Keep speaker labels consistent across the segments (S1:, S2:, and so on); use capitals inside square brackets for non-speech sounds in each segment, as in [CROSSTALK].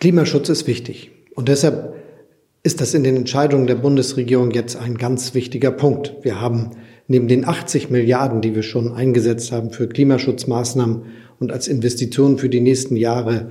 S1: Klimaschutz ist wichtig. Und deshalb ist das in den Entscheidungen der Bundesregierung jetzt ein ganz wichtiger Punkt. Wir haben neben den 80 Milliarden, die wir schon eingesetzt haben für Klimaschutzmaßnahmen und als Investitionen für die nächsten Jahre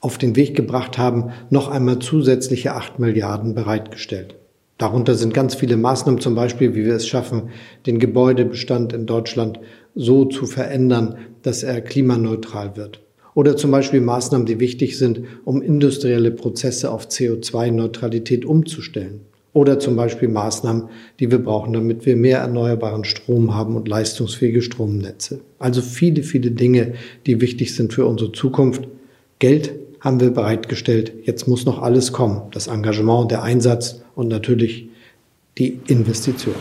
S1: auf den Weg gebracht haben, noch einmal zusätzliche 8 Milliarden bereitgestellt. Darunter sind ganz viele Maßnahmen, zum Beispiel, wie wir es schaffen, den Gebäudebestand in Deutschland so zu verändern, dass er klimaneutral wird. Oder zum Beispiel Maßnahmen, die wichtig sind, um industrielle Prozesse auf CO2-Neutralität umzustellen. Oder zum Beispiel Maßnahmen, die wir brauchen, damit wir mehr erneuerbaren Strom haben und leistungsfähige Stromnetze. Also viele, viele Dinge, die wichtig sind für unsere Zukunft. Geld haben wir bereitgestellt. Jetzt muss noch alles kommen. Das Engagement, der Einsatz und natürlich die Investition.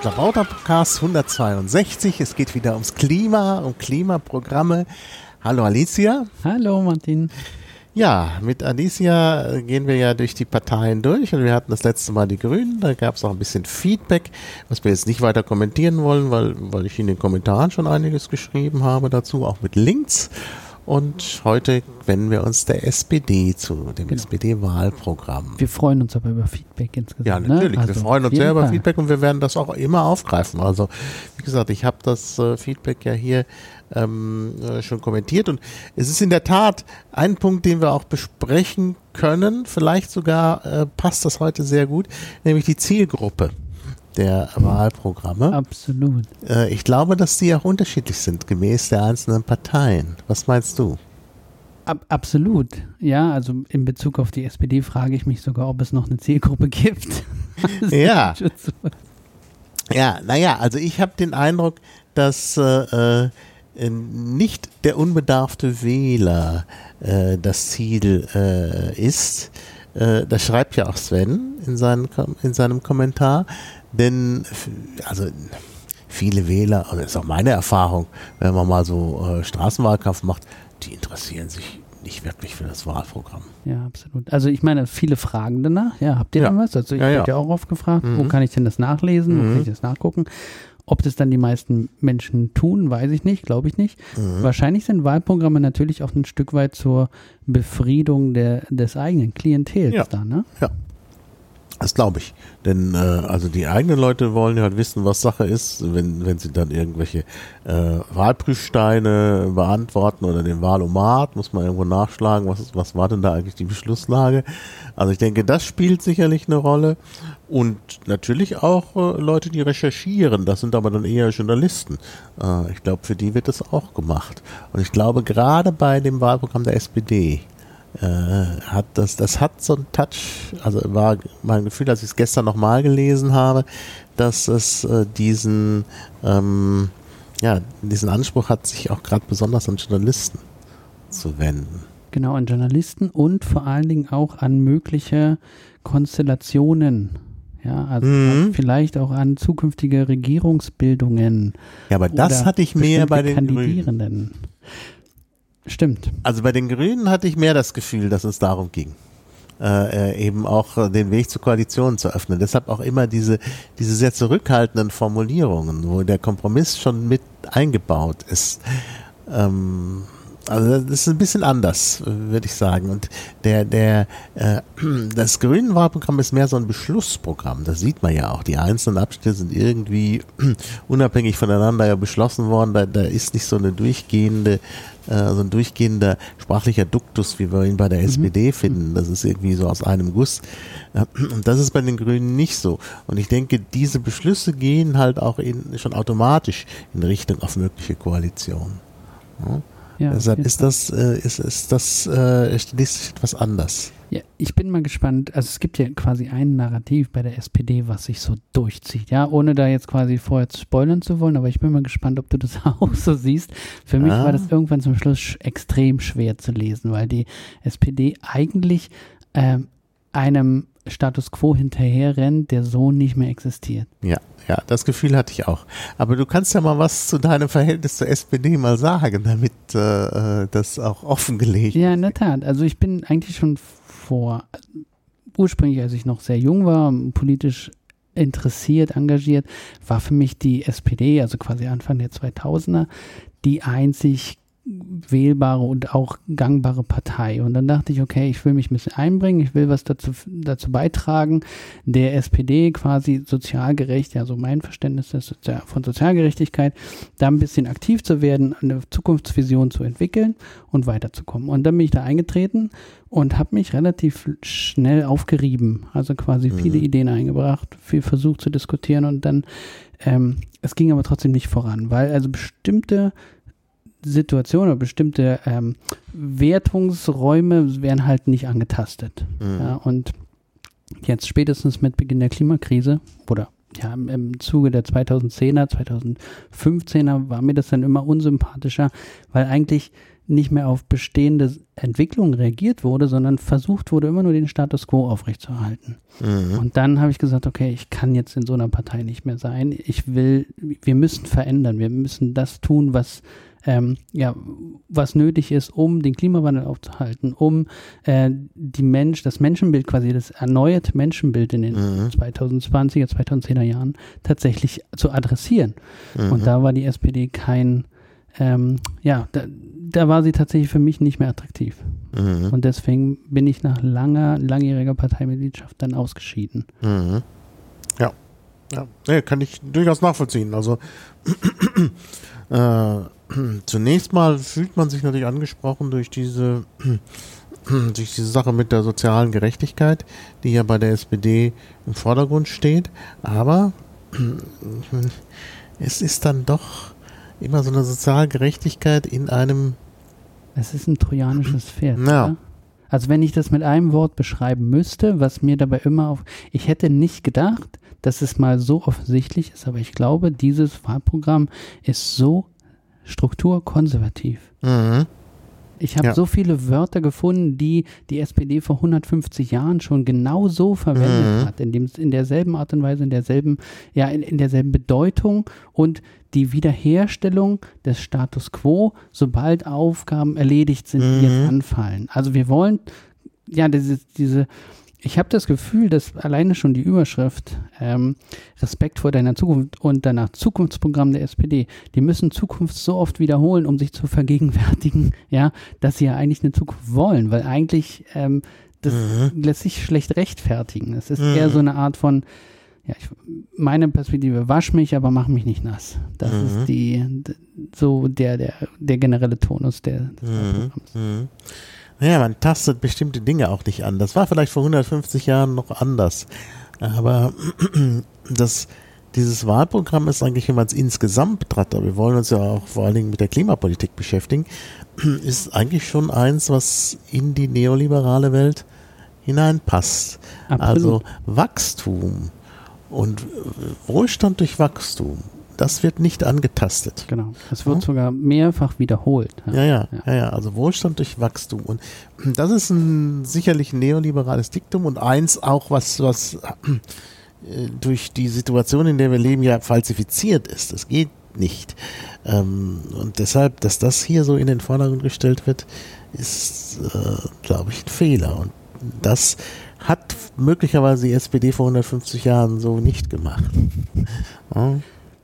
S2: Klabauter Podcast 162. Es geht wieder ums Klima, um Klimaprogramme. Hallo Alicia.
S3: Hallo Martin.
S2: Ja, mit Alicia gehen wir ja durch die Parteien durch und wir hatten das letzte Mal die Grünen, da gab es auch ein bisschen Feedback, was wir jetzt nicht weiter kommentieren wollen, weil, weil ich in den Kommentaren schon einiges geschrieben habe dazu, auch mit Links. Und heute wenden wir uns der SPD zu, dem genau. SPD-Wahlprogramm.
S3: Wir freuen uns aber über Feedback insgesamt.
S2: Ja, ne? natürlich. Ne? Also wir freuen uns sehr über Feedback und wir werden das auch immer aufgreifen. Also, wie gesagt, ich habe das äh, Feedback ja hier ähm, äh, schon kommentiert und es ist in der Tat ein Punkt, den wir auch besprechen können. Vielleicht sogar äh, passt das heute sehr gut, nämlich die Zielgruppe der Wahlprogramme.
S3: Absolut.
S2: Äh, ich glaube, dass die auch unterschiedlich sind, gemäß der einzelnen Parteien. Was meinst du?
S3: Ab, absolut. Ja, also in Bezug auf die SPD frage ich mich sogar, ob es noch eine Zielgruppe gibt. [LAUGHS]
S2: ja. Ja, naja, also ich habe den Eindruck, dass äh, äh, nicht der unbedarfte Wähler äh, das Ziel äh, ist. Äh, das schreibt ja auch Sven in, seinen, in seinem Kommentar. Denn, also viele Wähler, und das ist auch meine Erfahrung, wenn man mal so äh, Straßenwahlkampf macht, die interessieren sich nicht wirklich für das Wahlprogramm.
S3: Ja, absolut. Also ich meine, viele fragen danach. Ja, habt ihr ja. denn was? Also ich ja, werde ja. ja auch oft gefragt, mhm. wo kann ich denn das nachlesen, mhm. wo kann ich das nachgucken? Ob das dann die meisten Menschen tun, weiß ich nicht, glaube ich nicht. Mhm. Wahrscheinlich sind Wahlprogramme natürlich auch ein Stück weit zur Befriedung der, des eigenen Klientels
S2: ja.
S3: da, ne?
S2: Ja, das glaube ich. Denn äh, also die eigenen Leute wollen ja halt wissen, was Sache ist, wenn, wenn sie dann irgendwelche äh, Wahlprüfsteine beantworten oder den Wahlomat, muss man irgendwo nachschlagen, was, ist, was war denn da eigentlich die Beschlusslage. Also ich denke, das spielt sicherlich eine Rolle. Und natürlich auch äh, Leute, die recherchieren, das sind aber dann eher Journalisten. Äh, ich glaube, für die wird das auch gemacht. Und ich glaube, gerade bei dem Wahlprogramm der SPD, äh, hat das, das hat so ein Touch, also war mein Gefühl, als ich es gestern nochmal gelesen habe, dass es äh, diesen, ähm, ja, diesen Anspruch hat, sich auch gerade besonders an Journalisten zu wenden.
S3: Genau, an Journalisten und vor allen Dingen auch an mögliche Konstellationen. Ja, also mhm. vielleicht auch an zukünftige Regierungsbildungen.
S2: Ja, aber das hatte ich mehr bei den Kandidierenden. Grünen.
S3: Stimmt.
S2: Also bei den Grünen hatte ich mehr das Gefühl, dass es darum ging. Äh, äh eben auch den Weg zur Koalition zu öffnen. Deshalb auch immer diese, diese sehr zurückhaltenden Formulierungen, wo der Kompromiss schon mit eingebaut ist. Ähm, also das ist ein bisschen anders, würde ich sagen. Und der, der, äh, [CLEARS THROAT] das Grünen Wahlprogramm ist mehr so ein Beschlussprogramm. Das sieht man ja auch. Die einzelnen Abschnitte sind irgendwie [CLEARS THROAT] unabhängig voneinander ja beschlossen worden. Da, da ist nicht so eine durchgehende äh, so ein durchgehender sprachlicher Duktus, wie wir ihn bei der mhm. SPD finden. Das ist irgendwie so aus einem Guss. Äh, [CLEARS THROAT] und das ist bei den Grünen nicht so. Und ich denke, diese Beschlüsse gehen halt auch in, schon automatisch in Richtung auf mögliche Koalition. Ja? Ja, Deshalb ist das, äh, ist, ist das äh, stilistisch etwas anders.
S3: Ja, ich bin mal gespannt. Also es gibt ja quasi ein Narrativ bei der SPD, was sich so durchzieht. Ja, ohne da jetzt quasi vorher zu spoilern zu wollen, aber ich bin mal gespannt, ob du das [LAUGHS] auch so siehst. Für mich ah. war das irgendwann zum Schluss extrem schwer zu lesen, weil die SPD eigentlich ähm, einem Status quo hinterherrennt, der so nicht mehr existiert.
S2: Ja, ja, das Gefühl hatte ich auch. Aber du kannst ja mal was zu deinem Verhältnis zur SPD mal sagen, damit äh, das auch offengelegt
S3: Ja, in der Tat. Also ich bin eigentlich schon vor, ursprünglich, als ich noch sehr jung war, politisch interessiert, engagiert, war für mich die SPD, also quasi Anfang der 2000er, die einzig wählbare und auch gangbare Partei. Und dann dachte ich, okay, ich will mich ein bisschen einbringen, ich will was dazu, dazu beitragen, der SPD quasi sozialgerecht, ja, so mein Verständnis ist von Sozialgerechtigkeit, da ein bisschen aktiv zu werden, eine Zukunftsvision zu entwickeln und weiterzukommen. Und dann bin ich da eingetreten und habe mich relativ schnell aufgerieben, also quasi mhm. viele Ideen eingebracht, viel versucht zu diskutieren und dann, ähm, es ging aber trotzdem nicht voran, weil also bestimmte Situationen oder bestimmte ähm, Wertungsräume werden halt nicht angetastet. Mhm. Ja, und jetzt spätestens mit Beginn der Klimakrise oder ja, im Zuge der 2010er, 2015er war mir das dann immer unsympathischer, weil eigentlich nicht mehr auf bestehende Entwicklungen reagiert wurde, sondern versucht wurde, immer nur den Status quo aufrechtzuerhalten. Mhm. Und dann habe ich gesagt, okay, ich kann jetzt in so einer Partei nicht mehr sein. Ich will, wir müssen verändern, wir müssen das tun, was ähm, ja, was nötig ist, um den Klimawandel aufzuhalten, um äh, die Mensch, das Menschenbild quasi, das erneuerte Menschenbild in den mhm. 2020er, 2010er Jahren tatsächlich zu adressieren. Mhm. Und da war die SPD kein, ähm, ja, da, da, war sie tatsächlich für mich nicht mehr attraktiv. Mhm. Und deswegen bin ich nach langer, langjähriger Parteimitgliedschaft dann ausgeschieden.
S2: Mhm. Ja. Ja, nee, kann ich durchaus nachvollziehen. Also [CLEARS THROAT] äh, zunächst mal fühlt man sich natürlich angesprochen durch diese, [CLEARS THROAT] durch diese Sache mit der sozialen Gerechtigkeit, die ja bei der SPD im Vordergrund steht. Aber [CLEARS THROAT] es ist dann doch immer so eine Sozialgerechtigkeit in einem.
S3: Es ist ein trojanisches [CLEARS THROAT] Pferd. Ja. Oder? Also wenn ich das mit einem Wort beschreiben müsste, was mir dabei immer auf, ich hätte nicht gedacht, dass es mal so offensichtlich ist, aber ich glaube, dieses Wahlprogramm ist so strukturkonservativ. Mhm. Ich habe ja. so viele Wörter gefunden, die die SPD vor 150 Jahren schon genau so verwendet mhm. hat, in, dem, in derselben Art und Weise, in derselben, ja, in, in derselben Bedeutung und die Wiederherstellung des Status quo, sobald Aufgaben erledigt sind, die jetzt mhm. anfallen. Also wir wollen ja diese, diese ich habe das Gefühl, dass alleine schon die Überschrift ähm, Respekt vor deiner Zukunft und danach Zukunftsprogramm der SPD, die müssen Zukunft so oft wiederholen, um sich zu vergegenwärtigen, [LAUGHS] ja, dass sie ja eigentlich eine Zukunft wollen, weil eigentlich ähm, das mhm. lässt sich schlecht rechtfertigen. Es ist mhm. eher so eine Art von, ja, ich, meine Perspektive, wasch mich, aber mach mich nicht nass. Das mhm. ist die, so der, der, der generelle Tonus der, des mhm. Programms.
S2: Naja, man tastet bestimmte Dinge auch nicht an. Das war vielleicht vor 150 Jahren noch anders. Aber [CLEARS THROAT] das, dieses Wahlprogramm ist eigentlich, wenn man es insgesamt betrachtet, wir wollen uns ja auch vor allen Dingen mit der Klimapolitik beschäftigen, [CLEARS THROAT] ist eigentlich schon eins, was in die neoliberale Welt hineinpasst. Absolut. Also Wachstum und Wohlstand durch Wachstum das wird nicht angetastet.
S3: Genau. Es wird ja? sogar mehrfach wiederholt.
S2: Ja. Ja, ja, ja, ja, Also Wohlstand durch Wachstum. Und das ist ein sicherlich ein neoliberales Diktum und eins auch, was, was äh, durch die Situation, in der wir leben, ja falsifiziert ist. Das geht nicht. Ähm, und deshalb, dass das hier so in den Vordergrund gestellt wird, ist, äh, glaube ich, ein Fehler. Und das hat möglicherweise die SPD vor 150 Jahren so nicht gemacht. [LAUGHS]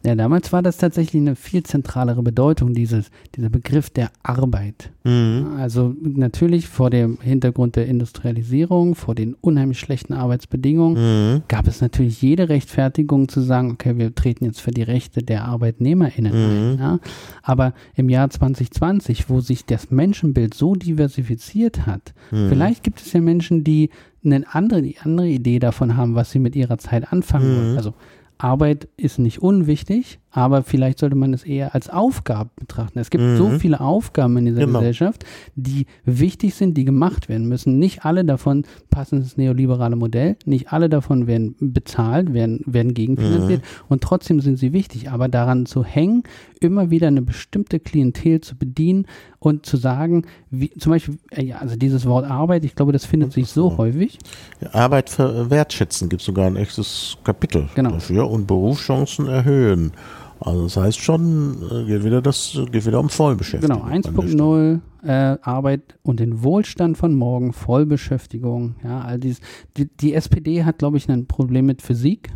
S3: Ja. Damals war das tatsächlich eine viel zentralere Bedeutung, dieses, dieser Begriff der Arbeit. Mhm. Also natürlich vor dem Hintergrund der Industrialisierung, vor den unheimlich schlechten Arbeitsbedingungen, mhm. gab es natürlich jede Rechtfertigung zu sagen, okay, wir treten jetzt für die Rechte der ArbeitnehmerInnen mhm. ein. Ja? Aber im Jahr 2020, wo sich das Menschenbild so diversifiziert hat, mhm. vielleicht gibt es ja Menschen, die eine andere, die andere Idee davon haben, was sie mit ihrer Zeit anfangen wollen. Mhm. Also Arbeit ist nicht unwichtig, aber vielleicht sollte man es eher als Aufgabe betrachten. Es gibt mhm. so viele Aufgaben in dieser genau. Gesellschaft, die wichtig sind, die gemacht werden müssen. Nicht alle davon passen ins neoliberale Modell, nicht alle davon werden bezahlt, werden, werden gegenfinanziert mhm. und trotzdem sind sie wichtig. Aber daran zu hängen, immer wieder eine bestimmte Klientel zu bedienen und zu sagen, wie, zum Beispiel, äh, ja, also dieses Wort Arbeit, ich glaube, das findet sich so häufig.
S2: Arbeit für wertschätzen gibt es sogar ein echtes Kapitel genau. dafür und Berufschancen erhöhen. Also das heißt schon, äh, geht wieder das, geht wieder um Vollbeschäftigung.
S3: Genau, 1.0 äh, Arbeit und den Wohlstand von morgen, Vollbeschäftigung, ja, all dies. Die, die SPD hat, glaube ich, ein Problem mit Physik.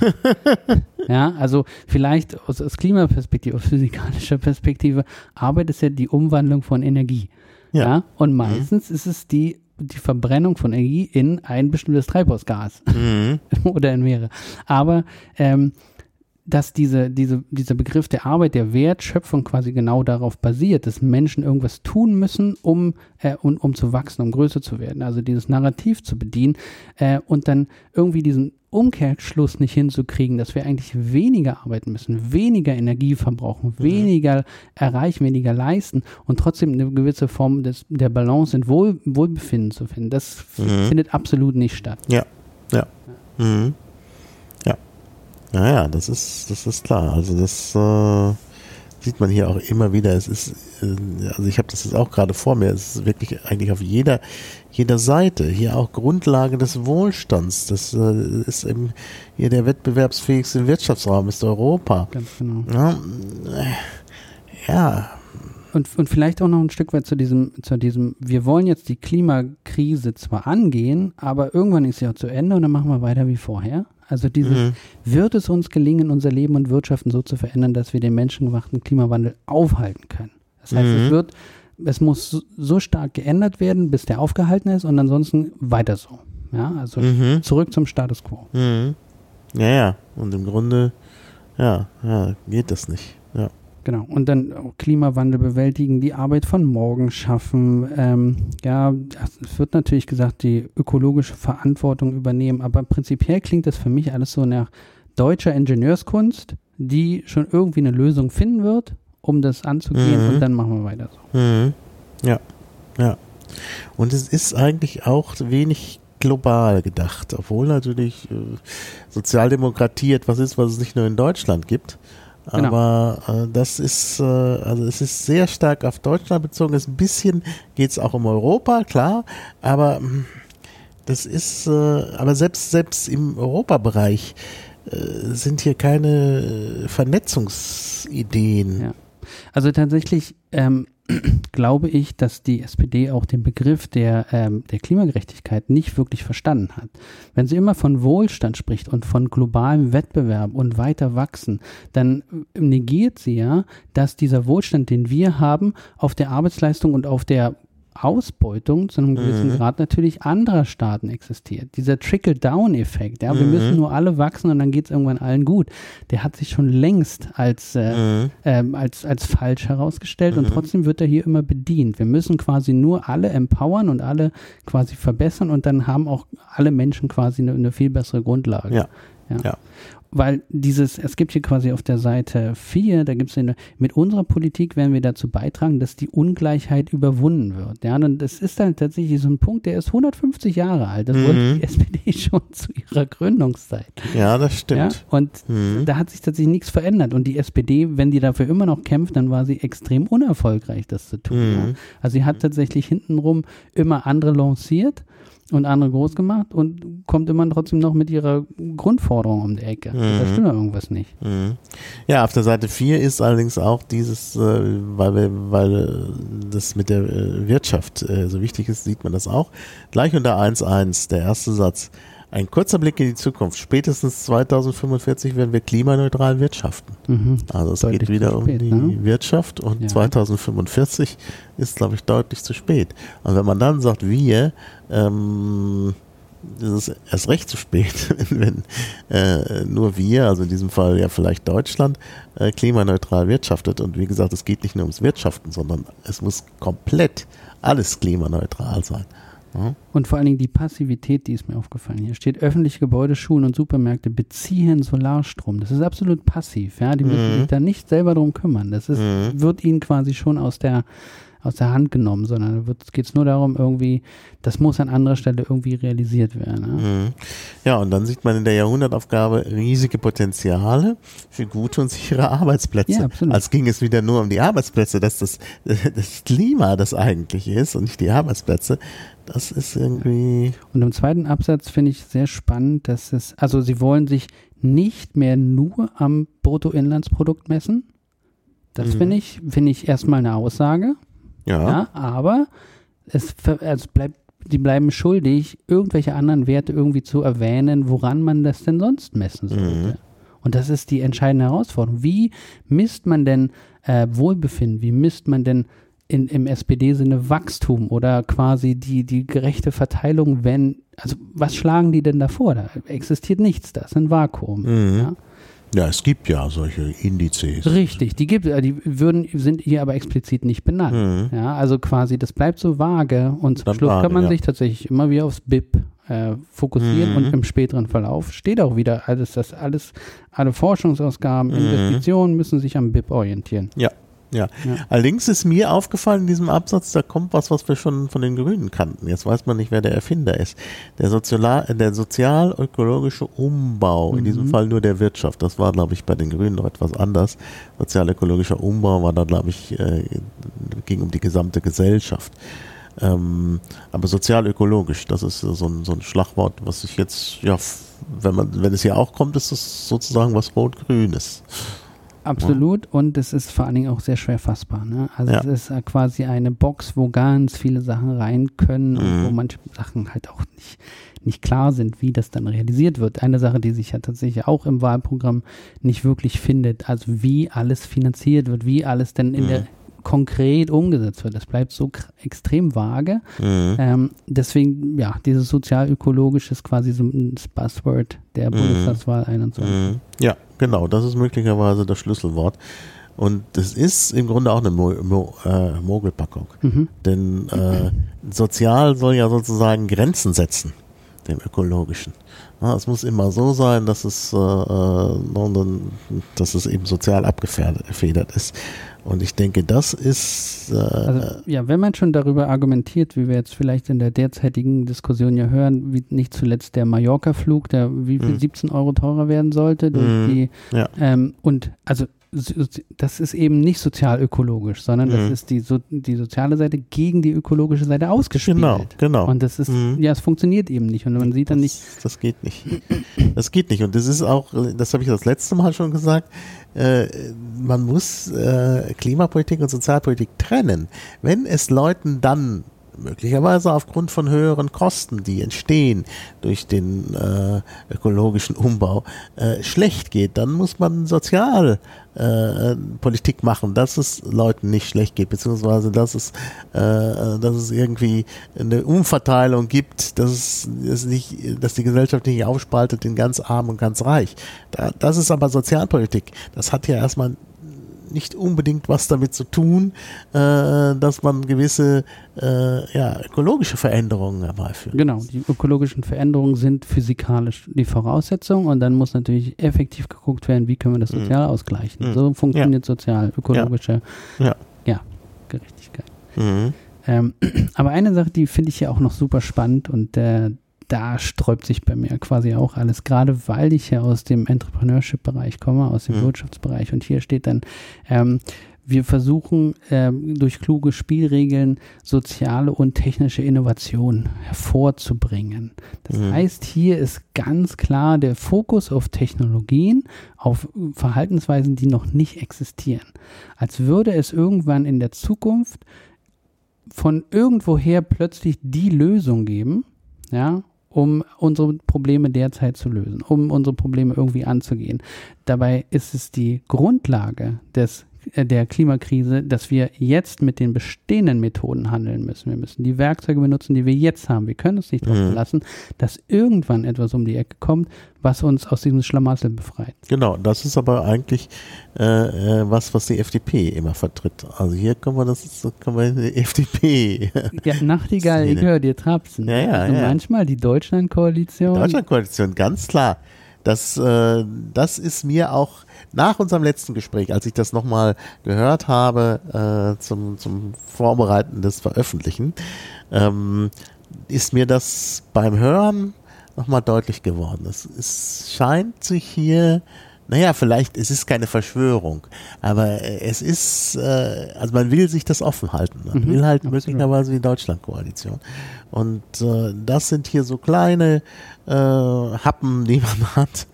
S3: [LAUGHS] ja, also vielleicht aus, aus Klimaperspektive, aus physikalischer Perspektive, Arbeit ist ja die Umwandlung von Energie. Ja. ja? Und mhm. meistens mhm. ist es die die Verbrennung von Energie in ein bestimmtes Treibhausgas mhm. [LAUGHS] oder in mehrere. Aber ähm, dass diese, diese, dieser Begriff der Arbeit, der Wertschöpfung quasi genau darauf basiert, dass Menschen irgendwas tun müssen, um, äh, um, um zu wachsen, um größer zu werden. Also dieses Narrativ zu bedienen äh, und dann irgendwie diesen Umkehrschluss nicht hinzukriegen, dass wir eigentlich weniger arbeiten müssen, weniger Energie verbrauchen, mhm. weniger erreichen, weniger leisten und trotzdem eine gewisse Form des, der Balance und Wohl, Wohlbefinden zu finden. Das mhm. findet absolut nicht statt.
S2: Ja, ja. Mhm. Naja, das ist, das ist klar. Also das äh, sieht man hier auch immer wieder. Es ist, äh, also ich habe das jetzt auch gerade vor mir. Es ist wirklich eigentlich auf jeder, jeder Seite hier auch Grundlage des Wohlstands. Das äh, ist eben hier der wettbewerbsfähigste Wirtschaftsraum ist Europa.
S3: Ganz genau.
S2: Ja. ja.
S3: Und, und vielleicht auch noch ein Stück weit zu diesem, zu diesem, wir wollen jetzt die Klimakrise zwar angehen, aber irgendwann ist sie auch zu Ende und dann machen wir weiter wie vorher. Also dieses, mhm. wird es uns gelingen, unser Leben und Wirtschaften so zu verändern, dass wir den menschengemachten Klimawandel aufhalten können? Das heißt, mhm. es wird, es muss so stark geändert werden, bis der aufgehalten ist und ansonsten weiter so. Ja, also mhm. zurück zum Status quo.
S2: Mhm. Ja, ja. Und im Grunde, ja, ja, geht das nicht.
S3: Genau. Und dann Klimawandel bewältigen, die Arbeit von morgen schaffen. Ähm, ja, es wird natürlich gesagt, die ökologische Verantwortung übernehmen, aber prinzipiell klingt das für mich alles so nach deutscher Ingenieurskunst, die schon irgendwie eine Lösung finden wird, um das anzugehen mhm. und dann machen wir weiter
S2: so. Mhm. Ja, ja. Und es ist eigentlich auch wenig global gedacht, obwohl natürlich äh, Sozialdemokratie etwas ist, was es nicht nur in Deutschland gibt. Genau. Aber äh, das ist, äh, also es ist sehr stark auf Deutschland bezogen. Es ein bisschen geht es auch um Europa, klar, aber hm, das ist, äh, aber selbst, selbst im Europabereich äh, sind hier keine Vernetzungsideen.
S3: Ja. Also tatsächlich ähm, [CLEARS THROAT] glaube ich, dass die SPD auch den Begriff der, ähm, der Klimagerechtigkeit nicht wirklich verstanden hat. Wenn sie immer von Wohlstand spricht und von globalem Wettbewerb und weiter wachsen, dann negiert sie ja, dass dieser Wohlstand, den wir haben, auf der Arbeitsleistung und auf der Ausbeutung zu einem gewissen mhm. Grad natürlich anderer Staaten existiert. Dieser Trickle-Down-Effekt, ja, wir mhm. müssen nur alle wachsen und dann geht es irgendwann allen gut, der hat sich schon längst als, äh, mhm. äh, als, als falsch herausgestellt und mhm. trotzdem wird er hier immer bedient. Wir müssen quasi nur alle empowern und alle quasi verbessern und dann haben auch alle Menschen quasi eine, eine viel bessere Grundlage.
S2: Ja. ja. ja
S3: weil dieses, es gibt hier quasi auf der Seite 4, da gibt es mit unserer Politik werden wir dazu beitragen, dass die Ungleichheit überwunden wird. Ja, und das ist dann tatsächlich so ein Punkt, der ist 150 Jahre alt. Das mhm. wollte die [LAUGHS] SPD schon zu ihrer Gründungszeit.
S2: Ja, das stimmt. Ja,
S3: und mhm. da hat sich tatsächlich nichts verändert. Und die SPD, wenn die dafür immer noch kämpft, dann war sie extrem unerfolgreich, das zu tun. Mhm. Ja. Also sie hat tatsächlich hintenrum immer andere lanciert und andere groß gemacht und kommt immer trotzdem noch mit ihrer Grundforderung um die Ecke. Mhm. Da stimmt ja irgendwas nicht.
S2: Mhm. Ja, auf der Seite 4 ist allerdings auch dieses, äh, weil, wir, weil äh, das mit der äh, Wirtschaft äh, so wichtig ist, sieht man das auch. Gleich unter 1.1, der erste Satz. Ein kurzer Blick in die Zukunft. Spätestens 2045 werden wir klimaneutral wirtschaften. Mhm. Also es deutlich geht wieder um die ne? Wirtschaft und ja. 2045 ist, glaube ich, deutlich zu spät. Und wenn man dann sagt, wir, ähm, ist es erst recht zu spät, [LAUGHS] wenn äh, nur wir, also in diesem Fall ja vielleicht Deutschland, äh, klimaneutral wirtschaftet. Und wie gesagt, es geht nicht nur ums Wirtschaften, sondern es muss komplett alles klimaneutral sein.
S3: Und vor allen Dingen die Passivität, die ist mir aufgefallen. Hier steht, öffentliche Gebäude, Schulen und Supermärkte beziehen Solarstrom. Das ist absolut passiv. Ja? Die müssen mhm. sich da nicht selber drum kümmern. Das ist, mhm. wird ihnen quasi schon aus der aus der Hand genommen, sondern es geht nur darum, irgendwie, das muss an anderer Stelle irgendwie realisiert werden. Ja?
S2: Mhm. ja, und dann sieht man in der Jahrhundertaufgabe riesige Potenziale für gute und sichere Arbeitsplätze. Ja, absolut. Als ging es wieder nur um die Arbeitsplätze, dass das, [LAUGHS] das Klima das eigentlich ist und nicht die Arbeitsplätze. Das ist irgendwie.
S3: Und im zweiten Absatz finde ich sehr spannend, dass es, also sie wollen sich nicht mehr nur am Bruttoinlandsprodukt messen. Das mhm. finde ich, finde ich erstmal eine Aussage. Ja. ja aber es, also bleibt, die bleiben schuldig, irgendwelche anderen Werte irgendwie zu erwähnen, woran man das denn sonst messen sollte. Mhm. Und das ist die entscheidende Herausforderung. Wie misst man denn äh, Wohlbefinden? Wie misst man denn in, im SPD-Sinne Wachstum oder quasi die, die gerechte Verteilung, wenn, also was schlagen die denn davor? Da existiert nichts, das ist ein Vakuum. Mhm. Ja?
S2: Ja, es gibt ja solche Indizes.
S3: Richtig, die gibt, die würden, sind hier aber explizit nicht benannt. Mhm. Ja, also quasi, das bleibt so vage und zum Dann Schluss vage, kann man ja. sich tatsächlich immer wieder aufs BIP äh, fokussieren mhm. und im späteren Verlauf steht auch wieder, also das alles, alle Forschungsausgaben, mhm. Investitionen müssen sich am BIP orientieren.
S2: Ja, ja. ja. Allerdings ist mir aufgefallen in diesem Absatz, da kommt was, was wir schon von den Grünen kannten. Jetzt weiß man nicht, wer der Erfinder ist. Der, Sozial der sozial-ökologische Umbau, mhm. in diesem mhm. Fall nur der Wirtschaft, das war, glaube ich, bei den Grünen noch etwas anders. Sozial-ökologischer Umbau war da, glaube ich, äh, ging um die gesamte Gesellschaft. Ähm, aber sozial-ökologisch, das ist so ein, so ein Schlagwort, was ich jetzt, ja, wenn man, wenn es hier auch kommt, ist es sozusagen was Rot-Grünes.
S3: Absolut ja. und es ist vor allen Dingen auch sehr schwer fassbar. Ne? Also ja. es ist äh, quasi eine Box, wo ganz viele Sachen rein können mhm. und wo manche Sachen halt auch nicht, nicht klar sind, wie das dann realisiert wird. Eine Sache, die sich ja tatsächlich auch im Wahlprogramm nicht wirklich findet, also wie alles finanziert wird, wie alles denn in mhm. der konkret umgesetzt wird. Das bleibt so extrem vage. Mhm. Ähm, deswegen, ja, dieses sozial-ökologische ist quasi so ein Buzzword der mhm. Bundestagswahl 21. Mhm.
S2: Ja, genau, das ist möglicherweise das Schlüsselwort. Und das ist im Grunde auch eine Mo Mo äh, Mogelpackung. Mhm. Denn äh, sozial soll ja sozusagen Grenzen setzen, dem ökologischen. Es muss immer so sein, dass es, äh, äh dass es eben sozial abgefedert ist. Und ich denke, das ist. Äh, also,
S3: ja, wenn man schon darüber argumentiert, wie wir jetzt vielleicht in der derzeitigen Diskussion ja hören, wie nicht zuletzt der Mallorca-Flug, der wie viel 17 mhm. Euro teurer werden sollte durch mhm. die. Ja. Ähm, und also das ist eben nicht sozial-ökologisch, sondern mhm. das ist die, so, die soziale Seite gegen die ökologische Seite ausgespielt.
S2: Genau, genau.
S3: Und das ist, mhm. ja, es funktioniert eben nicht. Und man sieht dann nicht.
S2: Das geht nicht. Das geht nicht. Und das ist auch, das habe ich das letzte Mal schon gesagt, äh, man muss äh, Klimapolitik und Sozialpolitik trennen. Wenn es Leuten dann möglicherweise aufgrund von höheren Kosten, die entstehen durch den äh, ökologischen Umbau, äh, schlecht geht, dann muss man Sozialpolitik äh, machen, dass es Leuten nicht schlecht geht, beziehungsweise dass es, äh, dass es irgendwie eine Umverteilung gibt, dass es, dass, nicht, dass die Gesellschaft nicht aufspaltet in ganz arm und ganz reich. Da, das ist aber Sozialpolitik. Das hat ja erstmal nicht unbedingt was damit zu tun, äh, dass man gewisse äh, ja, ökologische Veränderungen herbeiführt.
S3: Genau, die ökologischen Veränderungen sind physikalisch die Voraussetzung und dann muss natürlich effektiv geguckt werden, wie können wir das mhm. sozial mhm. ausgleichen. Mhm. So funktioniert ja. sozial-ökologische ja. ja. Gerechtigkeit. Mhm. Ähm, [CLEARS THROAT] aber eine Sache, die finde ich ja auch noch super spannend und äh, da sträubt sich bei mir quasi auch alles, gerade weil ich ja aus dem Entrepreneurship-Bereich komme, aus dem mhm. Wirtschaftsbereich. Und hier steht dann, ähm, wir versuchen ähm, durch kluge Spielregeln soziale und technische Innovation hervorzubringen. Das mhm. heißt, hier ist ganz klar der Fokus auf Technologien, auf Verhaltensweisen, die noch nicht existieren. Als würde es irgendwann in der Zukunft von irgendwoher plötzlich die Lösung geben, ja, um unsere Probleme derzeit zu lösen, um unsere Probleme irgendwie anzugehen. Dabei ist es die Grundlage des der Klimakrise, dass wir jetzt mit den bestehenden Methoden handeln müssen. Wir müssen die Werkzeuge benutzen, die wir jetzt haben. Wir können uns nicht darauf mhm. verlassen, dass irgendwann etwas um die Ecke kommt, was uns aus diesem Schlamassel befreit.
S2: Genau, das ist aber eigentlich äh, äh was, was die FDP immer vertritt. Also hier können wir das, können wir die FDP. [LAUGHS]
S3: Ja, Nachtigall, ich höre dir trapsen. Ja, ja, also ja. manchmal die Deutschlandkoalition.
S2: Deutschlandkoalition, ganz klar. Das, äh, das ist mir auch nach unserem letzten Gespräch, als ich das nochmal gehört habe äh, zum, zum Vorbereiten des Veröffentlichen, ähm, ist mir das beim Hören nochmal deutlich geworden. Es, es scheint sich hier naja, vielleicht, es ist keine Verschwörung, aber es ist, äh, also man will sich das offen halten. Man mhm, will halt absolut. möglicherweise die Deutschlandkoalition. Und äh, das sind hier so kleine äh, Happen, die man [LAUGHS] hat,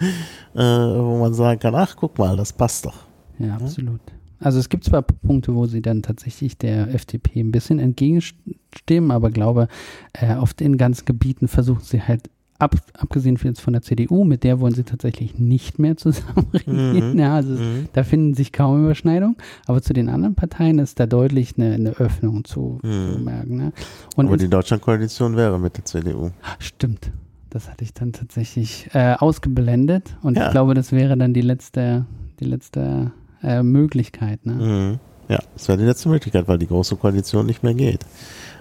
S2: äh, wo man sagen kann, ach, guck mal, das passt doch.
S3: Ja, absolut. Also es gibt zwar Punkte, wo sie dann tatsächlich der FDP ein bisschen entgegenstimmen, aber glaube, äh, auf den ganzen Gebieten versuchen sie halt ab, abgesehen jetzt von der CDU, mit der wollen sie tatsächlich nicht mehr zusammen [LAUGHS] regieren. Mhm. Ja, also mhm. da finden sich kaum Überschneidungen. Aber zu den anderen Parteien ist da deutlich eine, eine Öffnung zu, mhm. zu merken. Ne?
S2: Und aber die Deutschlandkoalition wäre mit der CDU.
S3: Stimmt. Das hatte ich dann tatsächlich äh, ausgeblendet. Und ja. ich glaube, das wäre dann die letzte, die letzte äh, Möglichkeit. Ne?
S2: Mhm. Ja, das wäre die letzte Möglichkeit, weil die große Koalition nicht mehr geht.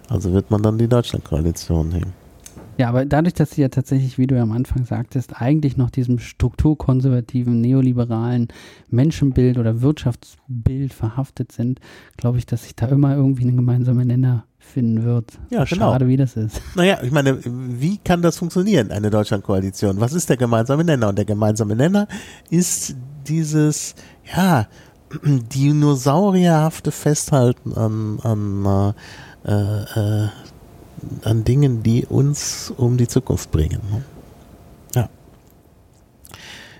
S2: Also wird man dann die Deutschlandkoalition nehmen.
S3: Ja, aber dadurch, dass sie ja tatsächlich, wie du ja am Anfang sagtest, eigentlich noch diesem strukturkonservativen, neoliberalen Menschenbild oder Wirtschaftsbild verhaftet sind, glaube ich, dass sich da immer irgendwie ein gemeinsamer Nenner finden wird.
S2: Ja, genau. Schade, wie das ist. [LAUGHS] Naja, ich meine, wie kann das funktionieren, eine Deutschlandkoalition? Was ist der gemeinsame Nenner? Und der gemeinsame Nenner ist dieses, ja, [CLEARS THROAT] dinosaurierhafte Festhalten an, an äh, äh, an Dingen, die uns um die Zukunft bringen. Ne? Ja.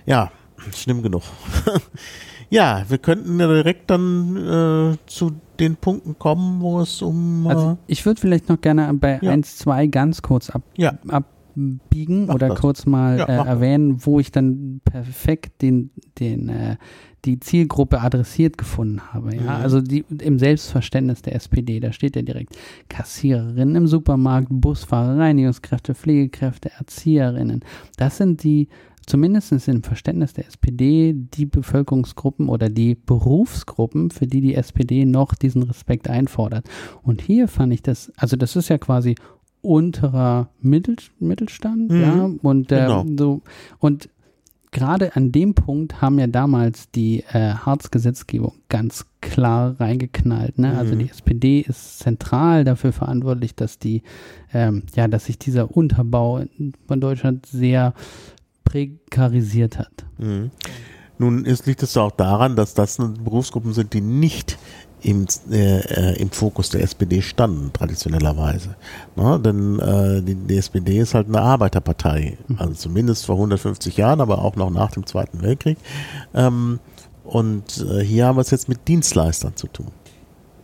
S2: Ja, schlimm genug. [LAUGHS] ja, wir könnten ja direkt dann äh, zu den Punkten kommen, wo es um.
S3: Äh also ich würde vielleicht noch gerne bei ja. 1, 2 ganz kurz ab, ja. abbiegen mach oder das. kurz mal ja, äh, erwähnen, wo ich dann perfekt den, den äh, die Zielgruppe adressiert gefunden habe. Ja? Mhm. Also die, im Selbstverständnis der SPD, da steht ja direkt Kassiererinnen im Supermarkt, Busfahrer, Reinigungskräfte, Pflegekräfte, Erzieherinnen. Das sind die zumindest im Verständnis der SPD die Bevölkerungsgruppen oder die Berufsgruppen, für die die SPD noch diesen Respekt einfordert. Und hier fand ich das, also das ist ja quasi unterer Mittel, Mittelstand, mhm. ja, und äh, genau. so und gerade an dem Punkt haben ja damals die äh, Harz-Gesetzgebung ganz klar reingeknallt. Ne? Also mhm. Also die SPD ist zentral dafür verantwortlich, dass die, ähm, ja, dass sich dieser Unterbau von Deutschland sehr prekarisiert hat.
S2: Mhm. Nun ist, liegt es auch daran, dass das Berufsgruppen sind, die nicht im, äh, äh, im Fokus der SPD standen, traditionellerweise. Na, denn äh, die, die, SPD ist halt eine Arbeiterpartei, mhm. also zumindest vor 150 Jahren, aber auch noch nach dem Zweiten Weltkrieg. Ähm, und äh, hier haben wir es jetzt mit Dienstleistern zu tun.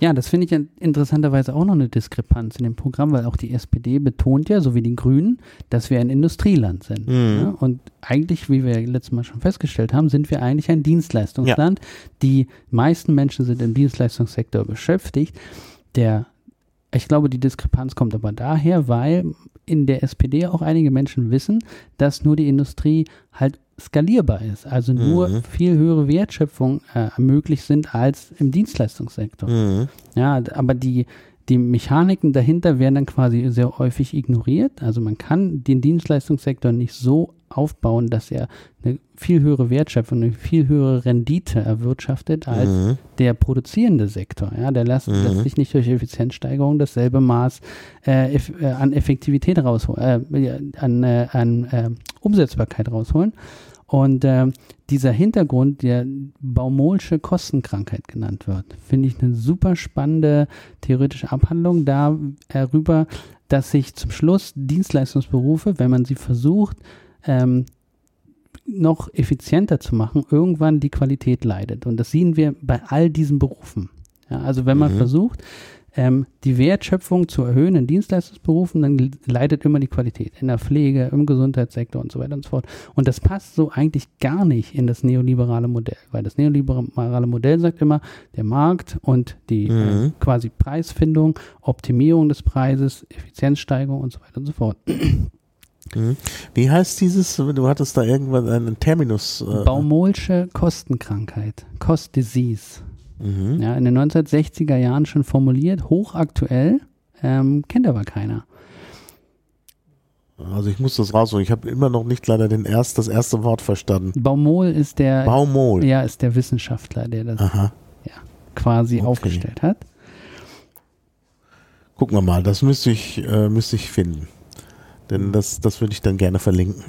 S3: Ja, das finde ich interessanterweise auch noch eine Diskrepanz in dem Programm, weil auch die SPD betont ja, so wie die Grünen, dass wir ein Industrieland sind. Mhm. Ja? Und eigentlich, wie wir letztes Mal schon festgestellt haben, sind wir eigentlich ein Dienstleistungsland. Ja. Die meisten Menschen sind im Dienstleistungssektor beschäftigt. Der, ich glaube, die Diskrepanz kommt aber daher, weil in der SPD auch einige Menschen wissen, dass nur die Industrie halt skalierbar ist, also nur mhm. viel höhere Wertschöpfung äh, möglich sind als im Dienstleistungssektor. Mhm. Ja, aber die, die Mechaniken dahinter werden dann quasi sehr häufig ignoriert. Also man kann den Dienstleistungssektor nicht so aufbauen, dass er eine viel höhere Wertschöpfung, eine viel höhere Rendite erwirtschaftet als mhm. der produzierende Sektor. Ja, der lässt, mhm. lässt, sich nicht durch Effizienzsteigerung dasselbe Maß äh, eff, äh, an Effektivität rausholen, äh, an, äh, an äh, Umsetzbarkeit rausholen. Und dieser Hintergrund, der Baumolsche Kostenkrankheit genannt wird, finde ich eine super spannende theoretische Abhandlung darüber, dass sich zum Schluss Dienstleistungsberufe, wenn man sie versucht, ähm, noch effizienter zu machen, irgendwann die Qualität leidet. Und das sehen wir bei all diesen Berufen. Ja, also wenn man mhm. versucht, ähm, die Wertschöpfung zu erhöhen in Dienstleistungsberufen, dann leidet immer die Qualität in der Pflege, im Gesundheitssektor und so weiter und so fort. Und das passt so eigentlich gar nicht in das neoliberale Modell, weil das neoliberale Modell sagt immer, der Markt und die äh, mhm. äh, quasi Preisfindung, Optimierung des Preises, Effizienzsteigerung und so weiter und so fort.
S2: Mhm. Wie heißt dieses, du hattest da irgendwann einen Terminus.
S3: Äh Baumolsche Kostenkrankheit, Cost Disease. Mhm. Ja, in den 1960er Jahren schon formuliert, hochaktuell, ähm, kennt aber keiner.
S2: Also ich muss das rausholen. Ich habe immer noch nicht leider den erst, das erste Wort verstanden.
S3: Baumol ist der
S2: Baumol.
S3: Ja, ist der Wissenschaftler, der das ja, quasi okay. aufgestellt hat.
S2: Gucken wir mal, das müsste ich, äh, müsste ich finden. Denn das, das würde ich dann gerne verlinken.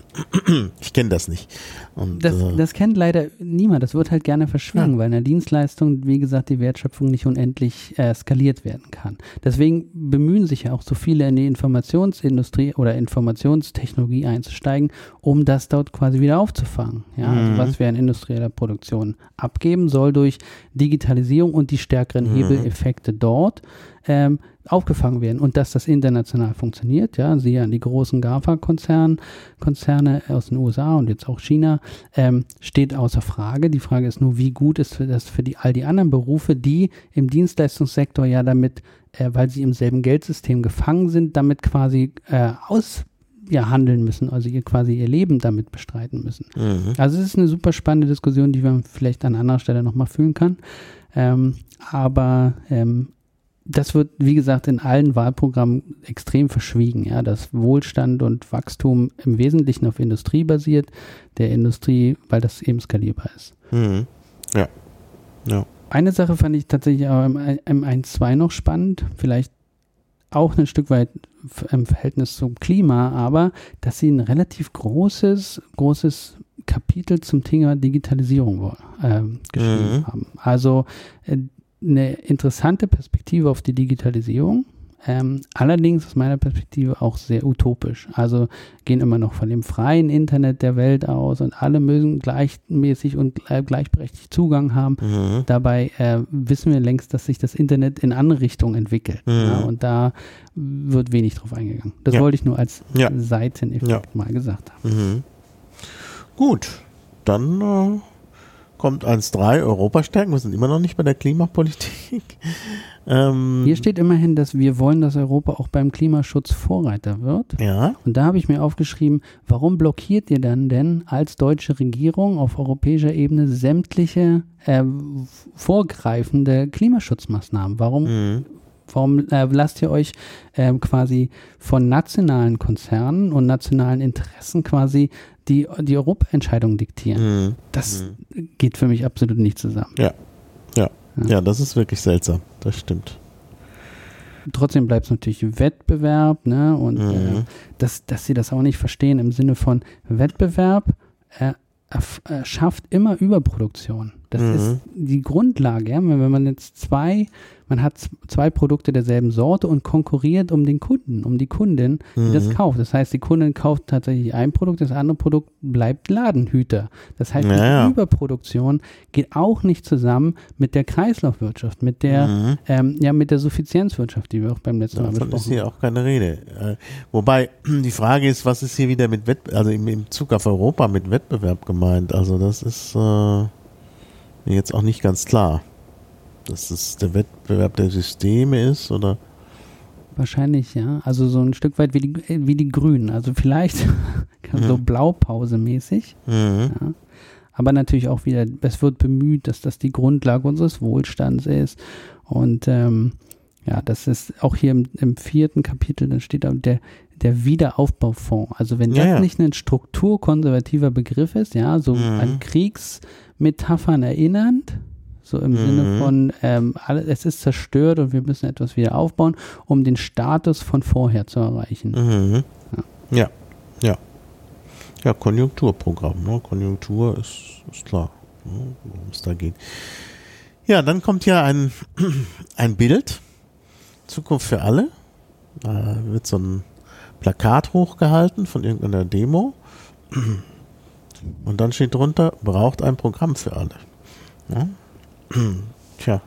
S2: ich kenne das nicht.
S3: Und, das, äh, das kennt leider niemand. Das wird halt gerne verschwiegen, ja. weil in der Dienstleistung, wie gesagt, die Wertschöpfung nicht unendlich äh, skaliert werden kann. Deswegen bemühen sich ja auch so viele in die Informationsindustrie oder Informationstechnologie einzusteigen, um das dort quasi wieder aufzufangen. Ja, also mhm. was wir in industrieller Produktion abgeben, soll durch Digitalisierung und die stärkeren mhm. Hebeleffekte dort ähm, aufgefangen werden und dass das international funktioniert, ja, siehe an die großen GAFA-Konzerne Konzerne aus den USA und jetzt auch China, ähm, steht außer Frage. Die Frage ist nur, wie gut ist das für die, all die anderen Berufe, die im Dienstleistungssektor ja damit, äh, weil sie im selben Geldsystem gefangen sind, damit quasi äh, aus ja, handeln müssen, also ihr quasi ihr Leben damit bestreiten müssen. Mhm. Also es ist eine super spannende Diskussion, die man vielleicht an anderer Stelle nochmal führen kann. Ähm, aber ähm, das wird, wie gesagt, in allen Wahlprogrammen extrem verschwiegen, ja, dass Wohlstand und Wachstum im Wesentlichen auf Industrie basiert, der Industrie, weil das eben skalierbar ist.
S2: Mhm. Ja. ja.
S3: Eine Sache fand ich tatsächlich aber im, im 1.2 noch spannend, vielleicht auch ein Stück weit im Verhältnis zum Klima, aber dass sie ein relativ großes, großes Kapitel zum Thema Digitalisierung äh, geschrieben mhm. haben. Also äh, eine interessante Perspektive auf die Digitalisierung. Ähm, allerdings aus meiner Perspektive auch sehr utopisch. Also gehen immer noch von dem freien Internet der Welt aus und alle müssen gleichmäßig und gleichberechtigt Zugang haben. Mhm. Dabei äh, wissen wir längst, dass sich das Internet in andere Richtungen entwickelt. Mhm. Ja, und da wird wenig drauf eingegangen. Das ja. wollte ich nur als ja. Seiteneffekt mal gesagt haben.
S2: Mhm. Gut, dann äh kommt 1.3 Europa stärken. Wir sind immer noch nicht bei der Klimapolitik. [LAUGHS]
S3: Ähm, Hier steht immerhin, dass wir wollen, dass Europa auch beim Klimaschutz Vorreiter wird.
S2: Ja.
S3: Und da habe ich mir aufgeschrieben, warum blockiert ihr dann denn als deutsche Regierung auf europäischer Ebene sämtliche äh, vorgreifende Klimaschutzmaßnahmen? Warum mhm. Warum äh, lasst ihr euch äh, quasi von nationalen Konzernen und nationalen Interessen quasi die, die Europaentscheidung diktieren? Mhm. Das mhm. geht für mich absolut nicht zusammen.
S2: Ja. ja. Ja. Ja, das ist wirklich seltsam. Das stimmt.
S3: Trotzdem bleibt es natürlich Wettbewerb, ne? Und äh, mhm. äh, dass, dass sie das auch nicht verstehen im Sinne von Wettbewerb äh, schafft immer Überproduktion. Das mhm. ist die Grundlage. Ja? Wenn man jetzt zwei man hat zwei Produkte derselben Sorte und konkurriert um den Kunden, um die Kundin, die mhm. das kauft. Das heißt, die Kundin kauft tatsächlich ein Produkt, das andere Produkt bleibt Ladenhüter. Das heißt, naja. die Überproduktion geht auch nicht zusammen mit der Kreislaufwirtschaft, mit der, mhm. ähm, ja, mit der Suffizienzwirtschaft, die wir auch beim letzten Mal besprochen haben.
S2: Ist hier auch keine Rede. Äh, wobei [CLEARS THROAT] die Frage ist, was ist hier wieder mit Wettbewerb, also im, im Zug auf Europa mit Wettbewerb gemeint? Also das ist äh, jetzt auch nicht ganz klar dass es der Wettbewerb der Systeme ist, oder?
S3: Wahrscheinlich, ja. Also so ein Stück weit wie die, wie die Grünen. Also vielleicht [LAUGHS] mhm. so Blaupause-mäßig. Mhm. Ja. Aber natürlich auch wieder, es wird bemüht, dass das die Grundlage unseres Wohlstands ist. Und ähm, ja, das ist auch hier im, im vierten Kapitel, dann steht da der, der Wiederaufbaufonds. Also wenn das ja, ja. nicht ein strukturkonservativer Begriff ist, ja, so mhm. an Kriegsmetaphern erinnernd, so im mhm. Sinne von, ähm, alles, es ist zerstört und wir müssen etwas wieder aufbauen, um den Status von vorher zu erreichen.
S2: Mhm. Ja. ja, ja. Ja, Konjunkturprogramm. Ne? Konjunktur ist, ist klar, ne? worum es da geht. Ja, dann kommt ja ein, [CLEARS THROAT] ein Bild. Zukunft für alle. Da wird so ein Plakat hochgehalten von irgendeiner Demo. [CLEARS THROAT] Und dann steht drunter, braucht ein Programm für alle. Ja? [CLEARS THROAT] Tja,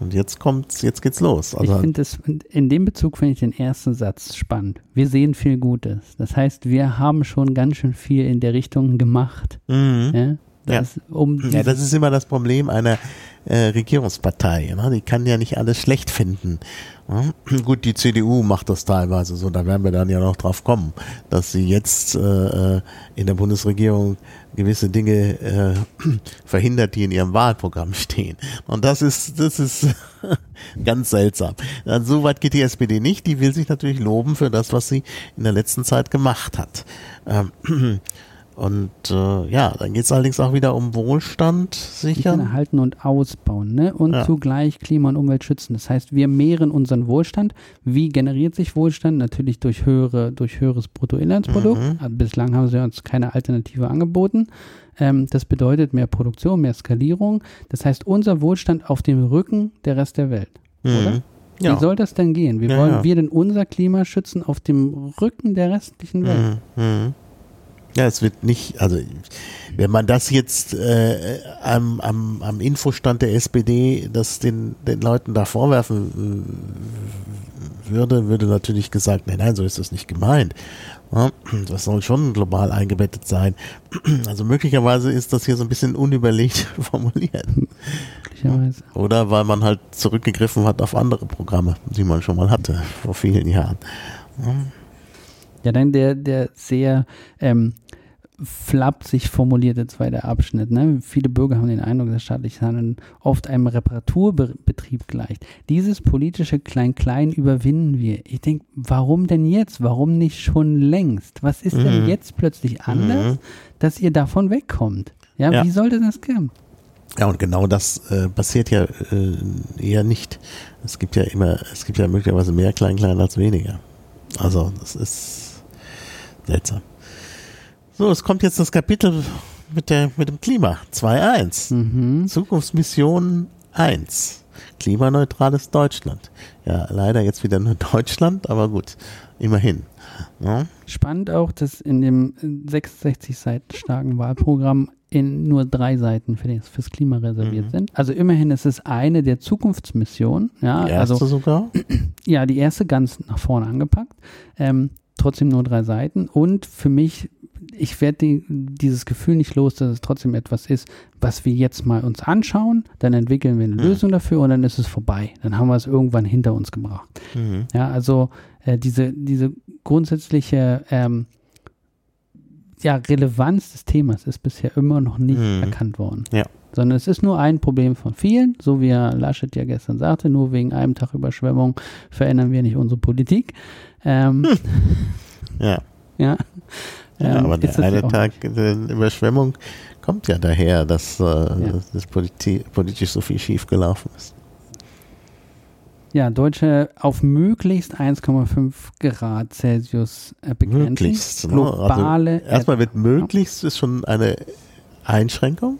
S2: Und jetzt kommt's, jetzt geht's los.
S3: Also ich finde in dem Bezug finde ich den ersten Satz spannend. Wir sehen viel Gutes. Das heißt, wir haben schon ganz schön viel in der Richtung gemacht. Mhm.
S2: Ja? Das, ja. Um ja, das ist immer das Problem einer äh, Regierungspartei. Ne? Die kann ja nicht alles schlecht finden. Ja? [CLEARS THROAT] Gut, die CDU macht das teilweise so, da werden wir dann ja noch drauf kommen, dass sie jetzt äh, äh in der Bundesregierung gewisse Dinge äh, [CLEARS THROAT] verhindert, die in ihrem Wahlprogramm [LAUGHS] stehen. Und das ist, das ist [LAUGHS] ganz seltsam. So weit geht die SPD nicht. Die will sich natürlich loben für das, was sie in der letzten Zeit gemacht hat. Ähm, [CLEARS THROAT] und äh, ja, dann geht es allerdings auch wieder um Wohlstand sichern.
S3: Erhalten und ausbauen, ne? Und ja. zugleich Klima und Umwelt schützen. Das heißt, wir mehren unseren Wohlstand. Wie generiert sich Wohlstand? Natürlich durch höhere, durch höheres Bruttoinlandsprodukt. Mhm. Also bislang haben sie uns keine Alternative angeboten. Ähm, das bedeutet mehr Produktion, mehr Skalierung. Das heißt, unser Wohlstand auf dem Rücken der Rest der Welt. Mhm. Oder? Ja. Wie soll das denn gehen? Wie ja, wollen wir denn unser Klima schützen auf dem Rücken der restlichen Welt? Mhm.
S2: Ja, es wird nicht, also wenn man das jetzt äh, am, am, am Infostand der SPD, das den, den Leuten da vorwerfen äh, würde, würde natürlich gesagt, nein, nein, so ist das nicht gemeint. Das soll schon global eingebettet sein. Also möglicherweise ist das hier so ein bisschen unüberlegt [LAUGHS] formuliert. Möglicherweise. Oder weil man halt zurückgegriffen hat auf andere Programme, die man schon mal hatte vor vielen Jahren.
S3: Ja. Ja, dann der, der sehr ähm, flapsig formulierte zweite Abschnitt. Ne? Viele Bürger haben den Eindruck, dass staatliches Handeln oft einem Reparaturbetrieb gleicht. Dieses politische Klein-Klein überwinden wir. Ich denke, warum denn jetzt? Warum nicht schon längst? Was ist mhm. denn jetzt plötzlich anders, mhm. dass ihr davon wegkommt? Ja, ja, wie sollte das gehen?
S2: Ja, und genau das äh, passiert ja äh, eher nicht. Es gibt ja immer, es gibt ja möglicherweise mehr Klein-Klein als weniger. Also, das ist seltsam. So, es kommt jetzt das Kapitel mit, der, mit dem Klima. 2.1. Mhm. Zukunftsmission 1. Klimaneutrales Deutschland. Ja, leider jetzt wieder nur [LAUGHS] Deutschland, aber gut, immerhin.
S3: Ja. Spannend auch, dass in dem 66 Seiten starken Wahlprogramm in nur drei Seiten für das, fürs Klima reserviert mhm. sind. Also immerhin ist es eine der Zukunftsmissionen. Ja,
S2: die erste
S3: also,
S2: sogar? [CLEARS THROAT]
S3: Ja, die erste ganz nach vorne angepackt. Ähm, trotzdem nur drei Seiten. Und für mich ich werde die, dieses Gefühl nicht los, dass es trotzdem etwas ist, was wir jetzt mal uns anschauen, dann entwickeln wir eine. Lösung dafür und dann ist es vorbei. Dann haben wir es irgendwann hinter uns gebracht. Mhm. Ja, also äh, diese, diese grundsätzliche ähm, ja, Relevanz des Themas ist bisher immer noch nicht mhm. erkannt worden. Ja. Sondern es ist nur ein Problem von vielen, so wie Herr Laschet ja gestern sagte, nur wegen einem Tag Überschwemmung verändern wir nicht unsere Politik. Ähm, hm. [LAUGHS]
S2: Ja.
S3: Ja.
S2: Ja, aber der eine Tag der Überschwemmung kommt ja daher, dass, äh, ja. das politi politisch so viel schiefgelaufen ist.
S3: Ja, Deutsche auf möglichst 1,5 Grad Celsius äh, begrenzen.
S2: Möglichst. Ne? Globale also erstmal wird möglichst ist schon eine Einschränkung.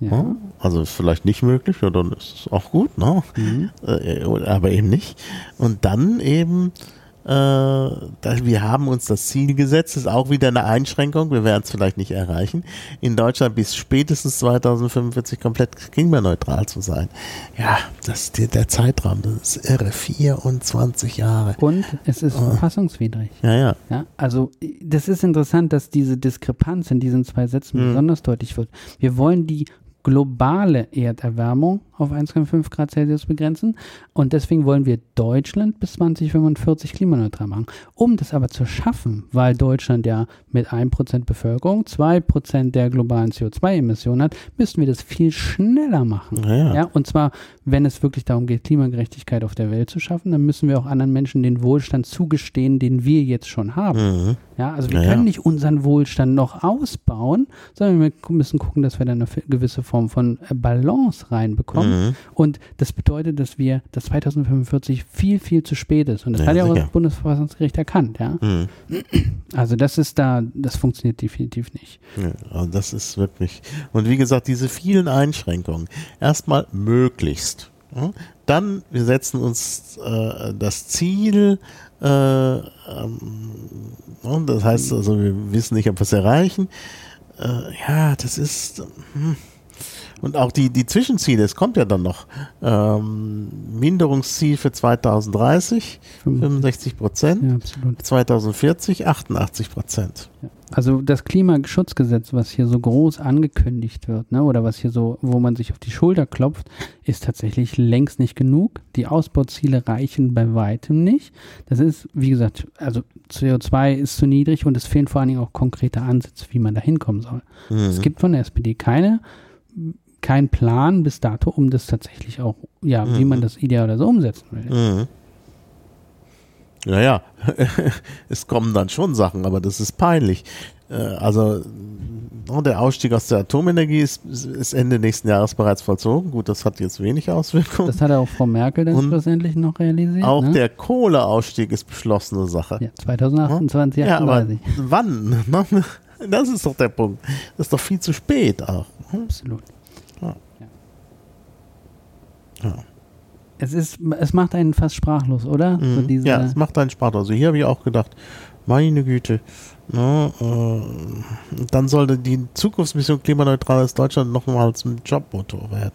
S2: Ja. Also vielleicht nicht möglich, ja, dann ist es auch gut, ne? Mhm. Äh, aber eben nicht. Und dann eben wir haben uns das Ziel gesetzt, ist auch wieder eine Einschränkung, wir werden es vielleicht nicht erreichen, in Deutschland bis spätestens 2045 komplett klimaneutral zu sein. Ja, das ist der Zeitraum, das ist irre, 24 Jahre.
S3: Und es ist oh. verfassungswidrig.
S2: Ja, ja,
S3: ja. Also das ist interessant, dass diese Diskrepanz in diesen zwei Sätzen mhm. besonders deutlich wird. Wir wollen die globale Erderwärmung auf 1,5 Grad Celsius begrenzen. Und deswegen wollen wir Deutschland bis 2045 klimaneutral machen. Um das aber zu schaffen, weil Deutschland ja mit 1% Bevölkerung 2% der globalen CO2-Emissionen hat, müssen wir das viel schneller machen. Ja. ja. und zwar, wenn es wirklich darum geht, Klimagerechtigkeit auf der Welt zu schaffen, dann müssen wir auch anderen Menschen den Wohlstand zugestehen, den wir jetzt schon haben. Mhm. Ja, also wir ja, können nicht unseren Wohlstand noch ausbauen, sondern wir müssen gucken, dass wir dann eine gewisse Form von Balance reinbekommen kommen. Mhm. Und das bedeutet, dass wir das 2045 viel, viel zu spät ist. Und das ja, hat ja auch das Bundesverfassungsgericht erkannt, ja. Mhm. Also das ist da, das funktioniert definitiv nicht.
S2: Ja, also das ist wirklich. Und wie gesagt, diese vielen Einschränkungen. Erstmal möglichst. Dann, wir setzen uns äh, das Ziel, äh, ähm, das heißt also, wir wissen nicht, ob wir es erreichen. Äh, ja, das ist. Hm Und auch die, die Zwischenziele, es kommt ja dann noch. Ähm, Minderungsziel für 2030, 65 Prozent. Ja, absolut. 2040, 88 Prozent.
S3: Also das Klimaschutzgesetz, was hier so groß angekündigt wird, ne, oder was hier so, wo man sich auf die Schulter klopft, ist tatsächlich längst nicht genug. Die Ausbauziele reichen bei weitem nicht. Das ist, wie gesagt, also CO2 ist zu niedrig und es fehlen vor allen Dingen auch konkrete Ansätze, wie man da hinkommen soll. Mhm. Es gibt von der SPD keine keinen Plan bis dato, um das tatsächlich auch, ja, mhm. wie man das ideal oder so umsetzen will. Mhm.
S2: Ja, ja, [LAUGHS] es kommen dann schon Sachen, aber das ist peinlich. Äh, also oh, der Ausstieg aus der Atomenergie ist, ist, Ende nächsten Jahres bereits vollzogen. Gut, das hat jetzt wenig Auswirkungen.
S3: Das hat auch Frau Merkel dann Und schlussendlich noch realisiert.
S2: Auch ne? der Kohleausstieg ist beschlossene Sache.
S3: Ja, 2028, ja, 38.
S2: aber wann? [LAUGHS] Das ist doch der Punkt. Das ist doch viel zu spät auch.
S3: Absolut. Ja. ja es ist, es macht einen fast sprachlos, oder?
S2: Mhm. So ja, es macht einen sprachlos. Also hier habe ich auch gedacht, meine Güte. Na, äh, dann sollte die Zukunftsmission klimaneutrales Deutschland nochmal zum Jobmotor werden.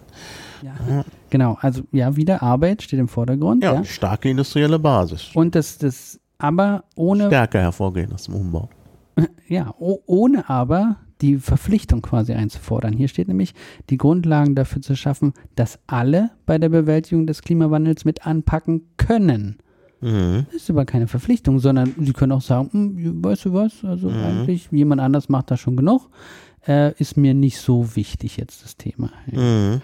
S3: Ja. ja. Genau, also ja, wieder Arbeit steht im Vordergrund.
S2: Ja, ja. starke industrielle Basis.
S3: Und das, das aber ohne.
S2: Stärker hervorgehen aus dem Umbau. [LAUGHS]
S3: Ja, ohne aber die Verpflichtung quasi einzufordern. Hier steht nämlich, die Grundlagen dafür zu schaffen, dass alle bei der Bewältigung des Klimawandels mit anpacken können. Mhm. Das ist aber keine Verpflichtung, sondern sie können auch sagen, hm, weißt du was, also mhm. eigentlich jemand anders macht das schon genug, äh, ist mir nicht so wichtig jetzt das Thema. Mhm.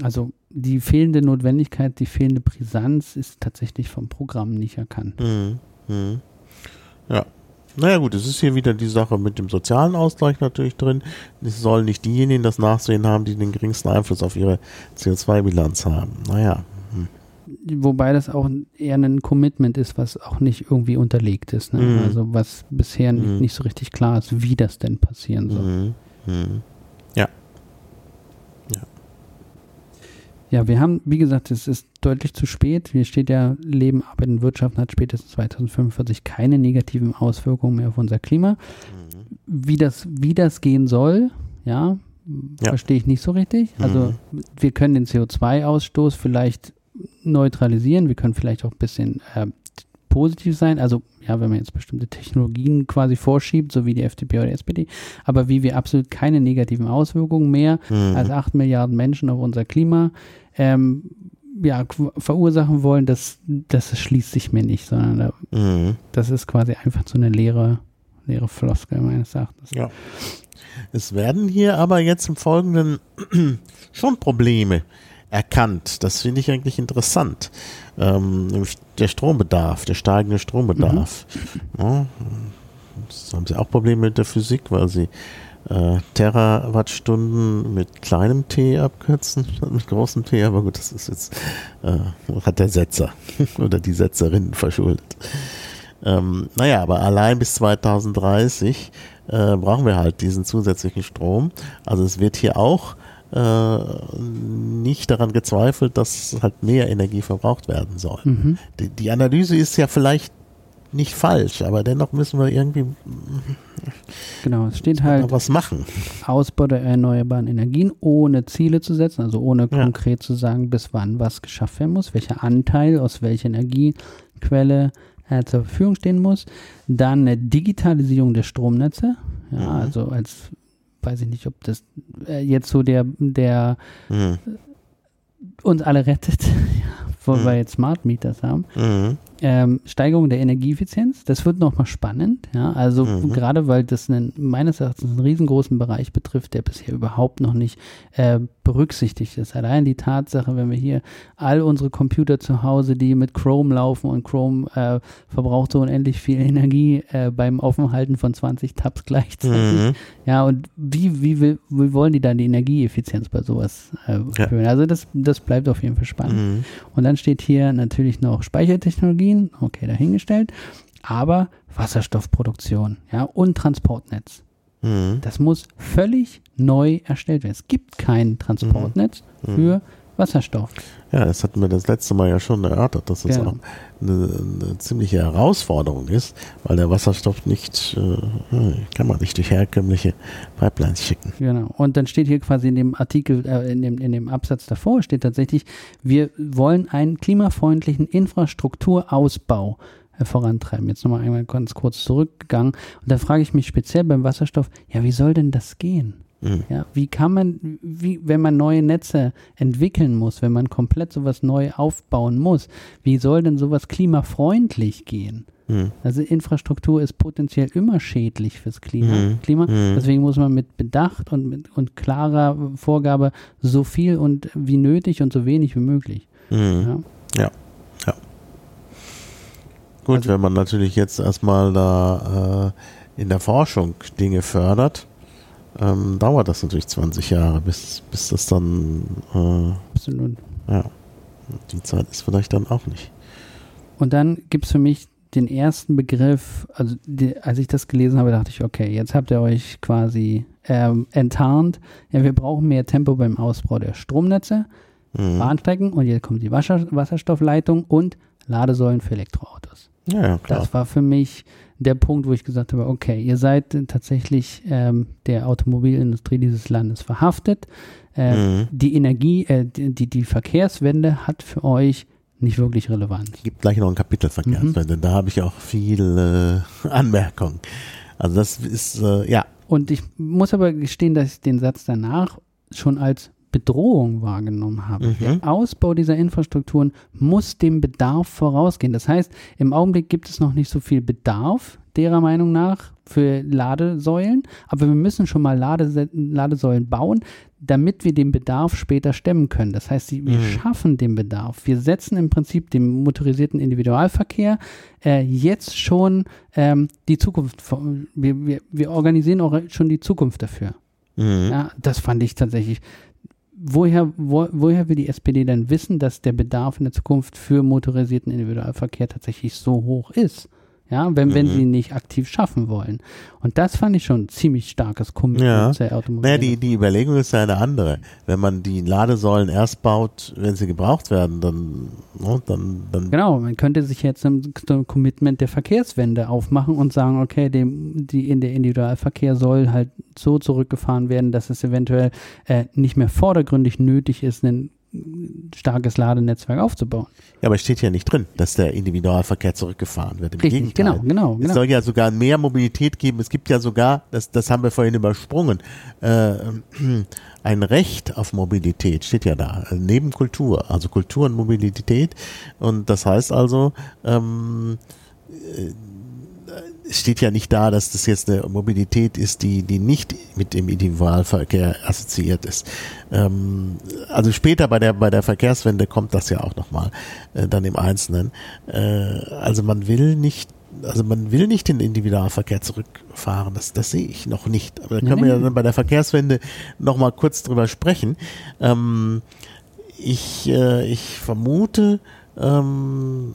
S3: Also die fehlende Notwendigkeit, die fehlende Brisanz ist tatsächlich vom Programm nicht erkannt.
S2: Mhm. Mhm. Ja, naja gut, es ist hier wieder die Sache mit dem sozialen Ausgleich natürlich drin. Es sollen nicht diejenigen das Nachsehen haben, die den geringsten Einfluss auf ihre CO2-Bilanz haben. Naja.
S3: Hm. Wobei das auch eher ein Commitment ist, was auch nicht irgendwie unterlegt ist. Ne? Mhm. Also was bisher mhm. nicht, nicht, so richtig klar ist, wie das denn passieren soll. Mhm.
S2: mhm. Ja.
S3: Ja, wir haben, wie gesagt, es ist deutlich zu spät. Hier steht ja, Leben, Arbeit und Wirtschaft hat spätestens 2045 keine negativen Auswirkungen mehr auf unser Klima. Mhm. Wie, das, wie das gehen soll, ja, ja. verstehe ich nicht so richtig. Also mhm. wir können den CO2-Ausstoß vielleicht neutralisieren, wir können vielleicht auch ein bisschen äh, positiv sein. Also ja, wenn man jetzt bestimmte Technologien quasi vorschiebt, so wie die FDP oder die SPD, aber wie wir absolut keine negativen Auswirkungen mehr mhm. als 8 Milliarden Menschen auf unser Klima ähm, ja, verursachen wollen, das, das schließt sich mir nicht, sondern da, mhm. das ist quasi einfach so eine leere, leere Floskel meines Erachtens.
S2: Ja. Es werden hier aber jetzt im Folgenden [CLEARS THROAT] schon Probleme erkannt. Das finde ich eigentlich interessant. Ähm, nämlich der Strombedarf, der steigende Strombedarf. Mhm. Ja, das haben sie auch Probleme mit der Physik, weil sie äh, Terawattstunden mit kleinem T abkürzen, [LAUGHS] mit großem T, aber gut, das ist jetzt, äh, hat der Setzer [LAUGHS] oder die Setzerin verschuldet. Ähm, naja, aber allein bis 2030 äh, brauchen wir halt diesen zusätzlichen Strom. Also es wird hier auch äh, nicht daran gezweifelt, dass halt mehr Energie verbraucht werden soll. Mhm. Die, die, Analyse ist ja vielleicht nicht falsch, aber dennoch müssen wir irgendwie
S3: genau, es steht halt
S2: was machen.
S3: Ausbau der erneuerbaren Energien ohne Ziele zu setzen, also ohne ja. konkret zu sagen, bis wann was geschafft werden muss, welcher Anteil aus welcher Energiequelle äh, zur Verfügung stehen muss. Dann eine Digitalisierung der Stromnetze, ja, mhm. also als weiß ich nicht, ob das äh, jetzt so der, der mhm. uns alle rettet, [LAUGHS] wo mhm. wir jetzt Smart Meters haben. Mhm ähm, Steigerung der Energieeffizienz. Das wird nochmal spannend. Ja? Also mhm. gerade weil das einen, meines Erachtens einen riesengroßen Bereich betrifft, der bisher überhaupt noch nicht äh, berücksichtigt ist. Allein die Tatsache, wenn wir hier all unsere Computer zu Hause, die mit Chrome laufen und Chrome äh, verbraucht so unendlich viel Energie äh, beim Aufenhalten von 20 Tabs gleichzeitig. Mhm. Ja, und wie, wie, wie, wie wollen die dann die Energieeffizienz bei sowas äh, erhöhen? Ja. Also das, das bleibt auf jeden Fall spannend. Mhm. Und dann steht hier natürlich noch Speichertechnologie Batterien, okay, dahingestellt, aber Wasserstoffproduktion, ja, und Transportnetz. Mhm. Das muss völlig neu erstellt werden. Es gibt kein Transportnetz mhm. für Wasserstoff.
S2: Ja, das hatten wir das letzte Mal ja schon erörtert, dass das ja. auch eine, eine, ziemliche Herausforderung ist, weil der Wasserstoff nicht, äh, kann man nicht durch herkömmliche Pipelines schicken.
S3: Genau. Und dann steht hier quasi in dem Artikel, äh, in, dem, in dem Absatz davor, steht tatsächlich, wir wollen einen klimafreundlichen Infrastrukturausbau vorantreiben. Jetzt nochmal einmal ganz kurz zurückgegangen. Und da frage ich mich speziell beim Wasserstoff, ja, wie soll denn das gehen? Mhm. Ja, wie kann man, wie, wenn man neue Netze entwickeln muss, wenn man komplett sowas neu aufbauen muss, wie soll denn sowas klimafreundlich gehen? Mhm. Also Infrastruktur ist potenziell immer schädlich fürs Klima. Mhm. Klima. Mhm. Deswegen muss man mit Bedacht und, mit, und klarer Vorgabe so viel und wie nötig und so wenig wie möglich.
S2: Mhm. Ja. ja. Gut, also, wenn man natürlich jetzt erstmal da äh, in der Forschung Dinge fördert, ähm, dauert das natürlich 20 Jahre, bis, bis das dann. Äh, Absolut. Ja. Die Zeit ist vielleicht dann auch nicht.
S3: Und dann gibt es für mich den ersten Begriff, also die, als ich das gelesen habe, dachte ich, okay, jetzt habt ihr euch quasi ähm, enttarnt. Ja, wir brauchen mehr Tempo beim Ausbau der Stromnetze, mhm. Bahnstrecken und jetzt kommt die Wasser, Wasserstoffleitung und Ladesäulen für Elektroautos.
S2: Ja, klar.
S3: Das war für mich der Punkt, wo ich gesagt habe, okay, ihr seid tatsächlich ähm, der Automobilindustrie dieses Landes verhaftet. Äh, mhm. Die Energie, äh, die, die Verkehrswende hat für euch nicht wirklich Relevanz.
S2: Es gibt gleich noch ein Kapitel Verkehrswende, mhm. da habe ich auch viele äh, [LAUGHS] Anmerkungen. Also das ist, äh, ja.
S3: Und ich muss aber gestehen, dass ich den Satz danach schon als Bedrohung wahrgenommen habe. Mhm. Der Ausbau dieser Infrastrukturen muss dem Bedarf vorausgehen. Das heißt, im Augenblick gibt es noch nicht so viel Bedarf, derer Meinung nach, für Ladesäulen, aber wir müssen schon mal Lade Ladesäulen bauen, damit wir den Bedarf später stemmen können. Das heißt, wir mhm. schaffen den Bedarf. Wir setzen im Prinzip dem motorisierten Individualverkehr äh, jetzt schon ähm, die Zukunft, wir, wir, wir organisieren auch schon die Zukunft dafür. Mhm. Ja, das fand ich tatsächlich woher, wo, woher will die SPD denn wissen, dass der Bedarf in der Zukunft für motorisierten Individualverkehr tatsächlich so hoch ist? Ja, wenn, mhm. wenn sie nicht aktiv schaffen wollen. Und das fand ich schon ein ziemlich starkes
S2: Commitment ja. der Automobil. Naja, die, die Überlegung ist ja eine andere. Wenn man die Ladesäulen erst baut, wenn sie gebraucht werden, dann, ne, dann, dann.
S3: Genau, man könnte sich jetzt ein, ein Commitment der Verkehrswende aufmachen und sagen, okay, dem, die, in der Individualverkehr soll halt so zurückgefahren werden, dass es eventuell äh, nicht mehr vordergründig nötig ist, einen starkes Ladenetzwerk aufzubauen.
S2: Ja, aber es steht ja nicht drin, dass der Individualverkehr zurückgefahren wird. Im
S3: Richtig,
S2: Gegenteil.
S3: genau, genau,
S2: genau. Es soll ja sogar mehr Mobilität geben. Es gibt ja sogar, das, das haben wir vorhin übersprungen, äh, ein Recht auf Mobilität steht ja da, neben Kultur, also Kultur und Mobilität. Und das heißt also, ähm, äh, steht ja nicht da, dass das jetzt eine Mobilität ist, die, die nicht mit dem Individualverkehr assoziiert ist. Ähm, also später bei der, bei der Verkehrswende kommt das ja auch nochmal, äh, dann im Einzelnen. Äh, also man will nicht also man will nicht den Individualverkehr zurückfahren, das, das sehe ich noch nicht. Aber da können wir ja dann bei der Verkehrswende nochmal kurz drüber sprechen. Ähm, ich, äh, ich vermute, ähm,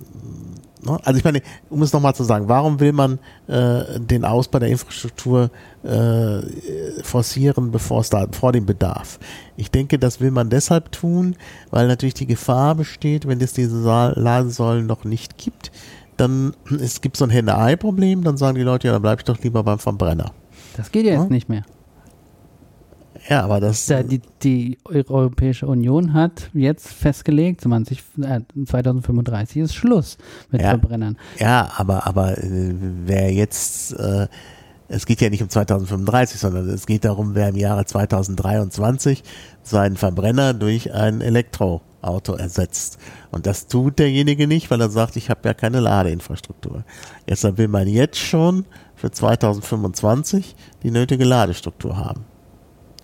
S2: Ne? Also ich meine, um es nochmal zu sagen, warum will man äh, den Ausbau der Infrastruktur äh, forcieren, bevor es da vor dem Bedarf? Ich denke, das will man deshalb tun, weil natürlich die Gefahr besteht, wenn es diese Ladesäulen noch nicht gibt, dann es gibt so ein Henne-Ei-Problem, dann sagen die Leute, ja, dann bleibe ich doch lieber beim Verbrenner.
S3: Das geht ja jetzt nicht mehr.
S2: Ja, aber das.
S3: Da die, die Europäische Union hat jetzt festgelegt, 20, äh, 2035 ist Schluss mit
S2: ja,
S3: Verbrennern.
S2: Ja, aber, aber äh, wer jetzt, äh, es geht ja nicht um 2035, sondern es geht darum, wer im Jahre 2023 seinen Verbrenner durch ein Elektroauto ersetzt. Und das tut derjenige nicht, weil er sagt, ich habe ja keine Ladeinfrastruktur. Deshalb will man jetzt schon für 2025 die nötige Ladestruktur haben.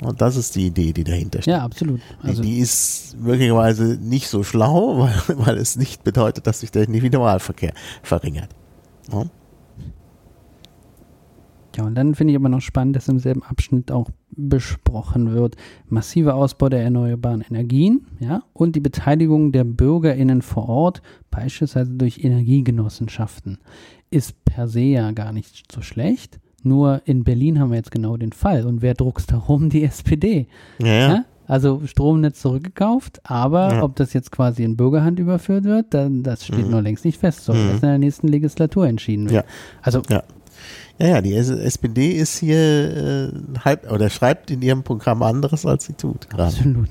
S2: Und das ist die Idee, die dahinter steht.
S3: Ja, absolut.
S2: Also die, die ist möglicherweise nicht so schlau, [LAUGHS] weil, weil es nicht bedeutet, dass sich der Individualverkehr verringert. Ja,
S3: ja und dann finde ich aber noch spannend, dass im selben Abschnitt auch besprochen wird, massiver Ausbau der erneuerbaren Energien, ja, und die Beteiligung der BürgerInnen vor Ort, beispielsweise durch Energiegenossenschaften, ist per se ja gar nicht so schlecht. Nur in Berlin haben wir jetzt genau den Fall. Und wer druckst darum? Die SPD.
S2: Ja, ja. ja?
S3: Also Stromnetz zurückgekauft, aber ja. ob das jetzt quasi in Bürgerhand überführt wird, dann, das steht mhm. noch längst nicht fest. Soll mhm. erst in der nächsten Legislatur entschieden werden.
S2: Ja. Also ja. Ja, ja, die SPD ist hier äh, halb oder schreibt in ihrem Programm anderes, als sie tut.
S3: Absolut.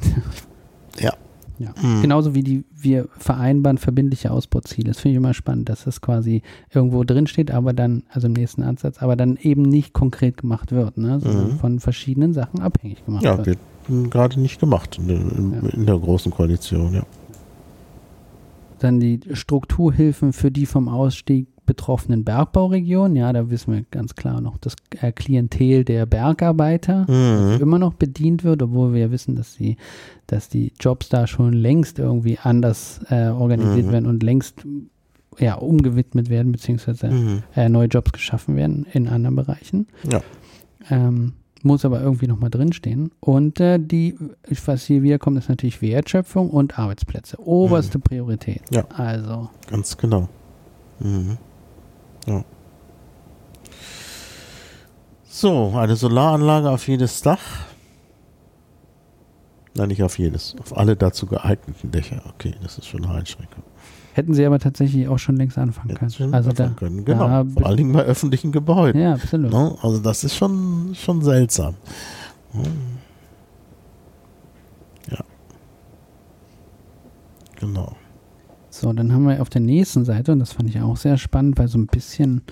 S2: Ja.
S3: Ja. Mhm. Genauso wie die, wir vereinbaren verbindliche Ausbauziele. Das finde ich immer spannend, dass das quasi irgendwo drinsteht, aber dann, also im nächsten Ansatz, aber dann eben nicht konkret gemacht wird, ne? sondern mhm. von verschiedenen Sachen abhängig gemacht
S2: ja,
S3: wird.
S2: Ja, wird gerade nicht gemacht in der, in, ja. in der großen Koalition, ja.
S3: Dann die Strukturhilfen für die vom Ausstieg betroffenen Bergbauregionen. Ja, da wissen wir ganz klar noch das äh, Klientel der Bergarbeiter, mhm. das immer noch bedient wird, obwohl wir ja wissen, dass die, dass die Jobs da schon längst irgendwie anders äh, organisiert mhm. werden und längst ja, umgewidmet werden, beziehungsweise mhm. äh, neue Jobs geschaffen werden in anderen Bereichen.
S2: Ja.
S3: Ähm, muss aber irgendwie nochmal drinstehen. Und äh, die, was hier wiederkommt, ist natürlich Wertschöpfung und Arbeitsplätze. Oberste mhm. Priorität.
S2: Ja.
S3: Also.
S2: Ganz genau. Mhm. Ja. So, eine Solaranlage auf jedes Dach. Nein, nicht auf jedes, auf alle dazu geeigneten Dächer. Okay, das ist schon eine Einschränkung.
S3: Hätten sie aber tatsächlich auch schon längst anfangen können.
S2: Schon also anfangen da, können. Genau, da, vor allen Dingen bei öffentlichen Gebäuden.
S3: Ja, absolut.
S2: No? Ne? Also das ist schon, schon seltsam. Ja. Genau.
S3: So, dann haben wir auf der nächsten Seite, und das fand ich auch sehr spannend, weil so ein bisschen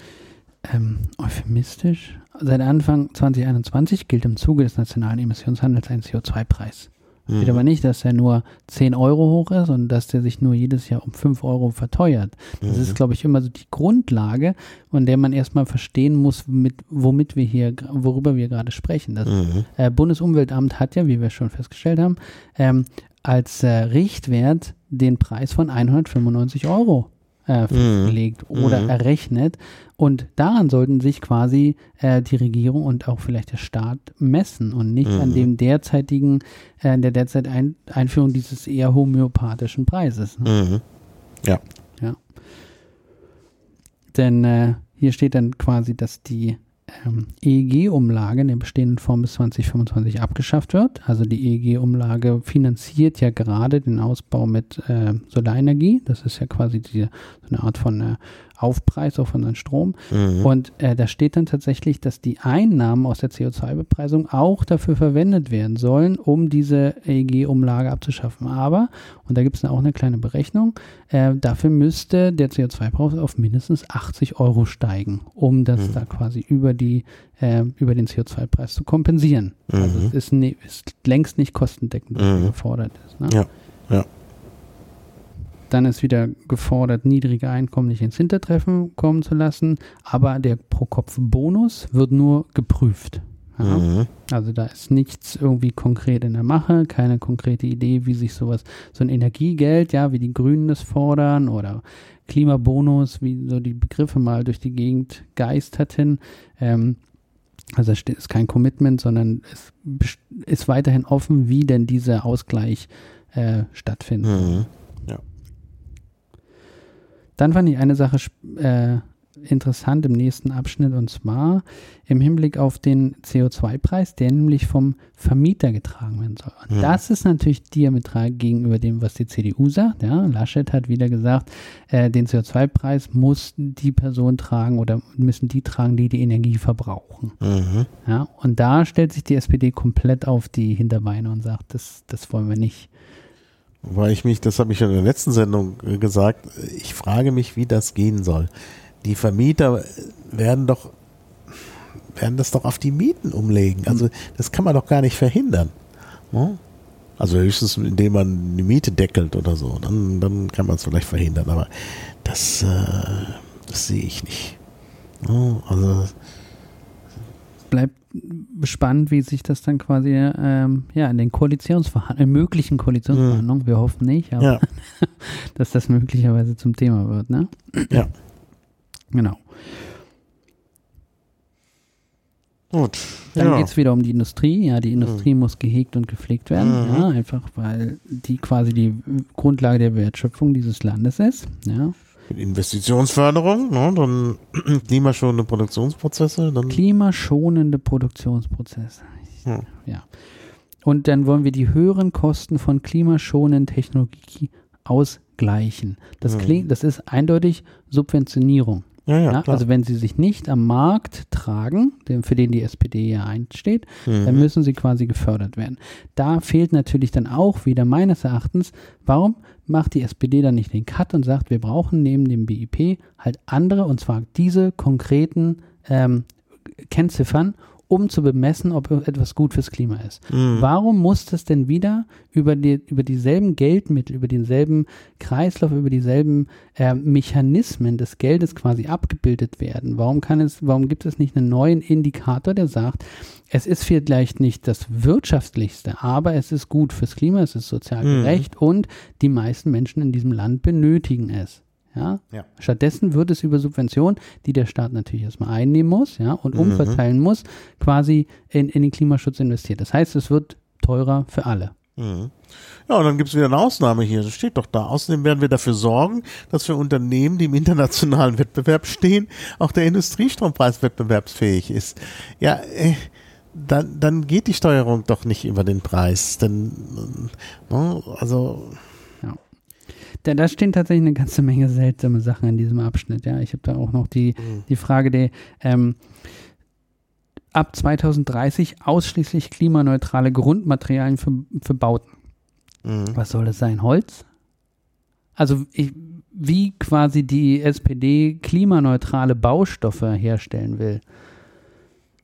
S3: ähm, euphemistisch. Seit Anfang 2021 gilt im Zuge des nationalen Emissionshandels ein CO2-Preis. Mhm. Steht aber nicht, dass er nur 10 Euro hoch ist und dass der sich nur jedes Jahr um 5 Euro verteuert. Das mhm. ist, glaube ich, immer so die Grundlage, von der man erstmal verstehen muss, mit, womit wir hier, worüber wir gerade sprechen. Das mhm. äh, Bundesumweltamt hat ja, wie wir schon festgestellt haben, ähm, als äh, Richtwert den Preis von 195 Euro äh, mhm. festgelegt mhm. oder mhm. errechnet. Und daran sollten sich quasi äh, die Regierung und auch vielleicht der Staat messen und nicht mhm. an dem derzeitigen, äh, der derzeit ein Einführung dieses eher homöopathischen Preises.
S2: Ne? Mhm. Ja.
S3: Ja. Denn äh, hier steht dann quasi, dass die ähm, EEG-Umlage in der bestehenden Form bis 2025 abgeschafft wird. Also die EEG-Umlage finanziert ja gerade den Ausbau mit äh, Solarenergie. Das ist ja quasi die, so eine Art von äh, Aufpreis auf unseren Strom. Mhm. Und äh, da steht dann tatsächlich, dass die Einnahmen aus der CO2-Bepreisung auch dafür verwendet werden sollen, um diese EEG-Umlage abzuschaffen. Aber, und da gibt es auch eine kleine Berechnung, äh, dafür müsste der CO2-Preis auf mindestens 80 Euro steigen, um das mhm. da quasi über die äh, über den CO2-Preis zu kompensieren. Also mhm. Also es ist, ne, ist, längst nicht kostendeckend, was mhm. gefordert ist. Ne?
S2: Ja, ja.
S3: Dann ist wieder gefordert, niedrige Einkommen nicht ins Hintertreffen kommen zu lassen, aber der Pro-Kopf-Bonus wird nur geprüft. Ja? Mhm. Also da ist nichts irgendwie konkret in der Mache, keine konkrete Idee, wie sich sowas, so ein Energiegeld, ja, wie die Grünen das fordern oder Klimabonus, wie so die Begriffe mal durch die Gegend geisterten. Ähm, also es ist kein Commitment, sondern es ist weiterhin offen, wie denn dieser Ausgleich äh, stattfindet. Mhm. Dann fand ich eine Sache äh, interessant im nächsten Abschnitt und zwar im Hinblick auf den CO2-Preis, der nämlich vom Vermieter getragen werden soll. Und ja. das ist natürlich diametral gegenüber dem, was die CDU sagt. Ja, Laschet hat wieder gesagt, äh, den CO2-Preis muss die Person tragen oder müssen die tragen, die die Energie verbrauchen. Mhm. Ja, und da stellt sich die SPD komplett auf die Hinterbeine und sagt, das, das wollen wir nicht.
S2: Weil ich mich, das habe ich in der letzten Sendung äh, gesagt, ich frage mich, wie das gehen soll. Die Vermieter werden doch, werden das doch auf die Mieten umlegen. Also das kann man doch gar nicht verhindern. Ne? Also höchstens, indem man die Miete deckelt oder so. Dann, dann kann man es vielleicht verhindern. Aber das, äh, das sehe ich nicht. Ne? Also
S3: bleibt spannend, wie sich das dann quasi ähm, ja, in den Koalitionsverhandlungen, möglichen Koalitionsverhandlungen, mhm. wir hoffen nicht, aber ja. [LAUGHS] dass das möglicherweise zum Thema wird, ne?
S2: Ja.
S3: Genau.
S2: Gut.
S3: Dann ja. geht es wieder um die Industrie. Ja, die Industrie mhm. muss gehegt und gepflegt werden. Mhm. Ja, einfach weil die quasi die Grundlage der Wertschöpfung dieses Landes ist. Ja.
S2: Investitionsförderung, ne, dann [CLEARS THROAT] klimaschonende Produktionsprozesse. Dann
S3: klimaschonende Produktionsprozesse. Hm. Ja. und dann wollen wir die höheren Kosten von klimaschonenden Technologie ausgleichen. Das mhm. klingt, das ist eindeutig Subventionierung. Ja, ja, also wenn sie sich nicht am Markt tragen, für den die SPD ja einsteht, mhm. dann müssen sie quasi gefördert werden. Da fehlt natürlich dann auch wieder meines Erachtens, warum macht die SPD dann nicht den Cut und sagt, wir brauchen neben dem BIP halt andere, und zwar diese konkreten ähm, Kennziffern, um zu bemessen, ob etwas gut fürs Klima ist. Mhm. Warum muss das denn wieder über, die, über dieselben Geldmittel, über denselben Kreislauf, über dieselben äh, Mechanismen des Geldes quasi abgebildet werden? Warum kann es, warum gibt es nicht einen neuen Indikator, der sagt, es ist vielleicht nicht das wirtschaftlichste, aber es ist gut fürs Klima, es ist sozial mhm. gerecht und die meisten Menschen in diesem Land benötigen es. Ja? ja? Stattdessen wird es über Subventionen, die der Staat natürlich erstmal einnehmen muss, ja, und mhm. umverteilen muss, quasi in, in den Klimaschutz investiert. Das heißt, es wird teurer für alle.
S2: Mhm. Ja, und dann gibt es wieder eine Ausnahme hier. Das steht doch da. Außerdem werden wir dafür sorgen, dass für Unternehmen, die im internationalen [LAUGHS] Wettbewerb stehen, auch der Industriestrompreis wettbewerbsfähig ist. Ja, äh, dann, dann geht die Steuerung doch nicht über den Preis. Denn, äh, ne, also
S3: da, da stehen tatsächlich eine ganze Menge seltsame Sachen in diesem Abschnitt. Ja, ich habe da auch noch die, mhm. die Frage der ähm, ab 2030 ausschließlich klimaneutrale Grundmaterialien für, für Bauten. Mhm. Was soll das sein? Holz? Also ich, wie quasi die SPD klimaneutrale Baustoffe herstellen will.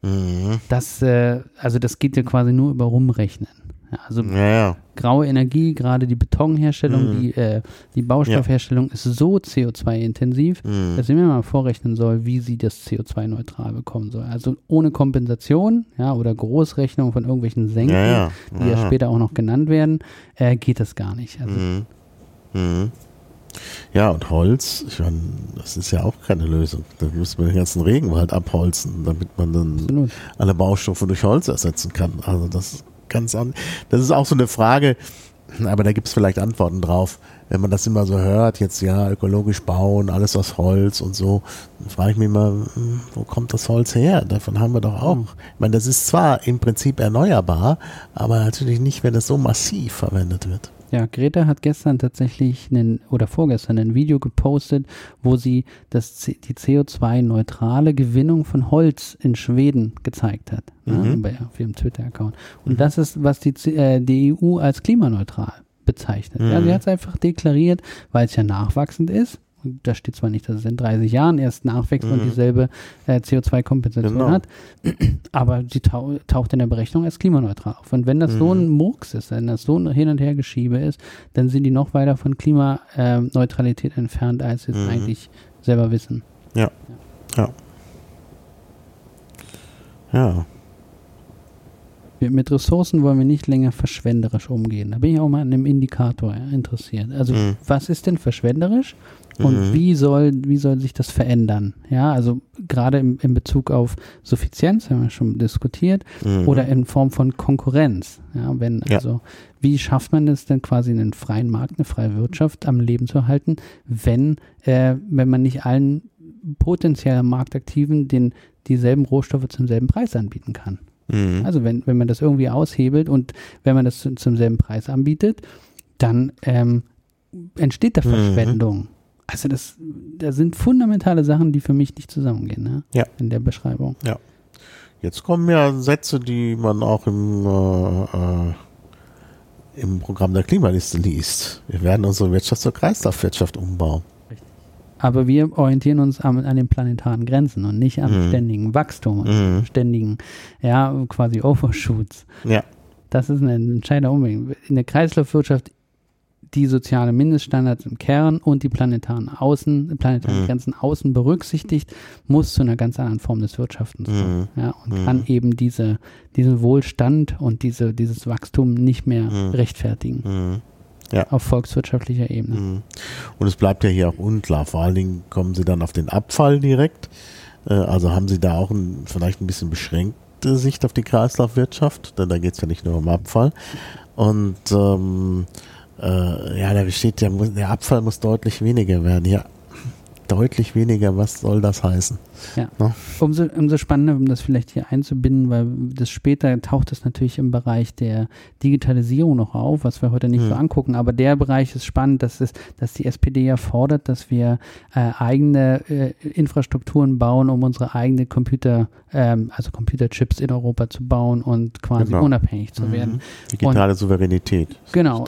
S3: Mhm. Das, äh, also das geht ja quasi nur über Rumrechnen. Ja, also ja, ja. Graue Energie, gerade die Betonherstellung, mhm. die, äh, die Baustoffherstellung ist so CO2-intensiv, mhm. dass ich mir mal vorrechnen soll, wie sie das CO2-neutral bekommen soll. Also ohne Kompensation ja, oder Großrechnung von irgendwelchen Senken, die ja später auch noch genannt werden, äh, geht das gar nicht. Also, mhm.
S2: mhm. Ja, und Holz, ich meine, das ist ja auch keine Lösung. Da müsste man den ganzen Regenwald abholzen, damit man dann Absolut. alle Baustoffe durch Holz ersetzen kann. Also das ganz an. Das ist auch so eine Frage, aber da gibt es vielleicht Antworten drauf. Wenn man das immer so hört, jetzt ja, ökologisch bauen, alles aus Holz und so, dann frage ich mich immer, hm, wo kommt das Holz her? Davon haben wir doch auch. Ich meine, das ist zwar im Prinzip erneuerbar, aber natürlich nicht, wenn es so massiv verwendet wird.
S3: Ja, Greta hat gestern tatsächlich einen, oder vorgestern ein Video gepostet, wo sie das, die CO2-neutrale Gewinnung von Holz in Schweden gezeigt hat. Mhm. Ja, auf ihrem Twitter-Account. Und mhm. das ist, was die, äh, die EU als klimaneutral bezeichnet. Mhm. Ja, sie hat es einfach deklariert, weil es ja nachwachsend ist da steht zwar nicht, dass es in 30 Jahren erst nachwächst mhm. und dieselbe äh, CO2-Kompensation genau. hat, [CLEARS THROAT] aber sie tau taucht in der Berechnung als klimaneutral auf. Und wenn das mhm. so ein Murks ist, wenn das so ein Hin- und Hergeschiebe ist, dann sind die noch weiter von Klimaneutralität entfernt, als sie es mhm. eigentlich selber wissen.
S2: Ja. Ja. Ja.
S3: Wir, mit Ressourcen wollen wir nicht länger verschwenderisch umgehen. Da bin ich auch mal an einem Indikator interessiert. Also, mhm. was ist denn verschwenderisch? Und mhm. wie soll, wie soll sich das verändern? Ja, also gerade im, in Bezug auf Suffizienz, haben wir schon diskutiert, mhm. oder in Form von Konkurrenz. Ja, wenn, ja. also, wie schafft man es denn quasi einen freien Markt, eine freie Wirtschaft am Leben zu halten, wenn, äh, wenn man nicht allen potenziellen Marktaktiven den, dieselben Rohstoffe zum selben Preis anbieten kann? Mhm. Also wenn, wenn man das irgendwie aushebelt und wenn man das zu, zum selben Preis anbietet, dann ähm, entsteht da mhm. Verschwendung. Also das, da sind fundamentale Sachen, die für mich nicht zusammengehen, ne?
S2: Ja.
S3: In der Beschreibung.
S2: Ja. Jetzt kommen ja Sätze, die man auch im, äh, äh, im Programm der Klimaliste liest. Wir werden unsere Wirtschaft zur Kreislaufwirtschaft umbauen.
S3: Aber wir orientieren uns an, an den planetaren Grenzen und nicht am mhm. ständigen Wachstum und mhm. ständigen, ja, quasi Overshoots.
S2: Ja.
S3: Das ist ein entscheidender Umweg. In der Kreislaufwirtschaft die sozialen Mindeststandards im Kern und die planetaren Außen, planetaren mhm. Grenzen außen berücksichtigt, muss zu einer ganz anderen Form des Wirtschaftens kommen. Mhm. Ja, und mhm. kann eben diese, diesen Wohlstand und diese, dieses Wachstum nicht mehr mhm. rechtfertigen.
S2: Mhm. Ja.
S3: Auf volkswirtschaftlicher Ebene.
S2: Mhm. Und es bleibt ja hier auch unklar. Vor allen Dingen kommen Sie dann auf den Abfall direkt. Äh, also haben Sie da auch ein, vielleicht ein bisschen beschränkte Sicht auf die Kreislaufwirtschaft, denn da geht es ja nicht nur um Abfall. Und ähm, äh, ja, da steht, der, der Abfall muss deutlich weniger werden. Ja, deutlich weniger, was soll das heißen?
S3: Ja. No? Umso, umso spannender, um das vielleicht hier einzubinden, weil das später taucht es natürlich im Bereich der Digitalisierung noch auf, was wir heute nicht hm. so angucken. Aber der Bereich ist spannend, dass, es, dass die SPD ja fordert, dass wir äh, eigene äh, Infrastrukturen bauen, um unsere eigene Computer, ähm, also Computerchips in Europa zu bauen und quasi genau. unabhängig zu mhm. werden.
S2: Digitale und, Souveränität.
S3: Genau.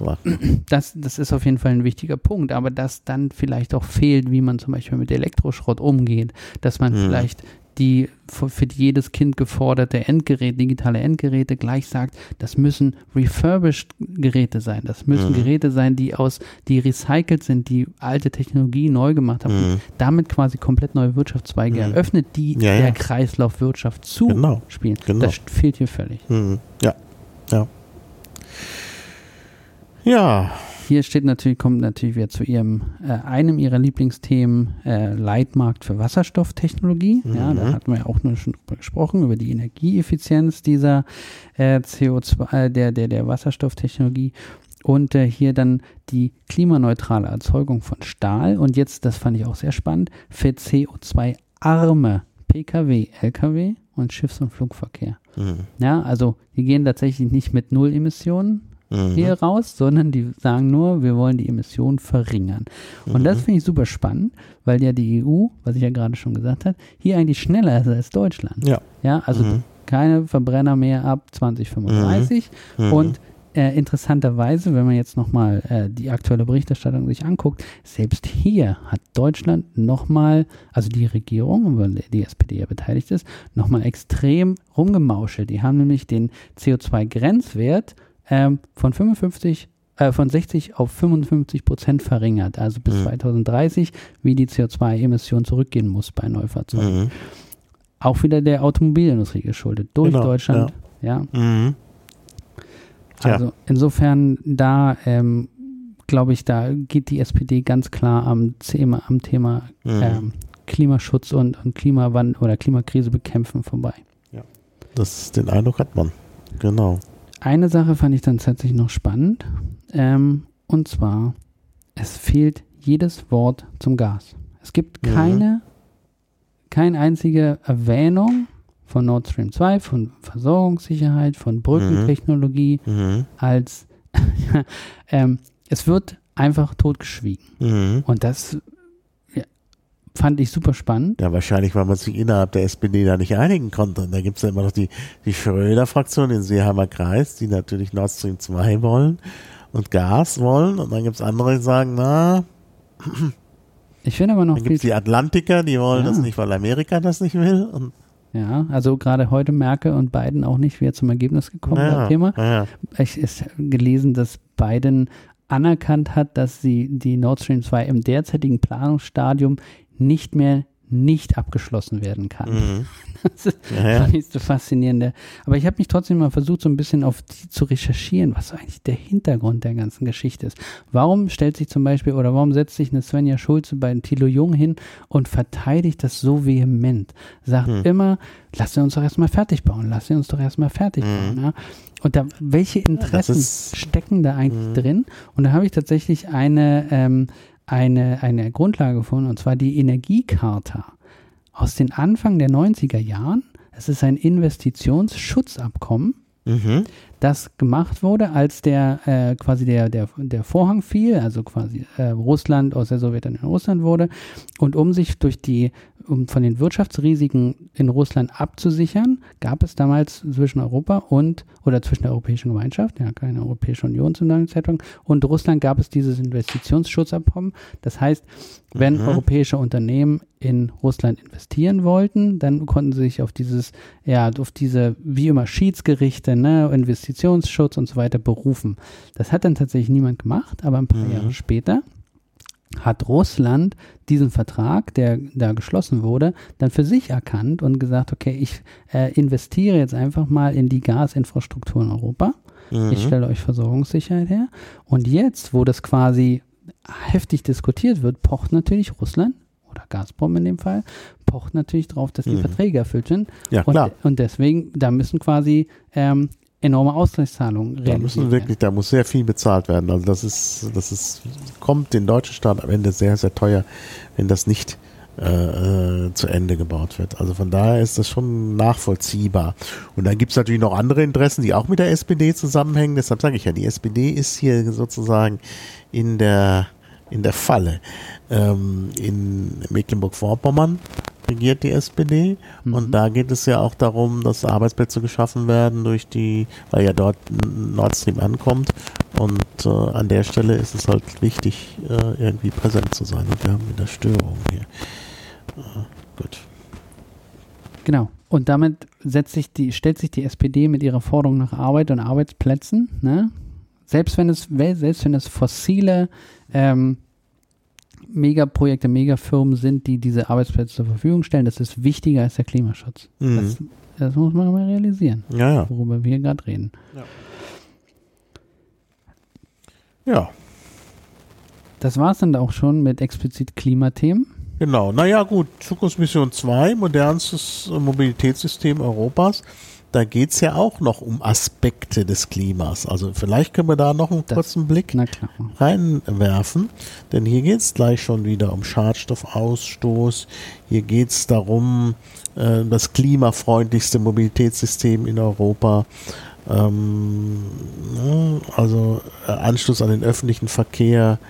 S3: Das, das ist auf jeden Fall ein wichtiger Punkt, aber dass dann vielleicht auch fehlt, wie man zum Beispiel mit Elektroschrott umgeht, dass man mhm. Vielleicht die für, jedes Kind geforderte Endgerät, digitale Endgeräte gleich sagt, das müssen refurbished Geräte sein. Das müssen mhm. Geräte sein, die aus, die recycelt sind, die alte Technologie neu gemacht haben. Mhm. damit quasi komplett neue Wirtschaftszweige mhm. eröffnet, die ja, der ja. Kreislaufwirtschaft zuspielen. Genau. Genau. Das fehlt hier völlig.
S2: Mhm. Ja. Ja. Ja.
S3: Hier steht natürlich, kommt natürlich wieder zu ihrem, äh, einem ihrer Lieblingsthemen, äh, Leitmarkt für Wasserstofftechnologie. Mhm. Ja, da hatten wir ja auch nur schon drüber gesprochen, über die Energieeffizienz dieser äh, CO2, äh, der, der, der Wasserstofftechnologie. Und äh, hier dann die klimaneutrale Erzeugung von Stahl. Und jetzt, das fand ich auch sehr spannend, für CO2-arme Pkw, Lkw und Schiffs- und Flugverkehr. Mhm. Ja, also die gehen tatsächlich nicht mit Null Emissionen mhm. hier raus, sondern die sagen nur, wir wollen die Emissionen verringern. Und mhm. das finde ich super spannend, weil ja die EU, was ich ja gerade schon gesagt habe, hier eigentlich schneller ist als Deutschland.
S2: Ja.
S3: Ja, also mhm. keine Verbrenner mehr ab 2035 mhm. und äh, interessanterweise, wenn man jetzt nochmal äh, die aktuelle Berichterstattung sich anguckt, selbst hier hat Deutschland nochmal, also die Regierung, weil die SPD ja beteiligt ist, nochmal extrem rumgemauschelt. Die haben nämlich den CO2-Grenzwert ähm, von 55 äh, von 60 auf 55 Prozent verringert, also bis mhm. 2030, wie die CO2-Emission zurückgehen muss bei Neufahrzeugen. Mhm. Auch wieder der Automobilindustrie geschuldet, durch genau, Deutschland. Ja. ja. Mhm. Also insofern da ähm, glaube ich, da geht die SPD ganz klar am Thema, am Thema mhm. ähm, Klimaschutz und, und Klimawandel oder Klimakrise bekämpfen vorbei.
S2: Ja. Das, den Eindruck hat man. Genau
S3: eine Sache fand ich dann tatsächlich noch spannend. Ähm, und zwar, es fehlt jedes Wort zum Gas. Es gibt keine, ja. keine einzige Erwähnung von Nord Stream 2, von Versorgungssicherheit, von Brückentechnologie mhm. mhm. als [LAUGHS] ähm, es wird einfach totgeschwiegen. Mhm. Und das fand ich super spannend.
S2: Ja, wahrscheinlich, weil man sich innerhalb der SPD da nicht einigen konnte. Da gibt es ja immer noch die, die Schröder-Fraktion in Seeheimer Kreis, die natürlich Nord Stream 2 wollen und Gas wollen. Und dann gibt es andere, die sagen, na,
S3: ich finde aber noch.
S2: Dann gibt es die Atlantiker, die wollen ja. das nicht, weil Amerika das nicht will. Und
S3: ja, also gerade heute Merkel und Biden auch nicht wieder zum Ergebnis gekommen ja, Thema. Ja. Ich ist gelesen, dass Biden anerkannt hat, dass sie die Nord Stream 2 im derzeitigen Planungsstadium nicht mehr nicht abgeschlossen werden kann. Mhm. [LAUGHS] Das ist ja, ja. das nächste Faszinierende. Aber ich habe mich trotzdem mal versucht, so ein bisschen auf die zu recherchieren, was eigentlich der Hintergrund der ganzen Geschichte ist. Warum stellt sich zum Beispiel oder warum setzt sich eine Svenja Schulze bei Thilo Jung hin und verteidigt das so vehement? Sagt mhm. immer, lass uns doch erstmal fertig bauen, lass uns doch erstmal fertig mhm. bauen. Ja? Und da, welche Interessen stecken da eigentlich mhm. drin? Und da habe ich tatsächlich eine ähm, eine, eine Grundlage gefunden, und zwar die Energiecharta aus den Anfang der 90er Jahren. Es ist ein Investitionsschutzabkommen, mhm. das gemacht wurde, als der äh, quasi der, der, der Vorhang fiel, also quasi äh, Russland aus der Sowjetunion in Russland wurde. Und um sich durch die um von den Wirtschaftsrisiken in Russland abzusichern, gab es damals zwischen Europa und, oder zwischen der Europäischen Gemeinschaft, ja, keine Europäische Union zu damaligen Zeitpunkt, und Russland gab es dieses Investitionsschutzabkommen. Das heißt, wenn mhm. europäische Unternehmen in Russland investieren wollten, dann konnten sie sich auf dieses, ja, auf diese, wie immer, Schiedsgerichte, ne, Investitionsschutz und so weiter berufen. Das hat dann tatsächlich niemand gemacht, aber ein paar mhm. Jahre später hat Russland diesen Vertrag, der da geschlossen wurde, dann für sich erkannt und gesagt, okay, ich äh, investiere jetzt einfach mal in die Gasinfrastruktur in Europa. Mhm. Ich stelle euch Versorgungssicherheit her. Und jetzt, wo das quasi heftig diskutiert wird, pocht natürlich Russland oder Gazprom in dem Fall, pocht natürlich darauf, dass die mhm. Verträge erfüllt sind.
S2: Ja,
S3: und,
S2: klar.
S3: und deswegen, da müssen quasi ähm, enorme Ausgleichszahlungen
S2: realisiert da müssen wirklich, Da muss sehr viel bezahlt werden. Also das ist, das ist, kommt den deutschen Staat am Ende sehr, sehr teuer, wenn das nicht äh, äh, zu Ende gebaut wird. Also von daher ist das schon nachvollziehbar. Und dann gibt es natürlich noch andere Interessen, die auch mit der SPD zusammenhängen. Deshalb sage ich ja, die SPD ist hier sozusagen in der in der Falle. Ähm, in Mecklenburg-Vorpommern regiert die SPD mhm. und da geht es ja auch darum, dass Arbeitsplätze geschaffen werden durch die, weil ja dort Nord Stream ankommt und äh, an der Stelle ist es halt wichtig, äh, irgendwie präsent zu sein und wir haben wieder Störungen hier.
S3: Äh, gut. Genau. Und damit setzt sich die, stellt sich die SPD mit ihrer Forderung nach Arbeit und Arbeitsplätzen, ne? selbst wenn es, selbst wenn es fossile ähm, Megaprojekte, Megafirmen sind, die diese Arbeitsplätze zur Verfügung stellen, das ist wichtiger als der Klimaschutz. Mhm. Das, das, muss man mal realisieren,
S2: ja, ja.
S3: worüber wir gerade reden.
S2: Ja. ja.
S3: Das war es dann auch schon mit explizit Klimathemen.
S2: Genau, naja gut, Zukunftsmission 2, modernstes Mobilitätssystem Europas da geht es ja auch noch um Aspekte des Klimas. Also vielleicht können wir da noch einen das, kurzen Blick reinwerfen, denn hier geht es gleich schon wieder um Schadstoffausstoß. Hier geht es darum, äh, das klimafreundlichste Mobilitätssystem in Europa. Ähm, ne, also äh, Anschluss an den öffentlichen Verkehr.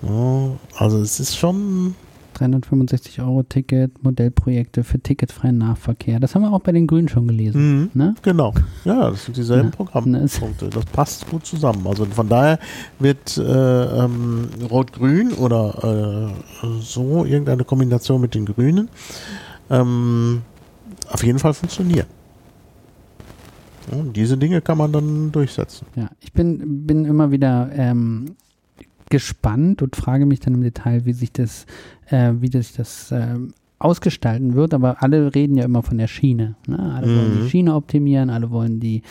S2: Ne, also es ist schon
S3: 365 Euro Ticket, Modellprojekte für ticketfreien Nahverkehr. Das haben wir auch bei den Grünen schon gelesen.
S2: Mhm, ne? Genau. Ja, das sind dieselben ja, Programmpunkte. Das passt gut zusammen. Also von daher wird äh, ähm, Rot-Grün oder äh, so irgendeine Kombination mit den Grünen ähm, auf jeden Fall funktionieren. Und diese Dinge kann man dann durchsetzen.
S3: Ja, ich bin, bin immer wieder ähm, gespannt und frage mich dann im Detail, wie sich das, äh, wie sich das äh, ausgestalten wird. Aber alle reden ja immer von der Schiene. Ne? Alle mhm. wollen die Schiene optimieren, alle wollen die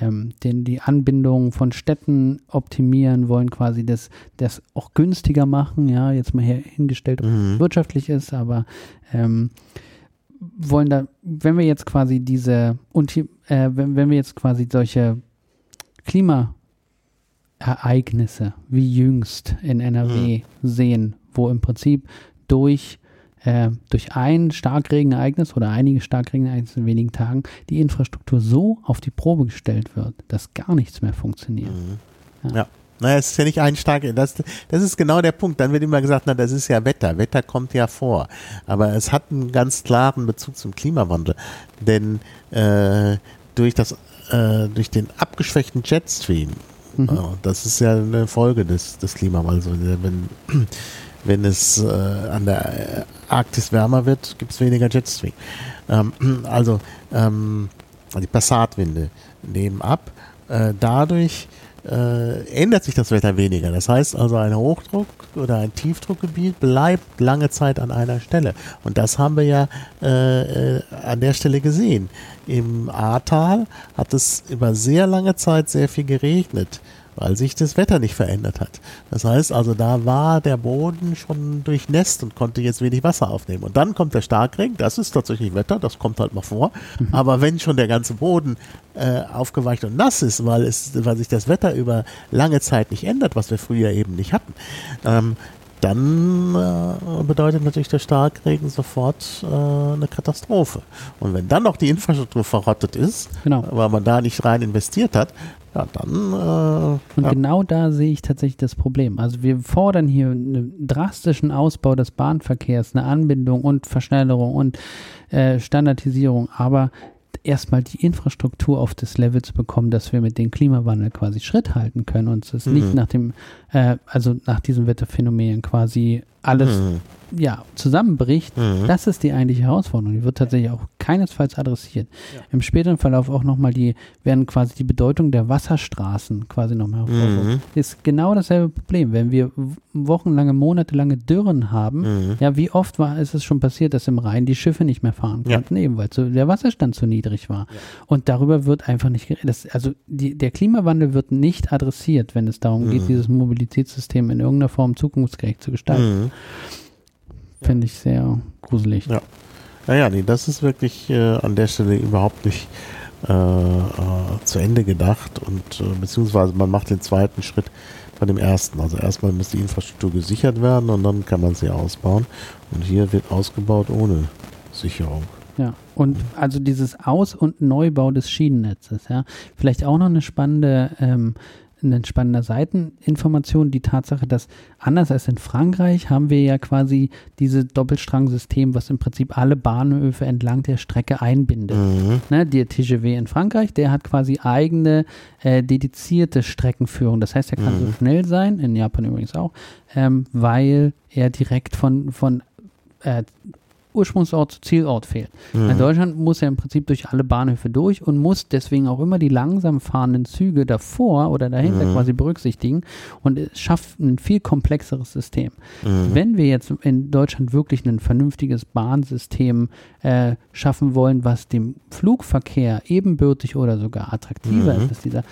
S3: ähm, den, die Anbindung von Städten optimieren, wollen quasi das, das auch günstiger machen. Ja, jetzt mal hingestellt, ob mhm. es wirtschaftlich ist, aber ähm, wollen da, wenn wir jetzt quasi diese, und äh, wenn, wenn wir jetzt quasi solche Klima Ereignisse wie jüngst in NRW mhm. sehen, wo im Prinzip durch, äh, durch ein Starkregenereignis oder einige Starkregenereignisse in wenigen Tagen die Infrastruktur so auf die Probe gestellt wird, dass gar nichts mehr funktioniert.
S2: Mhm. Ja. ja. Naja, es ist ja nicht ein starker, das, das ist genau der Punkt. Dann wird immer gesagt, na, das ist ja Wetter. Wetter kommt ja vor. Aber es hat einen ganz klaren Bezug zum Klimawandel. Denn äh, durch das, äh, durch den abgeschwächten Jetstream Mhm. Das ist ja eine Folge des, des Klimawandels. Also, wenn, wenn es äh, an der Arktis wärmer wird, gibt es weniger Jetstream. Ähm, also ähm, die Passatwinde nehmen ab. Äh, dadurch äh, ändert sich das Wetter weniger. Das heißt also, ein Hochdruck oder ein Tiefdruckgebiet bleibt lange Zeit an einer Stelle. Und das haben wir ja äh, äh, an der Stelle gesehen. Im Ahrtal hat es über sehr lange Zeit sehr viel geregnet weil sich das Wetter nicht verändert hat. Das heißt also, da war der Boden schon durchnässt und konnte jetzt wenig Wasser aufnehmen. Und dann kommt der Starkregen, das ist tatsächlich Wetter, das kommt halt mal vor. Mhm. Aber wenn schon der ganze Boden äh, aufgeweicht und nass ist, weil, es, weil sich das Wetter über lange Zeit nicht ändert, was wir früher eben nicht hatten, ähm, dann äh, bedeutet natürlich der Starkregen sofort äh, eine Katastrophe. Und wenn dann noch die Infrastruktur verrottet ist, genau. weil man da nicht rein investiert hat, ja, dann. Äh,
S3: und
S2: ja.
S3: genau da sehe ich tatsächlich das Problem. Also wir fordern hier einen drastischen Ausbau des Bahnverkehrs, eine Anbindung und Verschnellerung und äh, Standardisierung, aber erstmal die Infrastruktur auf das Level zu bekommen, dass wir mit dem Klimawandel quasi Schritt halten können und es mhm. nicht nach dem, äh, also nach diesem Wetterphänomen quasi alles mhm ja, zusammenbricht, mhm. das ist die eigentliche Herausforderung. Die wird tatsächlich auch keinesfalls adressiert. Ja. Im späteren Verlauf auch nochmal die, werden quasi die Bedeutung der Wasserstraßen quasi nochmal hervorgehoben. Mhm. Ist genau dasselbe Problem. Wenn wir wochenlange, monatelange Dürren haben, mhm. ja, wie oft war, ist es schon passiert, dass im Rhein die Schiffe nicht mehr fahren konnten, ja. eben weil so, der Wasserstand zu niedrig war. Ja. Und darüber wird einfach nicht geredet. Also die, der Klimawandel wird nicht adressiert, wenn es darum geht, mhm. dieses Mobilitätssystem in irgendeiner Form zukunftsgerecht zu gestalten. Mhm. Finde ich sehr gruselig.
S2: Ja. Naja, nee, das ist wirklich äh, an der Stelle überhaupt nicht äh, äh, zu Ende gedacht und äh, beziehungsweise man macht den zweiten Schritt bei dem ersten. Also erstmal muss die Infrastruktur gesichert werden und dann kann man sie ausbauen. Und hier wird ausgebaut ohne Sicherung.
S3: Ja, und also dieses Aus- und Neubau des Schienennetzes, ja. Vielleicht auch noch eine spannende ähm, eine spannende Seiteninformation, die Tatsache, dass anders als in Frankreich haben wir ja quasi dieses Doppelstrangsystem, was im Prinzip alle Bahnhöfe entlang der Strecke einbindet. Mhm. Ne, der TGV in Frankreich, der hat quasi eigene äh, dedizierte Streckenführung. Das heißt, er kann mhm. so schnell sein, in Japan übrigens auch, ähm, weil er direkt von, von äh, Ursprungsort zu Zielort fehlt. Mhm. In Deutschland muss er im Prinzip durch alle Bahnhöfe durch und muss deswegen auch immer die langsam fahrenden Züge davor oder dahinter mhm. quasi berücksichtigen und es schafft ein viel komplexeres System. Mhm. Wenn wir jetzt in Deutschland wirklich ein vernünftiges Bahnsystem äh, schaffen wollen, was dem Flugverkehr ebenbürtig oder sogar attraktiver mhm. ist als dieser,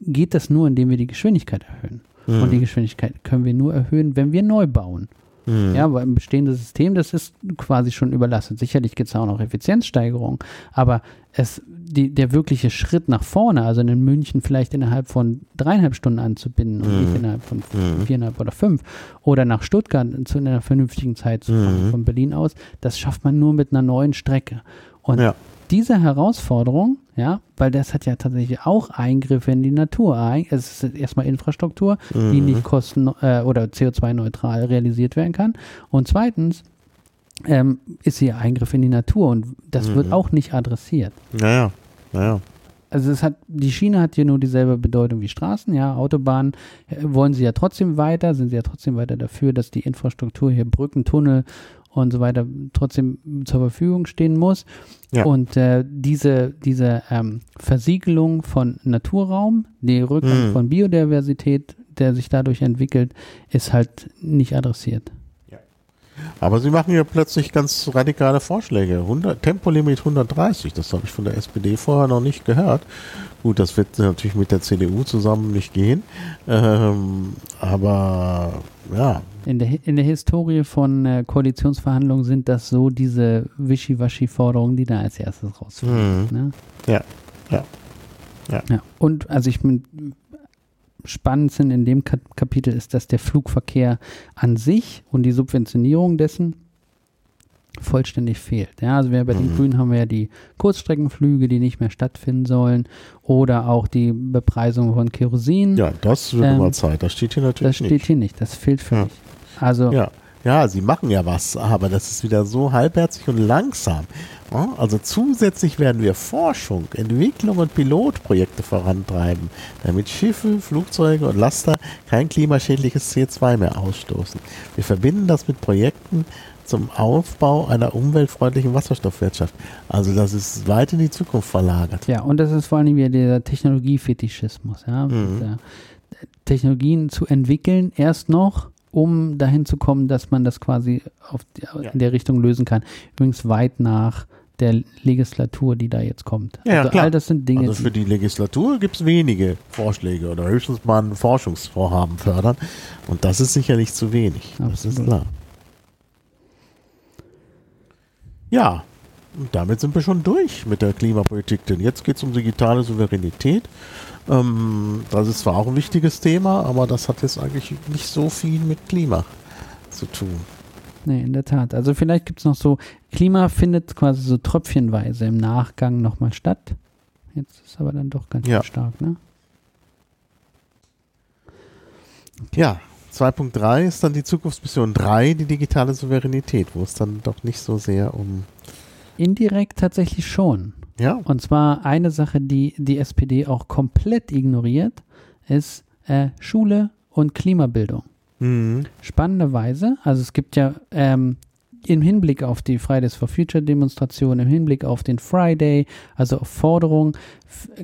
S3: geht das nur, indem wir die Geschwindigkeit erhöhen. Und die mhm. Geschwindigkeit können wir nur erhöhen, wenn wir neu bauen. Mhm. Ja, weil ein bestehendes System, das ist quasi schon überlastet. Sicherlich gibt es auch noch Effizienzsteigerungen, aber es, die, der wirkliche Schritt nach vorne, also in München vielleicht innerhalb von dreieinhalb Stunden anzubinden und mhm. nicht innerhalb von mhm. viereinhalb oder fünf oder nach Stuttgart zu einer vernünftigen Zeit zu kommen, mhm. von Berlin aus, das schafft man nur mit einer neuen Strecke. Und ja diese Herausforderung, ja, weil das hat ja tatsächlich auch Eingriffe in die Natur. Es ist erstmal Infrastruktur, mhm. die nicht kosten- äh, oder CO2-neutral realisiert werden kann. Und zweitens ähm, ist hier Eingriff in die Natur und das mhm. wird auch nicht adressiert.
S2: Naja, naja.
S3: Also es hat, die Schiene hat hier nur dieselbe Bedeutung wie Straßen, ja, Autobahnen äh, wollen sie ja trotzdem weiter, sind sie ja trotzdem weiter dafür, dass die Infrastruktur hier Brücken, Tunnel und so weiter trotzdem zur Verfügung stehen muss. Ja. Und äh, diese, diese ähm, Versiegelung von Naturraum, die Rückgang mhm. von Biodiversität, der sich dadurch entwickelt, ist halt nicht adressiert.
S2: Aber sie machen ja plötzlich ganz radikale Vorschläge. 100, Tempolimit 130, das habe ich von der SPD vorher noch nicht gehört. Gut, das wird natürlich mit der CDU zusammen nicht gehen. Ähm, aber ja.
S3: In der, in der Historie von äh, Koalitionsverhandlungen sind das so diese Wischiwaschi-Forderungen, die da als erstes rausfallen. Mhm. Ne?
S2: Ja, ja,
S3: ja. Ja. Und also ich bin spannend sind in dem Kapitel ist, dass der Flugverkehr an sich und die Subventionierung dessen vollständig fehlt. Ja, also wir bei den mhm. Grünen haben wir ja die Kurzstreckenflüge, die nicht mehr stattfinden sollen, oder auch die Bepreisung von Kerosin.
S2: Ja, das wird ähm, mal Zeit. Das steht hier natürlich
S3: nicht. Das steht
S2: nicht.
S3: hier nicht. Das fehlt für ja. mich. Also
S2: ja. Ja, sie machen ja was, aber das ist wieder so halbherzig und langsam. Also zusätzlich werden wir Forschung, Entwicklung und Pilotprojekte vorantreiben, damit Schiffe, Flugzeuge und Laster kein klimaschädliches CO2 mehr ausstoßen. Wir verbinden das mit Projekten zum Aufbau einer umweltfreundlichen Wasserstoffwirtschaft. Also das ist weit in die Zukunft verlagert.
S3: Ja, und das ist vor allem wieder der Technologiefetischismus. Ja? Mhm. Technologien zu entwickeln, erst noch um dahin zu kommen, dass man das quasi auf die, ja. in der Richtung lösen kann. Übrigens weit nach der Legislatur, die da jetzt kommt.
S2: Ja,
S3: also
S2: klar.
S3: all das sind Dinge.
S2: Also für die Legislatur gibt es wenige Vorschläge oder höchstens mal ein Forschungsvorhaben fördern. Und das ist sicherlich zu wenig. Absolut. Das ist klar. Ja, und damit sind wir schon durch mit der Klimapolitik, denn jetzt geht es um digitale Souveränität. Ähm, das ist zwar auch ein wichtiges Thema, aber das hat jetzt eigentlich nicht so viel mit Klima zu tun.
S3: Nee, in der Tat. Also vielleicht gibt es noch so, Klima findet quasi so tröpfchenweise im Nachgang nochmal statt. Jetzt ist aber dann doch ganz ja. stark, ne?
S2: Okay. Ja, 2.3 ist dann die Zukunftsmission 3, die digitale Souveränität, wo es dann doch nicht so sehr um.
S3: Indirekt tatsächlich schon.
S2: Ja.
S3: Und zwar eine Sache, die die SPD auch komplett ignoriert, ist äh, Schule und Klimabildung. Mhm. Spannenderweise, also es gibt ja ähm, im Hinblick auf die Fridays for Future Demonstration, im Hinblick auf den Friday, also auf Forderungen,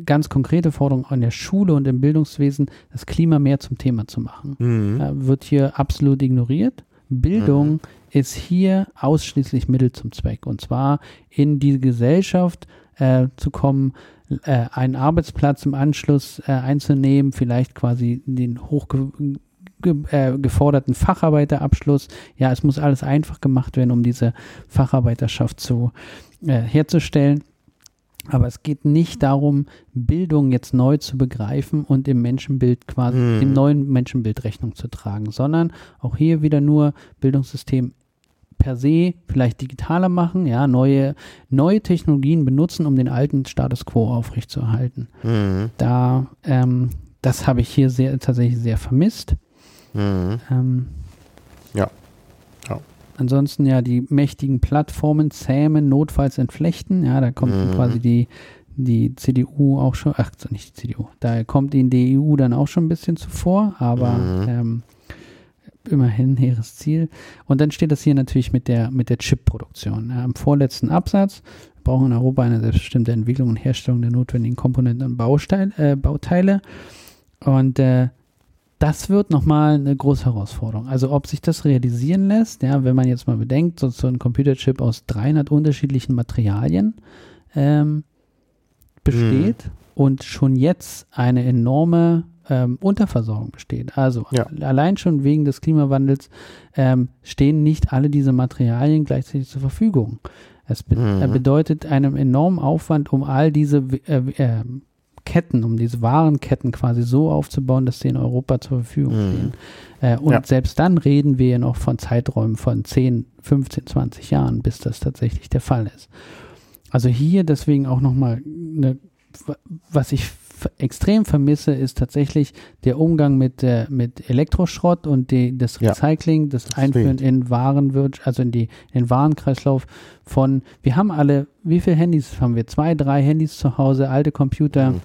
S3: ganz konkrete Forderungen an der Schule und im Bildungswesen, das Klima mehr zum Thema zu machen, mhm. äh, wird hier absolut ignoriert. Bildung mhm. ist hier ausschließlich Mittel zum Zweck und zwar in die Gesellschaft äh, zu kommen, äh, einen Arbeitsplatz im Anschluss äh, einzunehmen, vielleicht quasi den hochgeforderten äh, geforderten Facharbeiterabschluss. Ja, es muss alles einfach gemacht werden, um diese Facharbeiterschaft zu, äh, herzustellen. Aber es geht nicht darum, Bildung jetzt neu zu begreifen und im Menschenbild quasi, mhm. dem neuen Menschenbild Rechnung zu tragen, sondern auch hier wieder nur Bildungssystem per se vielleicht digitaler machen, ja, neue, neue Technologien benutzen, um den alten Status quo aufrechtzuerhalten. Mhm. Da, ähm, das habe ich hier sehr, tatsächlich sehr vermisst. Mhm. Ähm,
S2: ja. ja.
S3: Ansonsten ja die mächtigen Plattformen zähmen, notfalls entflechten. Ja, da kommt mhm. quasi die, die CDU auch schon, ach, nicht die CDU, da kommt ihnen die EU dann auch schon ein bisschen zuvor, aber mhm. ähm, immerhin hehres Ziel. Und dann steht das hier natürlich mit der, mit der Chip-Produktion. Ja, Im vorletzten Absatz brauchen in Europa eine selbstbestimmte Entwicklung und Herstellung der notwendigen Komponenten und Baustein, äh, Bauteile. Und äh, das wird nochmal eine große Herausforderung. Also ob sich das realisieren lässt, ja, wenn man jetzt mal bedenkt, so, so ein Computerchip aus 300 unterschiedlichen Materialien ähm, besteht mhm. und schon jetzt eine enorme ähm, Unterversorgung besteht. Also ja. allein schon wegen des Klimawandels ähm, stehen nicht alle diese Materialien gleichzeitig zur Verfügung. Es be mhm. bedeutet einen enormen Aufwand, um all diese äh, äh, Ketten, um diese Warenketten quasi so aufzubauen, dass sie in Europa zur Verfügung mhm. stehen. Äh, und ja. selbst dann reden wir ja noch von Zeiträumen von 10, 15, 20 Jahren, bis das tatsächlich der Fall ist. Also hier deswegen auch nochmal, ne, was ich extrem vermisse, ist tatsächlich der Umgang mit, äh, mit Elektroschrott und die, das Recycling, ja, das, das Einführen in Warenwirtschaft, also in, die, in den Warenkreislauf von, wir haben alle, wie viele Handys haben wir? Zwei, drei Handys zu Hause, alte Computer. Mhm.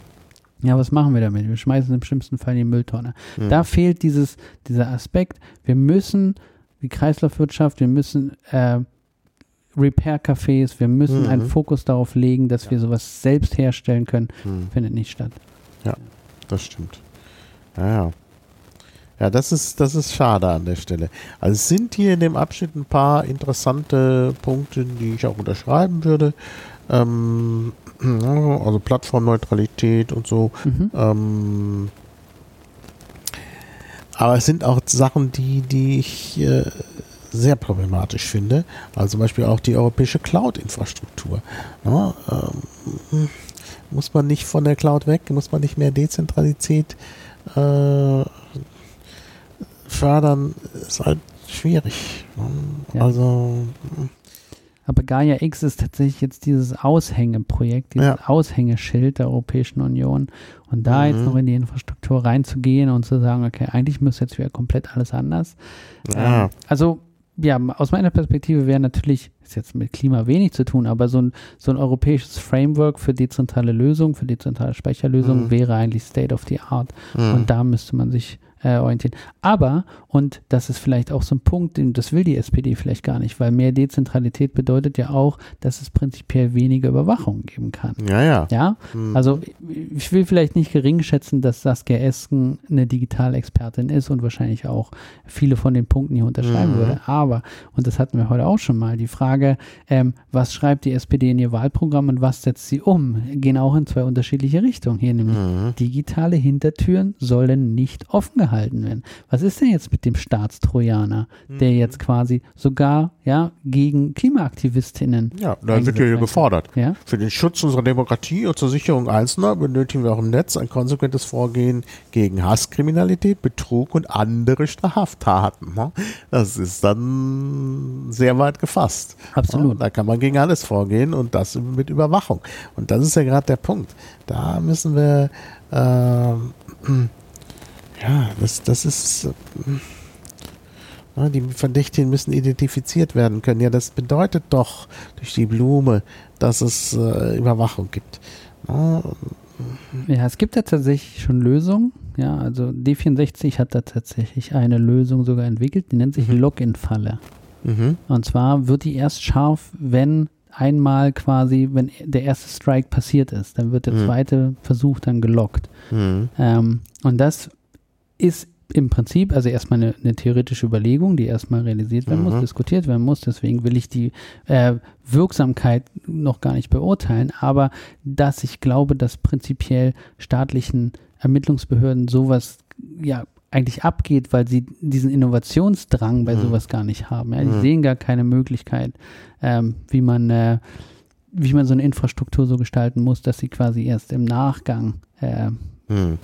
S3: Ja, was machen wir damit? Wir schmeißen im schlimmsten Fall in die Mülltonne. Mhm. Da fehlt dieses, dieser Aspekt. Wir müssen die Kreislaufwirtschaft, wir müssen äh, Repair-Cafés, wir müssen mhm. einen Fokus darauf legen, dass ja. wir sowas selbst herstellen können. Mhm. Findet nicht statt.
S2: Ja, das stimmt. Ja, ja. Ja, das ist, das ist schade an der Stelle. Also es sind hier in dem Abschnitt ein paar interessante Punkte, die ich auch unterschreiben würde. Ähm, also Plattformneutralität und so. Mhm. Ähm, aber es sind auch Sachen, die, die ich äh, sehr problematisch finde. Also zum Beispiel auch die europäische Cloud-Infrastruktur. Ja, ähm, muss man nicht von der Cloud weg? Muss man nicht mehr Dezentralität äh, fördern? Ist halt schwierig. Ja. Also
S3: aber Gaia X ist tatsächlich jetzt dieses Aushängeprojekt, dieses ja. Aushängeschild der Europäischen Union. Und da mhm. jetzt noch in die Infrastruktur reinzugehen und zu sagen, okay, eigentlich müsste jetzt wieder komplett alles anders. Ja. Ähm, also ja, aus meiner Perspektive wäre natürlich, ist jetzt mit Klima wenig zu tun, aber so ein, so ein europäisches Framework für dezentrale Lösungen, für dezentrale Speicherlösungen mhm. wäre eigentlich State of the Art. Mhm. Und da müsste man sich äh, orientieren. Aber, und das ist vielleicht auch so ein Punkt, den, das will die SPD vielleicht gar nicht, weil mehr Dezentralität bedeutet ja auch, dass es prinzipiell weniger Überwachung geben kann.
S2: Ja, ja.
S3: Ja, mhm. also ich will vielleicht nicht gering schätzen, dass Saskia Esken eine Digitalexpertin ist und wahrscheinlich auch viele von den Punkten hier unterschreiben mhm. würde. Aber, und das hatten wir heute auch schon mal, die Frage, ähm, was schreibt die SPD in ihr Wahlprogramm und was setzt sie um, gehen auch in zwei unterschiedliche Richtungen. Hier nämlich mhm. digitale Hintertüren sollen nicht offen gehalten gehalten werden. Was ist denn jetzt mit dem Staatstrojaner, der mhm. jetzt quasi sogar ja gegen Klimaaktivistinnen
S2: Ja, da wird ja gefordert. Ja? Für den Schutz unserer Demokratie und zur Sicherung Einzelner benötigen wir auch im Netz ein konsequentes Vorgehen gegen Hasskriminalität, Betrug und andere Straftaten. Ne? Das ist dann sehr weit gefasst.
S3: Absolut.
S2: Da kann man gegen alles vorgehen und das mit Überwachung. Und das ist ja gerade der Punkt. Da müssen wir äh, ja, das, das ist. Äh, die Verdächtigen müssen identifiziert werden können. Ja, das bedeutet doch durch die Blume, dass es äh, Überwachung gibt.
S3: Ja, es gibt ja tatsächlich schon Lösungen. Ja, also D64 hat da tatsächlich eine Lösung sogar entwickelt, die nennt sich mhm. Login-Falle. Mhm. Und zwar wird die erst scharf, wenn einmal quasi, wenn der erste Strike passiert ist, dann wird der mhm. zweite Versuch dann gelockt. Mhm. Ähm, und das ist im Prinzip also erstmal eine, eine, theoretische Überlegung, die erstmal realisiert werden mhm. muss, diskutiert werden muss. Deswegen will ich die äh, Wirksamkeit noch gar nicht beurteilen, aber dass ich glaube, dass prinzipiell staatlichen Ermittlungsbehörden sowas ja eigentlich abgeht, weil sie diesen Innovationsdrang bei mhm. sowas gar nicht haben. Ja, die mhm. sehen gar keine Möglichkeit, ähm, wie man äh, wie man so eine Infrastruktur so gestalten muss, dass sie quasi erst im Nachgang äh, hm.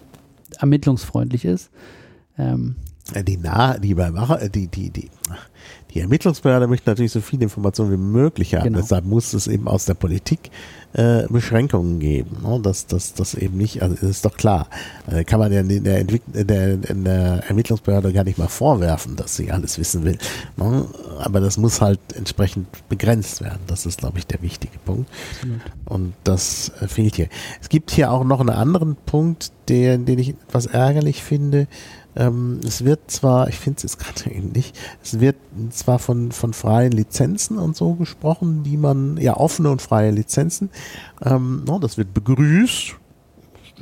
S3: Ermittlungsfreundlich ist. Ähm,
S2: die, nah, die, Überwacher, die, die, die, die Ermittlungsbehörde möchte natürlich so viele Informationen wie möglich haben. Genau. Deshalb muss es eben aus der Politik äh, Beschränkungen geben. Ne? Das, das, das eben nicht, also ist doch klar. Äh, kann man ja in der, Entwick der, der Ermittlungsbehörde gar nicht mal vorwerfen, dass sie alles wissen will. Ne? Aber das muss halt entsprechend begrenzt werden. Das ist, glaube ich, der wichtige Punkt. Absolut. Und das äh, fehlt hier. Es gibt hier auch noch einen anderen Punkt, der, den ich etwas ärgerlich finde. Ähm, es wird zwar, ich finde es jetzt gerade [LAUGHS] ähnlich, es wird zwar von, von freien Lizenzen und so gesprochen, die man, ja, offene und freie Lizenzen, ähm, no, das wird begrüßt,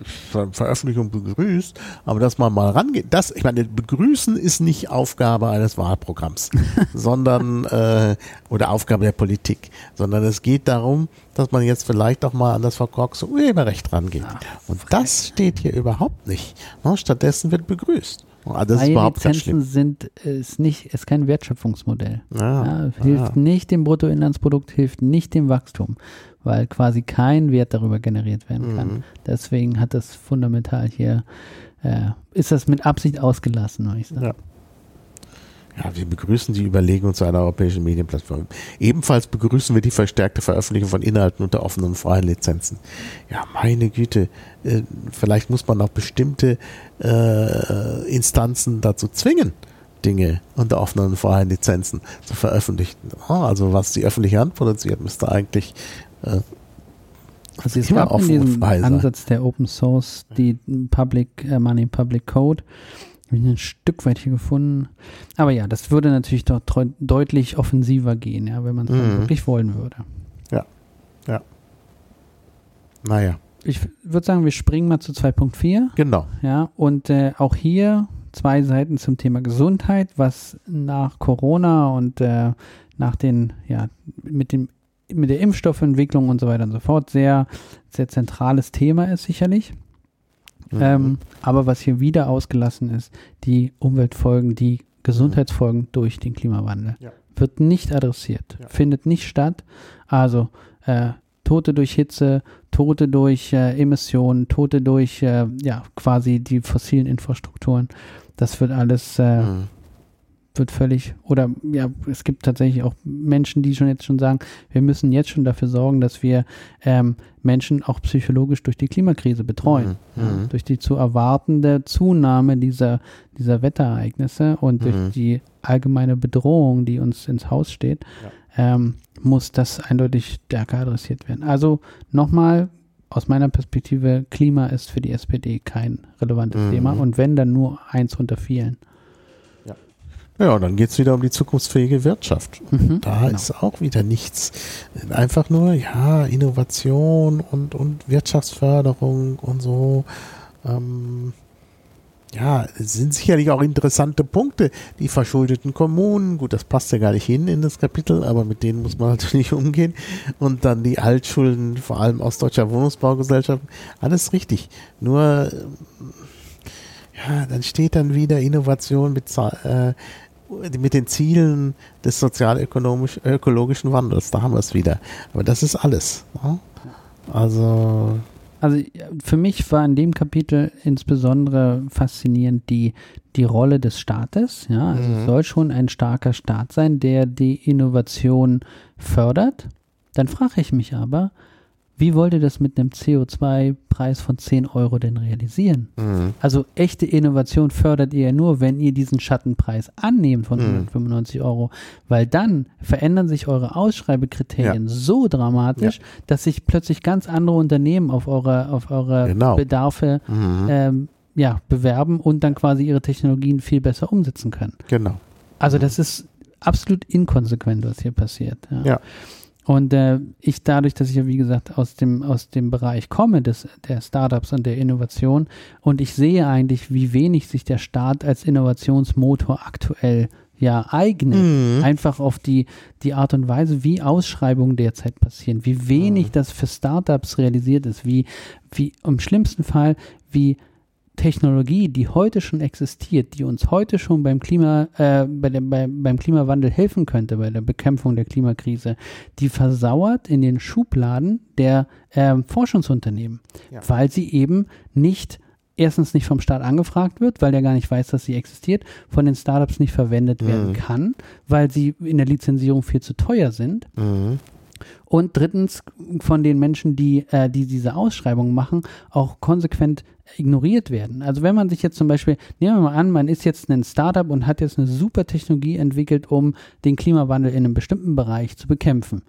S2: Ver Veröffentlichung begrüßt, aber dass man mal rangeht, das, ich meine, begrüßen ist nicht Aufgabe eines Wahlprogramms, [LAUGHS] sondern äh, oder Aufgabe der Politik, sondern es geht darum, dass man jetzt vielleicht auch mal an das verkorkste Urheberrecht rangeht. Ach, Und das steht hier überhaupt nicht. No, stattdessen wird begrüßt.
S3: Ah, das ist überhaupt Lizenzen sind ist nicht ist kein Wertschöpfungsmodell. Ja, ja, hilft ja. nicht dem Bruttoinlandsprodukt, hilft nicht dem Wachstum, weil quasi kein Wert darüber generiert werden kann. Mhm. Deswegen hat das fundamental hier, äh, ist das mit Absicht ausgelassen, würde ich sagen. Ja.
S2: Ja, wir begrüßen die Überlegung zu einer europäischen Medienplattform. Ebenfalls begrüßen wir die verstärkte Veröffentlichung von Inhalten unter offenen und freien Lizenzen. Ja, meine Güte, äh, vielleicht muss man auch bestimmte äh, Instanzen dazu zwingen, Dinge unter offenen und freien Lizenzen zu veröffentlichen. also was die öffentliche Hand produziert, müsste eigentlich äh,
S3: also es gab in diesem Ansatz der Open Source die Public äh, Money Public Code. Habe ich ein Stück weit hier gefunden. Aber ja, das würde natürlich doch deutlich offensiver gehen, ja, wenn man es mhm. wirklich wollen würde.
S2: Ja. Ja. Naja.
S3: Ich würde sagen, wir springen mal zu 2.4.
S2: Genau.
S3: Ja, und äh, auch hier zwei Seiten zum Thema Gesundheit, was nach Corona und äh, nach den, ja, mit dem mit der Impfstoffentwicklung und so weiter und so fort sehr, sehr zentrales Thema ist sicherlich. Mhm. Ähm, aber was hier wieder ausgelassen ist, die Umweltfolgen, die Gesundheitsfolgen durch den Klimawandel. Ja. Wird nicht adressiert, ja. findet nicht statt. Also äh, Tote durch Hitze, Tote durch äh, Emissionen, Tote durch äh, ja quasi die fossilen Infrastrukturen. Das wird alles äh, mhm wird völlig, oder ja, es gibt tatsächlich auch Menschen, die schon jetzt schon sagen, wir müssen jetzt schon dafür sorgen, dass wir ähm, Menschen auch psychologisch durch die Klimakrise betreuen. Mhm. Ja, mhm. durch die zu erwartende Zunahme dieser, dieser Wetterereignisse und mhm. durch die allgemeine Bedrohung, die uns ins Haus steht, ja. ähm, muss das eindeutig stärker adressiert werden. Also nochmal, aus meiner Perspektive, Klima ist für die SPD kein relevantes mhm. Thema und wenn, dann nur eins unter vielen.
S2: Ja, dann geht es wieder um die zukunftsfähige Wirtschaft. Mhm, da genau. ist auch wieder nichts. Einfach nur, ja, Innovation und, und Wirtschaftsförderung und so. Ähm, ja, sind sicherlich auch interessante Punkte. Die verschuldeten Kommunen, gut, das passt ja gar nicht hin in das Kapitel, aber mit denen muss man [LAUGHS] natürlich umgehen. Und dann die Altschulden, vor allem aus deutscher Wohnungsbaugesellschaft. Alles richtig. Nur, ja, dann steht dann wieder Innovation mit, äh, mit den Zielen des sozial-ökologischen Wandels. Da haben wir es wieder. Aber das ist alles. Ne? Also.
S3: Also für mich war in dem Kapitel insbesondere faszinierend die, die Rolle des Staates. Ja, also mhm. es soll schon ein starker Staat sein, der die Innovation fördert. Dann frage ich mich aber, wie wollt ihr das mit einem CO2-Preis von 10 Euro denn realisieren? Mhm. Also echte Innovation fördert ihr ja nur, wenn ihr diesen Schattenpreis annehmt von mhm. 195 Euro, weil dann verändern sich eure Ausschreibekriterien ja. so dramatisch, ja. dass sich plötzlich ganz andere Unternehmen auf eure, auf eure genau. Bedarfe mhm. ähm, ja, bewerben und dann quasi ihre Technologien viel besser umsetzen können.
S2: Genau.
S3: Also das ist absolut inkonsequent, was hier passiert. ja. ja. Und äh, ich dadurch, dass ich ja wie gesagt aus dem aus dem Bereich komme des der Startups und der Innovation und ich sehe eigentlich, wie wenig sich der Staat als Innovationsmotor aktuell ja eignet, mhm. einfach auf die die Art und Weise, wie Ausschreibungen derzeit passieren, wie wenig mhm. das für Startups realisiert ist, wie wie im schlimmsten Fall wie Technologie, die heute schon existiert, die uns heute schon beim Klima, äh, bei dem, bei, beim Klimawandel helfen könnte, bei der Bekämpfung der Klimakrise, die versauert in den Schubladen der äh, Forschungsunternehmen, ja. weil sie eben nicht erstens nicht vom Staat angefragt wird, weil der gar nicht weiß, dass sie existiert, von den Startups nicht verwendet mhm. werden kann, weil sie in der Lizenzierung viel zu teuer sind. Mhm. Und drittens von den Menschen, die, äh, die diese Ausschreibung machen, auch konsequent ignoriert werden. Also wenn man sich jetzt zum Beispiel, nehmen wir mal an, man ist jetzt ein Startup und hat jetzt eine super Technologie entwickelt, um den Klimawandel in einem bestimmten Bereich zu bekämpfen.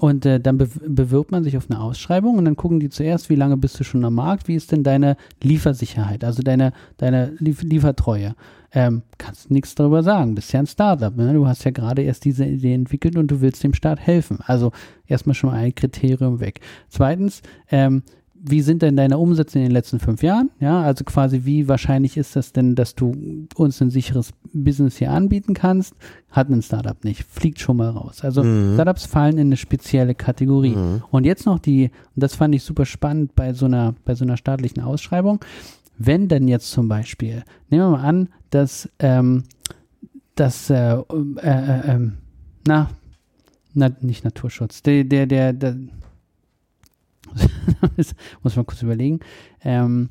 S3: Und äh, dann be bewirbt man sich auf eine Ausschreibung und dann gucken die zuerst, wie lange bist du schon am Markt, wie ist denn deine Liefersicherheit, also deine, deine Lief Liefertreue. Ähm, kannst nichts darüber sagen, bist ja ein Startup. Ne? Du hast ja gerade erst diese Idee entwickelt und du willst dem Staat helfen. Also erstmal schon mal ein Kriterium weg. Zweitens, ähm, wie sind denn deine Umsätze in den letzten fünf Jahren? Ja, also quasi, wie wahrscheinlich ist das denn, dass du uns ein sicheres Business hier anbieten kannst? Hat ein Startup nicht, fliegt schon mal raus. Also mhm. Startups fallen in eine spezielle Kategorie. Mhm. Und jetzt noch die, und das fand ich super spannend bei so einer, bei so einer staatlichen Ausschreibung. Wenn denn jetzt zum Beispiel, nehmen wir mal an, dass, ähm, dass, äh, äh, äh, ähm, na, na, nicht Naturschutz, der, der, der, der [LAUGHS] muss man kurz überlegen, ähm,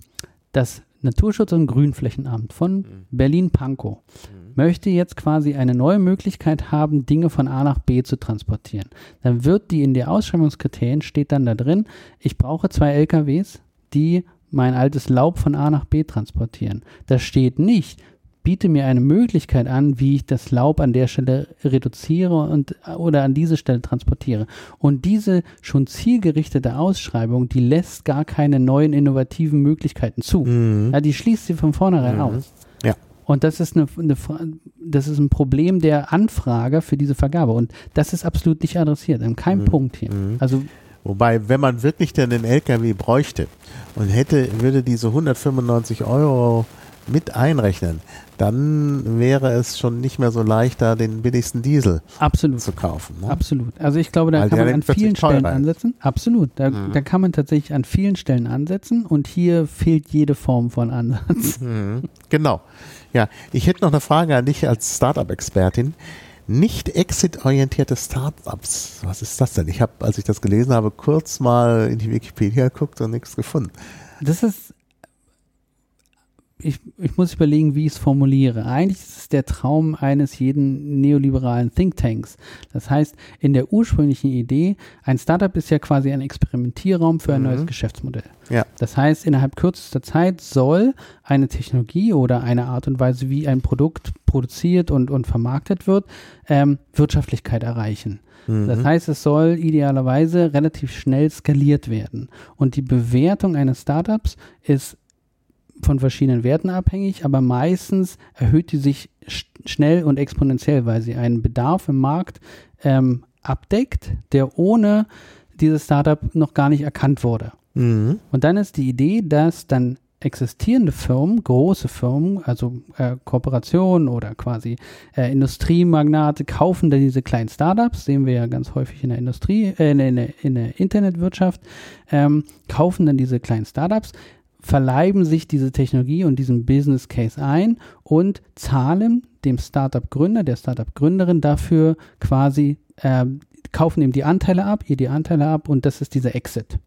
S3: das Naturschutz- und Grünflächenamt von mhm. Berlin-Pankow mhm. möchte jetzt quasi eine neue Möglichkeit haben, Dinge von A nach B zu transportieren. Dann wird die in der Ausschreibungskriterien steht dann da drin, ich brauche zwei LKWs, die mein altes Laub von A nach B transportieren. Da steht nicht, biete mir eine Möglichkeit an, wie ich das Laub an der Stelle reduziere und oder an diese Stelle transportiere. Und diese schon zielgerichtete Ausschreibung, die lässt gar keine neuen innovativen Möglichkeiten zu. Mhm. Ja, die schließt sie von vornherein mhm. aus.
S2: Ja.
S3: Und das ist eine, eine, das ist ein Problem der Anfrage für diese Vergabe. Und das ist absolut nicht adressiert, an keinem mhm. Punkt hier. Mhm. Also
S2: Wobei, wenn man wirklich dann den LKW bräuchte und hätte, würde diese 195 Euro mit einrechnen, dann wäre es schon nicht mehr so leicht, da den billigsten Diesel
S3: Absolut.
S2: zu kaufen.
S3: Ne? Absolut. Also ich glaube, da Weil kann man an vielen Stellen ansetzen. Absolut. Da, mhm. da, kann man tatsächlich an vielen Stellen ansetzen und hier fehlt jede Form von Ansatz. [LAUGHS]
S2: Mhm. Genau. Ja, ich hätte noch eine Frage an dich als Startup-Expertin. Nicht exit-orientierte Startups. Was ist das denn? Ich habe, als ich das gelesen habe, kurz mal in die Wikipedia geguckt und nichts gefunden.
S3: Das ist ich, ich muss überlegen, wie ich es formuliere. Eigentlich ist es der Traum eines jeden neoliberalen Thinktanks. Das heißt, in der ursprünglichen Idee, ein Startup ist ja quasi ein Experimentierraum für ein mhm. neues Geschäftsmodell.
S2: Ja.
S3: Das heißt, innerhalb kürzester Zeit soll eine Technologie oder eine Art und Weise, wie ein Produkt produziert und, und vermarktet wird, ähm, Wirtschaftlichkeit erreichen. Mhm. Das heißt, es soll idealerweise relativ schnell skaliert werden. Und die Bewertung eines Startups ist von verschiedenen Werten abhängig, aber meistens erhöht die sich schnell und exponentiell, weil sie einen Bedarf im Markt ähm, abdeckt, der ohne dieses Startup noch gar nicht erkannt wurde. Mhm. Und dann ist die Idee, dass dann existierende Firmen, große Firmen, also äh, Kooperationen oder quasi äh, Industriemagnate kaufen dann diese kleinen Startups, sehen wir ja ganz häufig in der Industrie, äh, in, der, in der Internetwirtschaft, ähm, kaufen dann diese kleinen Startups, verleiben sich diese Technologie und diesen Business Case ein und zahlen dem Startup-Gründer, der Startup-Gründerin dafür quasi, äh, kaufen ihm die Anteile ab, ihr die Anteile ab und das ist dieser Exit.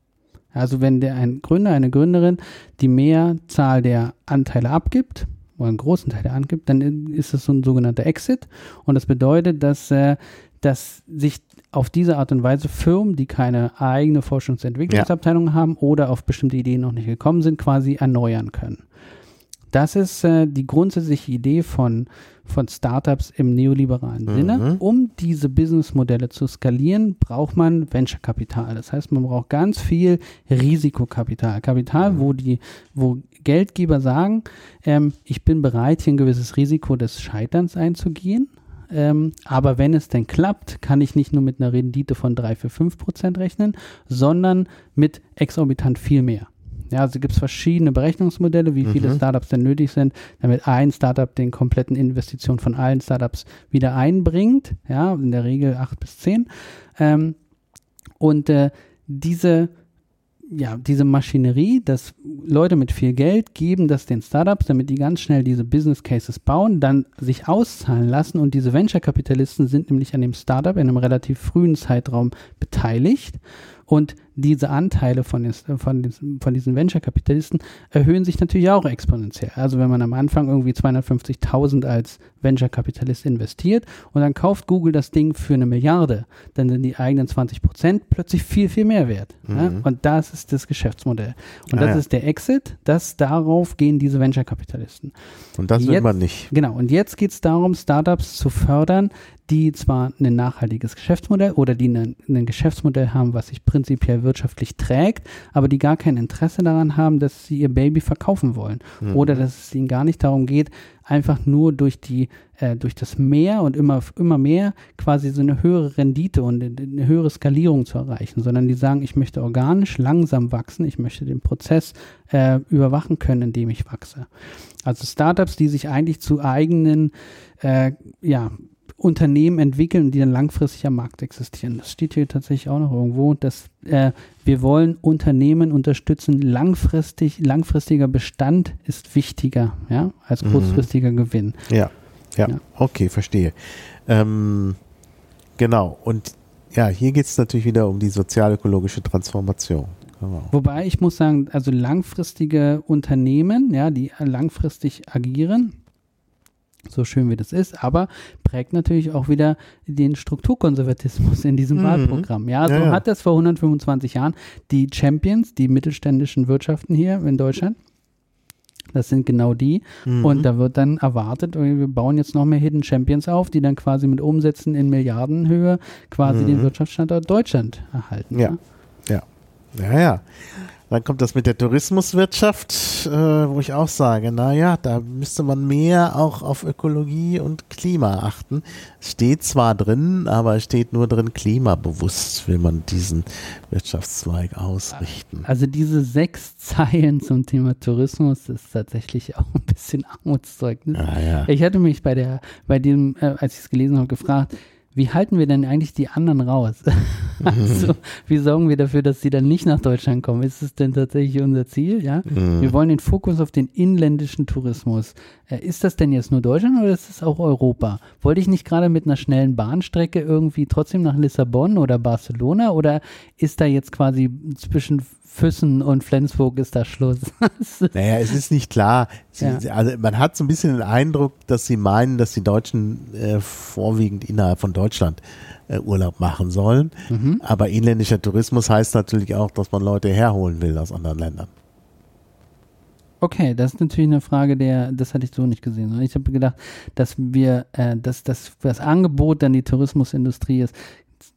S3: Also wenn der ein Gründer, eine Gründerin die Mehrzahl der Anteile abgibt, oder einen großen Teil der angibt, dann ist es so ein sogenannter Exit und das bedeutet, dass, äh, dass sich auf diese Art und Weise Firmen, die keine eigene Forschungs- und Entwicklungsabteilung ja. haben oder auf bestimmte Ideen noch nicht gekommen sind, quasi erneuern können. Das ist äh, die grundsätzliche Idee von, von Startups im neoliberalen mhm. Sinne. Um diese Businessmodelle zu skalieren, braucht man Venture-Kapital. Das heißt, man braucht ganz viel Risikokapital. Kapital, mhm. wo die, wo Geldgeber sagen, ähm, ich bin bereit, hier ein gewisses Risiko des Scheiterns einzugehen. Ähm, aber wenn es denn klappt, kann ich nicht nur mit einer Rendite von 3 für 5 Prozent rechnen, sondern mit exorbitant viel mehr. Ja, also gibt es verschiedene Berechnungsmodelle, wie mhm. viele Startups denn nötig sind, damit ein Startup den kompletten Investitionen von allen Startups wieder einbringt. Ja, in der Regel 8 bis 10. Ähm, und äh, diese ja, diese Maschinerie, dass Leute mit viel Geld geben das den Startups, damit die ganz schnell diese Business Cases bauen, dann sich auszahlen lassen. Und diese Venture-Kapitalisten sind nämlich an dem Startup in einem relativ frühen Zeitraum beteiligt und diese Anteile von, den, von, den, von diesen Venture-Kapitalisten erhöhen sich natürlich auch exponentiell. Also wenn man am Anfang irgendwie 250.000 als Venture-Kapitalist investiert und dann kauft Google das Ding für eine Milliarde, dann sind die eigenen 20 Prozent plötzlich viel, viel mehr wert. Mhm. Ja? Und das ist das Geschäftsmodell. Und ah, das ja. ist der Exit, das darauf gehen diese Venture-Kapitalisten.
S2: Und das will man nicht.
S3: Genau. Und jetzt geht es darum, Startups zu fördern, die zwar ein nachhaltiges Geschäftsmodell oder die ein Geschäftsmodell haben, was sich prinzipiell wirtschaftlich trägt, aber die gar kein Interesse daran haben, dass sie ihr Baby verkaufen wollen mhm. oder dass es ihnen gar nicht darum geht, einfach nur durch die äh, durch das Mehr und immer immer mehr quasi so eine höhere Rendite und eine höhere Skalierung zu erreichen, sondern die sagen, ich möchte organisch langsam wachsen, ich möchte den Prozess äh, überwachen können, indem ich wachse. Also Startups, die sich eigentlich zu eigenen äh, ja Unternehmen entwickeln, die dann langfristig am Markt existieren. Das steht hier tatsächlich auch noch irgendwo, dass äh, wir wollen Unternehmen unterstützen, langfristig, langfristiger Bestand ist wichtiger, ja, als mhm. kurzfristiger mhm. Gewinn.
S2: Ja, ja, ja, okay, verstehe. Ähm, genau, und ja, hier geht es natürlich wieder um die sozialökologische Transformation.
S3: Genau. Wobei ich muss sagen, also langfristige Unternehmen, ja, die langfristig agieren, so schön wie das ist, aber prägt natürlich auch wieder den Strukturkonservatismus in diesem mhm. Wahlprogramm. Ja, so ja, ja. hat das vor 125 Jahren die Champions, die mittelständischen Wirtschaften hier in Deutschland. Das sind genau die. Mhm. Und da wird dann erwartet, wir bauen jetzt noch mehr Hidden Champions auf, die dann quasi mit Umsätzen in Milliardenhöhe quasi mhm. den Wirtschaftsstandort Deutschland erhalten.
S2: Ja. Ja. Ja, ja. Dann kommt das mit der Tourismuswirtschaft, äh, wo ich auch sage, naja, da müsste man mehr auch auf Ökologie und Klima achten. Steht zwar drin, aber steht nur drin, klimabewusst will man diesen Wirtschaftszweig ausrichten.
S3: Also diese sechs Zeilen zum Thema Tourismus ist tatsächlich auch ein bisschen Armutszeugnis. Ah, ja. Ich hatte mich bei der, bei dem, äh, als ich es gelesen habe, gefragt, wie halten wir denn eigentlich die anderen raus? [LAUGHS] also, wie sorgen wir dafür, dass sie dann nicht nach Deutschland kommen? Ist es denn tatsächlich unser Ziel? Ja, mhm. wir wollen den Fokus auf den inländischen Tourismus. Äh, ist das denn jetzt nur Deutschland oder ist es auch Europa? Wollte ich nicht gerade mit einer schnellen Bahnstrecke irgendwie trotzdem nach Lissabon oder Barcelona oder ist da jetzt quasi zwischen Füssen und Flensburg ist da Schluss. [LAUGHS]
S2: naja, es ist nicht klar. Sie, ja. Also man hat so ein bisschen den Eindruck, dass sie meinen, dass die Deutschen äh, vorwiegend innerhalb von Deutschland äh, Urlaub machen sollen. Mhm. Aber inländischer Tourismus heißt natürlich auch, dass man Leute herholen will aus anderen Ländern.
S3: Okay, das ist natürlich eine Frage, der, das hatte ich so nicht gesehen. Ich habe gedacht, dass wir, äh, dass, dass das Angebot dann die Tourismusindustrie ist,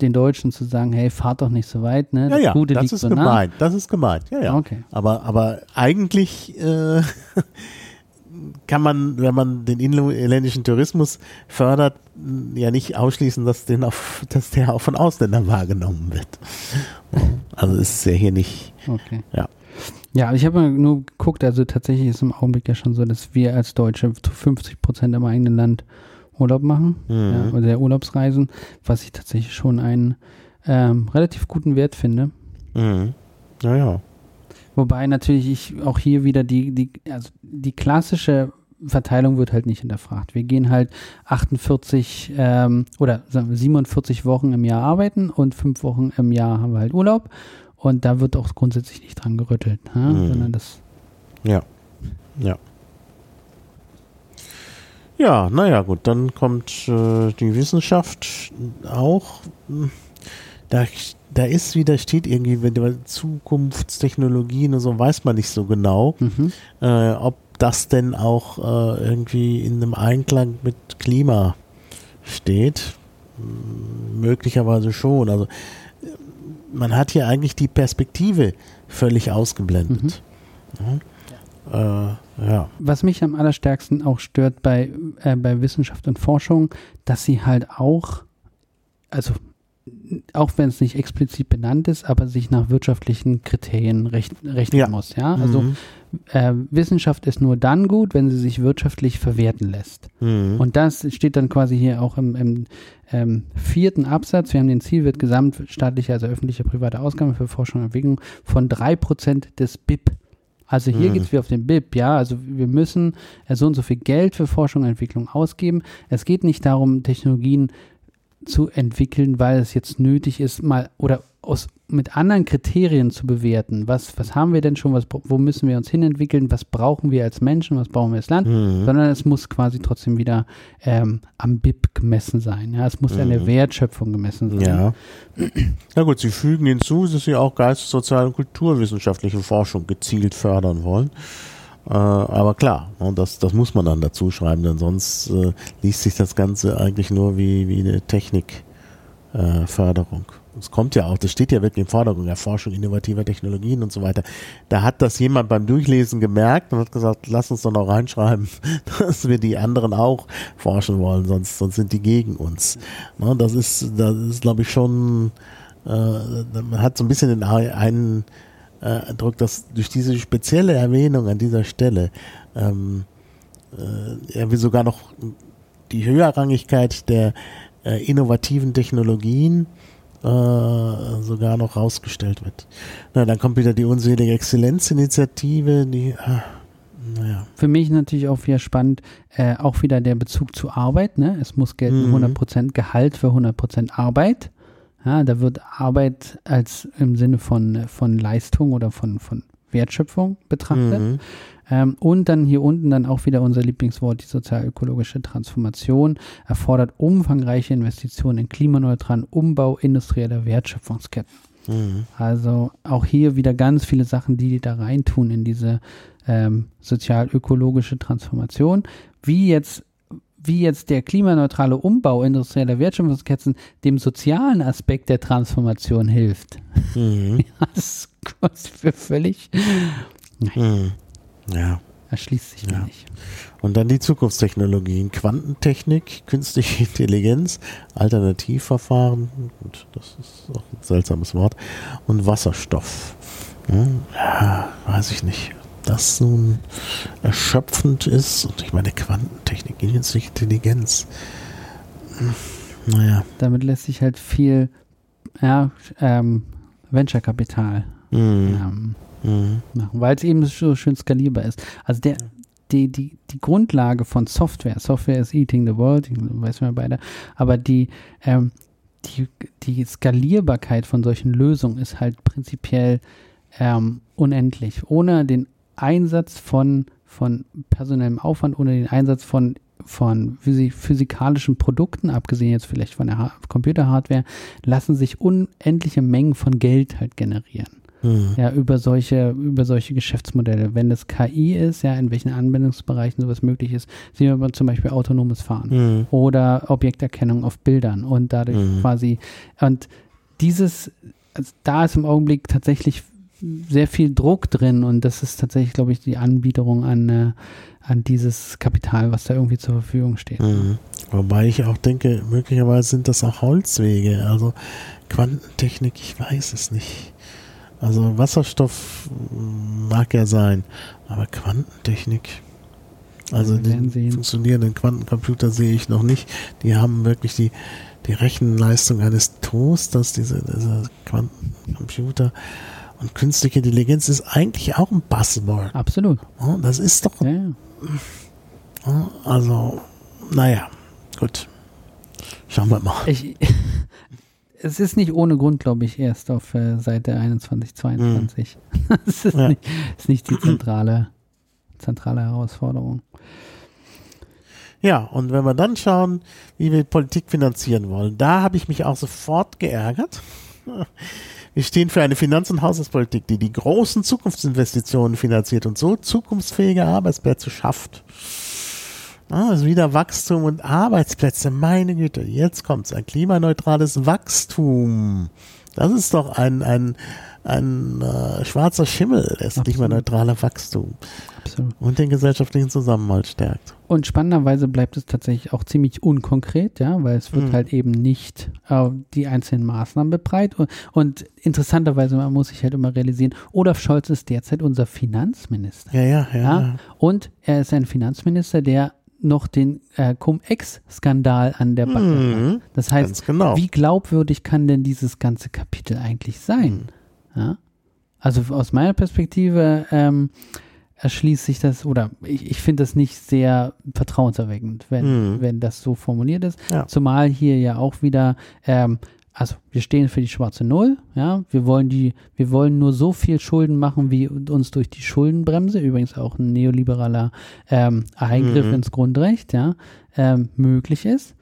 S3: den Deutschen zu sagen, hey, fahrt doch nicht so weit, ne?
S2: Das ja, ja, Gute das ist so gemeint, nah. das ist gemeint, ja, ja. Okay. Aber, aber eigentlich äh, [LAUGHS] kann man, wenn man den inländischen Tourismus fördert, ja nicht ausschließen, dass, den auf, [LAUGHS] dass der auch von Ausländern wahrgenommen wird. Also ist es ja hier nicht.
S3: Okay. Ja. Ja, ich habe nur geguckt, also tatsächlich ist im Augenblick ja schon so, dass wir als Deutsche zu 50 Prozent im eigenen Land Urlaub machen, mhm. ja, oder der Urlaubsreisen, was ich tatsächlich schon einen ähm, relativ guten Wert finde.
S2: Mhm. Naja.
S3: Wobei natürlich ich auch hier wieder die, die, also die klassische Verteilung wird halt nicht hinterfragt. Wir gehen halt 48 ähm, oder sagen wir 47 Wochen im Jahr arbeiten und fünf Wochen im Jahr haben wir halt Urlaub und da wird auch grundsätzlich nicht dran gerüttelt, mhm. sondern das.
S2: Ja. Ja. Ja, naja, gut, dann kommt äh, die Wissenschaft auch. Da, da ist wieder, steht irgendwie, wenn die Zukunftstechnologien und so, weiß man nicht so genau, mhm. äh, ob das denn auch äh, irgendwie in einem Einklang mit Klima steht. Möglicherweise schon. Also man hat hier eigentlich die Perspektive völlig ausgeblendet. Mhm.
S3: Äh, ja. Was mich am allerstärksten auch stört bei, äh, bei Wissenschaft und Forschung, dass sie halt auch, also auch wenn es nicht explizit benannt ist, aber sich nach wirtschaftlichen Kriterien recht, rechnen ja. muss. Ja, also mhm. äh, Wissenschaft ist nur dann gut, wenn sie sich wirtschaftlich verwerten lässt. Mhm. Und das steht dann quasi hier auch im, im ähm, vierten Absatz. Wir haben den Zielwert gesamtstaatlicher, also öffentlicher privater Ausgaben für Forschung und Entwicklung von drei Prozent des BIP. Also hier mhm. geht es wie auf den BIP, ja. Also wir müssen äh, so und so viel Geld für Forschung und Entwicklung ausgeben. Es geht nicht darum, Technologien zu entwickeln, weil es jetzt nötig ist, mal oder aus, mit anderen Kriterien zu bewerten. Was, was haben wir denn schon? Was, wo müssen wir uns hinentwickeln? Was brauchen wir als Menschen? Was brauchen wir als Land? Mhm. Sondern es muss quasi trotzdem wieder ähm, am BIP gemessen sein. Ja, es muss mhm. eine Wertschöpfung gemessen sein.
S2: Ja. [CLEARS THROAT] Na gut, Sie fügen hinzu, dass Sie auch geistes-, sozial- und kulturwissenschaftliche Forschung gezielt fördern wollen. Äh, aber klar, und das, das muss man dann dazu schreiben, denn sonst äh, liest sich das Ganze eigentlich nur wie, wie eine Technikförderung. Äh, es kommt ja auch, das steht ja wirklich im Vordergrund, Erforschung innovativer Technologien und so weiter. Da hat das jemand beim Durchlesen gemerkt und hat gesagt, lass uns doch noch reinschreiben, [LAUGHS] dass wir die anderen auch forschen wollen, sonst, sonst sind die gegen uns. Ne, das ist, das ist, glaube ich, schon, äh, man hat so ein bisschen den einen äh, Druck, dass durch diese spezielle Erwähnung an dieser Stelle ähm, äh, will sogar noch die Höherrangigkeit der äh, innovativen Technologien äh, sogar noch rausgestellt wird. Na, dann kommt wieder die unselige Exzellenzinitiative, die ah, naja.
S3: Für mich natürlich auch wieder spannend, äh, auch wieder der Bezug zu Arbeit. Ne? Es muss gelten mhm. 100% Gehalt für 100% Arbeit. Ja, da wird Arbeit als im Sinne von, von Leistung oder von, von Wertschöpfung betrachtet. Mhm. Ähm, und dann hier unten dann auch wieder unser Lieblingswort, die sozial-ökologische Transformation erfordert umfangreiche Investitionen in klimaneutralen Umbau industrieller Wertschöpfungsketten. Mhm. Also auch hier wieder ganz viele Sachen, die die da reintun in diese ähm, sozial-ökologische Transformation. Wie jetzt wie jetzt der klimaneutrale Umbau industrieller Wertschöpfungsketten dem sozialen Aspekt der Transformation hilft. Mhm. [LAUGHS] das ist für völlig.
S2: Mhm. Ja.
S3: Erschließt sich ja. nicht.
S2: Und dann die Zukunftstechnologien, Quantentechnik, künstliche [LAUGHS] Intelligenz, Alternativverfahren, gut, das ist auch ein seltsames Wort, und Wasserstoff. Hm, ja, weiß ich nicht das nun erschöpfend ist. Und ich meine, Quantentechnik, künstliche Intelligenz. Naja.
S3: Damit lässt sich halt viel ja, ähm, Venture-Kapital mm. ähm, mm. machen, weil es eben so schön skalierbar ist. Also der, die, die, die Grundlage von Software, Software is eating the world, weiß man beide, aber die, ähm, die, die Skalierbarkeit von solchen Lösungen ist halt prinzipiell ähm, unendlich. Ohne den Einsatz von, von personellem Aufwand, ohne den Einsatz von, von physikalischen Produkten, abgesehen jetzt vielleicht von der Computerhardware, lassen sich unendliche Mengen von Geld halt generieren. Mhm. Ja, über solche, über solche Geschäftsmodelle. Wenn das KI ist, ja, in welchen Anwendungsbereichen sowas möglich ist, sehen wir zum Beispiel autonomes Fahren mhm. oder Objekterkennung auf Bildern und dadurch mhm. quasi, und dieses, also da ist im Augenblick tatsächlich sehr viel Druck drin und das ist tatsächlich, glaube ich, die Anbiederung an, äh, an dieses Kapital, was da irgendwie zur Verfügung steht. Mhm.
S2: Wobei ich auch denke, möglicherweise sind das auch Holzwege, also Quantentechnik, ich weiß es nicht. Also Wasserstoff mag ja sein, aber Quantentechnik, also den funktionierenden Quantencomputer sehe ich noch nicht. Die haben wirklich die, die Rechenleistung eines Toasters, diese, diese Quantencomputer. Und künstliche Intelligenz ist eigentlich auch ein Buzzword.
S3: Absolut.
S2: das ist doch. Ja, ja. Also, naja, gut. Schauen wir mal. Ich, [LAUGHS]
S3: es ist nicht ohne Grund, glaube ich, erst auf äh, Seite 21, 22. Mhm. das ist, ja. nicht, ist nicht die zentrale, zentrale Herausforderung.
S2: Ja, und wenn wir dann schauen, wie wir Politik finanzieren wollen, da habe ich mich auch sofort geärgert. Wir stehen für eine Finanz- und Haushaltspolitik, die die großen Zukunftsinvestitionen finanziert und so zukunftsfähige Arbeitsplätze schafft. Ah, ist wieder Wachstum und Arbeitsplätze. Meine Güte, jetzt kommt's. Ein klimaneutrales Wachstum. Das ist doch ein, ein, ein äh, schwarzer Schimmel, das klimaneutrale Wachstum. Absolut. Und den gesellschaftlichen Zusammenhalt stärkt.
S3: Und spannenderweise bleibt es tatsächlich auch ziemlich unkonkret, ja, weil es wird mhm. halt eben nicht äh, die einzelnen Maßnahmen bebreit. Und, und, interessanterweise, man muss sich halt immer realisieren, Olaf Scholz ist derzeit unser Finanzminister.
S2: Ja, ja, ja. ja?
S3: Und er ist ein Finanzminister, der noch den äh, Cum-Ex-Skandal an der Backe mhm. hat. Das heißt, genau. wie glaubwürdig kann denn dieses ganze Kapitel eigentlich sein? Mhm. Ja? Also aus meiner Perspektive ähm, erschließt sich das, oder ich, ich finde das nicht sehr vertrauenserweckend, wenn, mhm. wenn das so formuliert ist. Ja. Zumal hier ja auch wieder ähm, also wir stehen für die schwarze Null, ja, wir wollen die, wir wollen nur so viel Schulden machen, wie uns durch die Schuldenbremse, übrigens auch ein neoliberaler ähm, Eingriff mhm. ins Grundrecht, ja, ähm, möglich ist.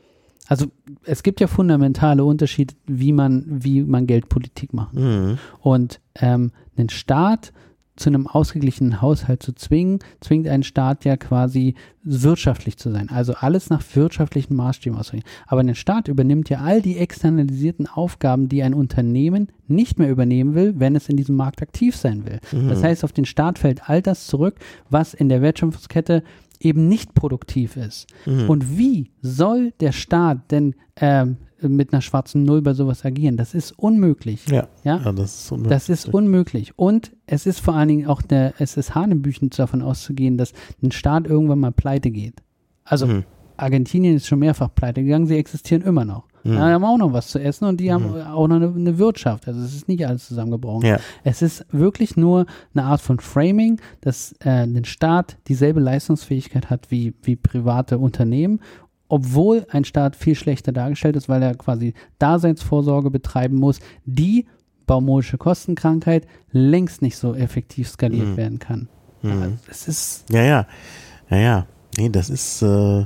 S3: Also es gibt ja fundamentale Unterschiede, wie man, wie man Geldpolitik macht. Mhm. Und ähm, ein Staat zu einem ausgeglichenen Haushalt zu zwingen, zwingt einen Staat ja quasi wirtschaftlich zu sein. Also alles nach wirtschaftlichen Maßstäben auszurichten. Aber ein Staat übernimmt ja all die externalisierten Aufgaben, die ein Unternehmen nicht mehr übernehmen will, wenn es in diesem Markt aktiv sein will. Mhm. Das heißt, auf den Staat fällt all das zurück, was in der Wertschöpfungskette eben nicht produktiv ist. Mhm. Und wie soll der Staat denn ähm, mit einer schwarzen Null bei sowas agieren. Das ist unmöglich.
S2: Ja,
S3: ja? ja das, ist unmöglich. das ist unmöglich. Und es ist vor allen Dingen auch der, es ist Hanebüchen davon auszugehen, dass ein Staat irgendwann mal pleite geht. Also mhm. Argentinien ist schon mehrfach pleite gegangen, sie existieren immer noch. Mhm. Die haben auch noch was zu essen und die mhm. haben auch noch eine, eine, Wirtschaft. Also es ist nicht alles zusammengebrochen. Ja. Es ist wirklich nur eine Art von Framing, dass äh, ein Staat dieselbe Leistungsfähigkeit hat wie, wie private Unternehmen obwohl ein Staat viel schlechter dargestellt ist, weil er quasi Daseinsvorsorge betreiben muss, die baumolische Kostenkrankheit längst nicht so effektiv skaliert mhm. werden kann.
S2: Mhm. es ist ja, ja, ja, ja. Nee, das ist äh,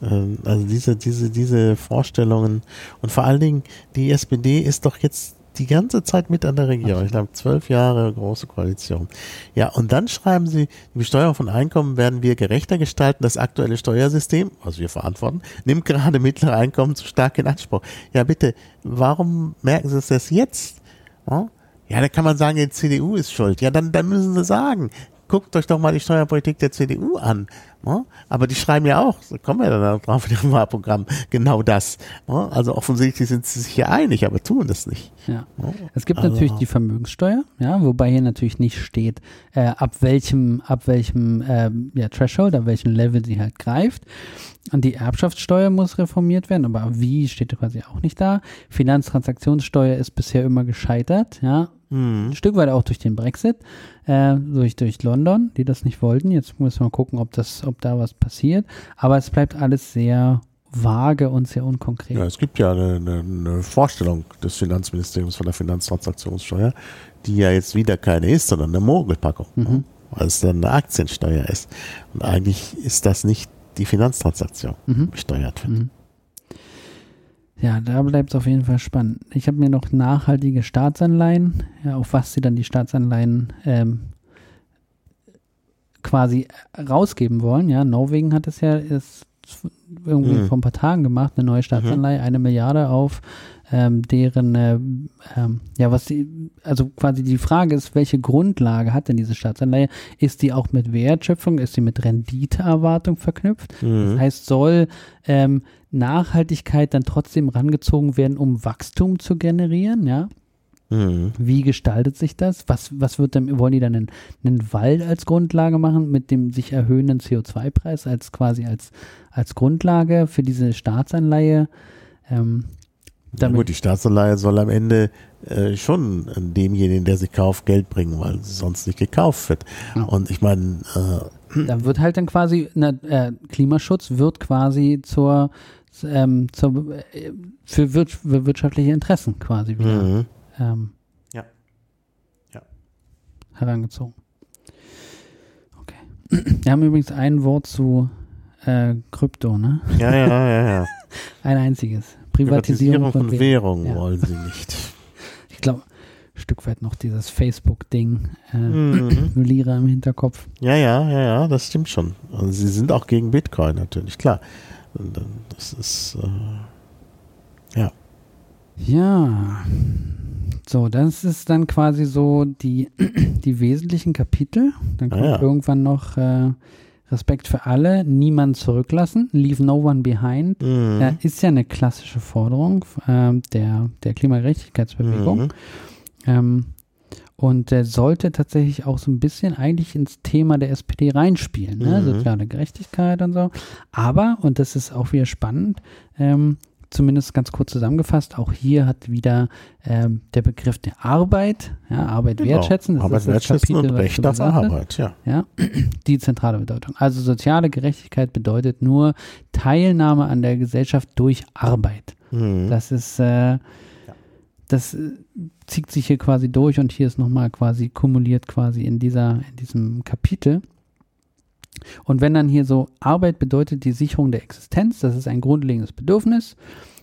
S2: also diese, diese, diese Vorstellungen und vor allen Dingen die SPD ist doch jetzt die ganze Zeit mit an der Regierung. Ich glaube, zwölf Jahre große Koalition. Ja, und dann schreiben sie, die Besteuerung von Einkommen werden wir gerechter gestalten. Das aktuelle Steuersystem, was wir verantworten, nimmt gerade mittlere Einkommen zu stark in Anspruch. Ja, bitte, warum merken Sie das jetzt? Ja, da kann man sagen, die CDU ist schuld. Ja, dann, dann müssen Sie sagen, guckt euch doch mal die Steuerpolitik der CDU an. Ne? Aber die schreiben ja auch, da kommen wir dann drauf in ihrem Wahlprogramm, genau das. Ne? Also offensichtlich sind sie sich hier einig, aber tun das nicht.
S3: Ja. Ne? Es gibt also. natürlich die Vermögenssteuer, ja, wobei hier natürlich nicht steht, äh, ab welchem, ab welchem äh, ja, Threshold, ab welchem Level sie halt greift. Und die Erbschaftssteuer muss reformiert werden, aber wie steht quasi auch nicht da. Finanztransaktionssteuer ist bisher immer gescheitert, ja. Mhm. Ein Stück weit auch durch den Brexit, äh, durch, durch London, die das nicht wollten. Jetzt müssen wir gucken, ob das, ob da was passiert. Aber es bleibt alles sehr vage und sehr unkonkret.
S2: Ja, es gibt ja eine, eine, eine Vorstellung des Finanzministeriums von der Finanztransaktionssteuer, die ja jetzt wieder keine ist, sondern eine Mogelpackung. Mhm. Weil es dann eine Aktiensteuer ist. Und eigentlich ist das nicht die Finanztransaktion mhm. besteuert wird. Mhm.
S3: Ja, da bleibt es auf jeden Fall spannend. Ich habe mir noch nachhaltige Staatsanleihen, ja, auf was sie dann die Staatsanleihen ähm, quasi rausgeben wollen. Ja, Norwegen hat es ja ist irgendwie mhm. vor ein paar Tagen gemacht, eine neue Staatsanleihe, mhm. eine Milliarde auf ähm, deren, äh, ähm, ja, was die, also quasi die Frage ist, welche Grundlage hat denn diese Staatsanleihe? Ist die auch mit Wertschöpfung, ist sie mit Renditeerwartung verknüpft? Mhm. Das heißt, soll ähm, Nachhaltigkeit dann trotzdem rangezogen werden, um Wachstum zu generieren, ja? Mhm. Wie gestaltet sich das? Was, was wird denn, wollen die dann einen, einen Wald als Grundlage machen mit dem sich erhöhenden CO2-Preis als quasi als, als Grundlage für diese Staatsanleihe? Ähm.
S2: Gut, die Staatsanleihe soll am Ende äh, schon demjenigen, der sie kauft, Geld bringen, weil sonst nicht gekauft wird. Ja. Und ich meine,
S3: äh, da wird halt dann quasi, ne, äh, Klimaschutz wird quasi zur, ähm, zur äh, für, wir, für, wirtschaftliche Interessen quasi wieder mhm. ähm,
S2: ja. Ja.
S3: herangezogen. Okay. [CLEARS THROAT] Wir haben übrigens ein Wort zu äh, Krypto, ne?
S2: Ja, ja, ja, ja. [LAUGHS]
S3: ein einziges. Privatisierung,
S2: Privatisierung von, von Währung, ja. wollen sie nicht. [LAUGHS]
S3: Ich glaube, Stück weit noch dieses Facebook-Ding, äh, mhm. [CLEARS THROAT] Lira im Hinterkopf.
S2: Ja, ja, ja, ja, das stimmt schon. Also sie sind auch gegen Bitcoin natürlich, klar. Das ist, äh, ja.
S3: Ja. So, das ist dann quasi so die, [CLEARS THROAT] die wesentlichen Kapitel. Dann kommt ah, ja. irgendwann noch äh, Respekt für alle, niemand zurücklassen, leave no one behind. Mhm. Ja, ist ja eine klassische Forderung äh, der, der Klimagerechtigkeitsbewegung. Mhm. Ähm, und der sollte tatsächlich auch so ein bisschen eigentlich ins Thema der SPD reinspielen, ne? Mhm. soziale Gerechtigkeit und so. Aber, und das ist auch wieder spannend, ähm, zumindest ganz kurz zusammengefasst, auch hier hat wieder ähm, der Begriff der Arbeit, ja, Arbeit genau. wertschätzen,
S2: das Arbeit ist das wertschätzen Kapitel, und Recht auf Arbeit, ja.
S3: ja. [CLEARS THROAT] Die zentrale Bedeutung. Also soziale Gerechtigkeit bedeutet nur Teilnahme an der Gesellschaft durch Arbeit. Mhm. Das ist äh, das äh, zieht sich hier quasi durch und hier ist nochmal quasi kumuliert quasi in dieser, in diesem Kapitel. Und wenn dann hier so Arbeit bedeutet die Sicherung der Existenz, das ist ein grundlegendes Bedürfnis,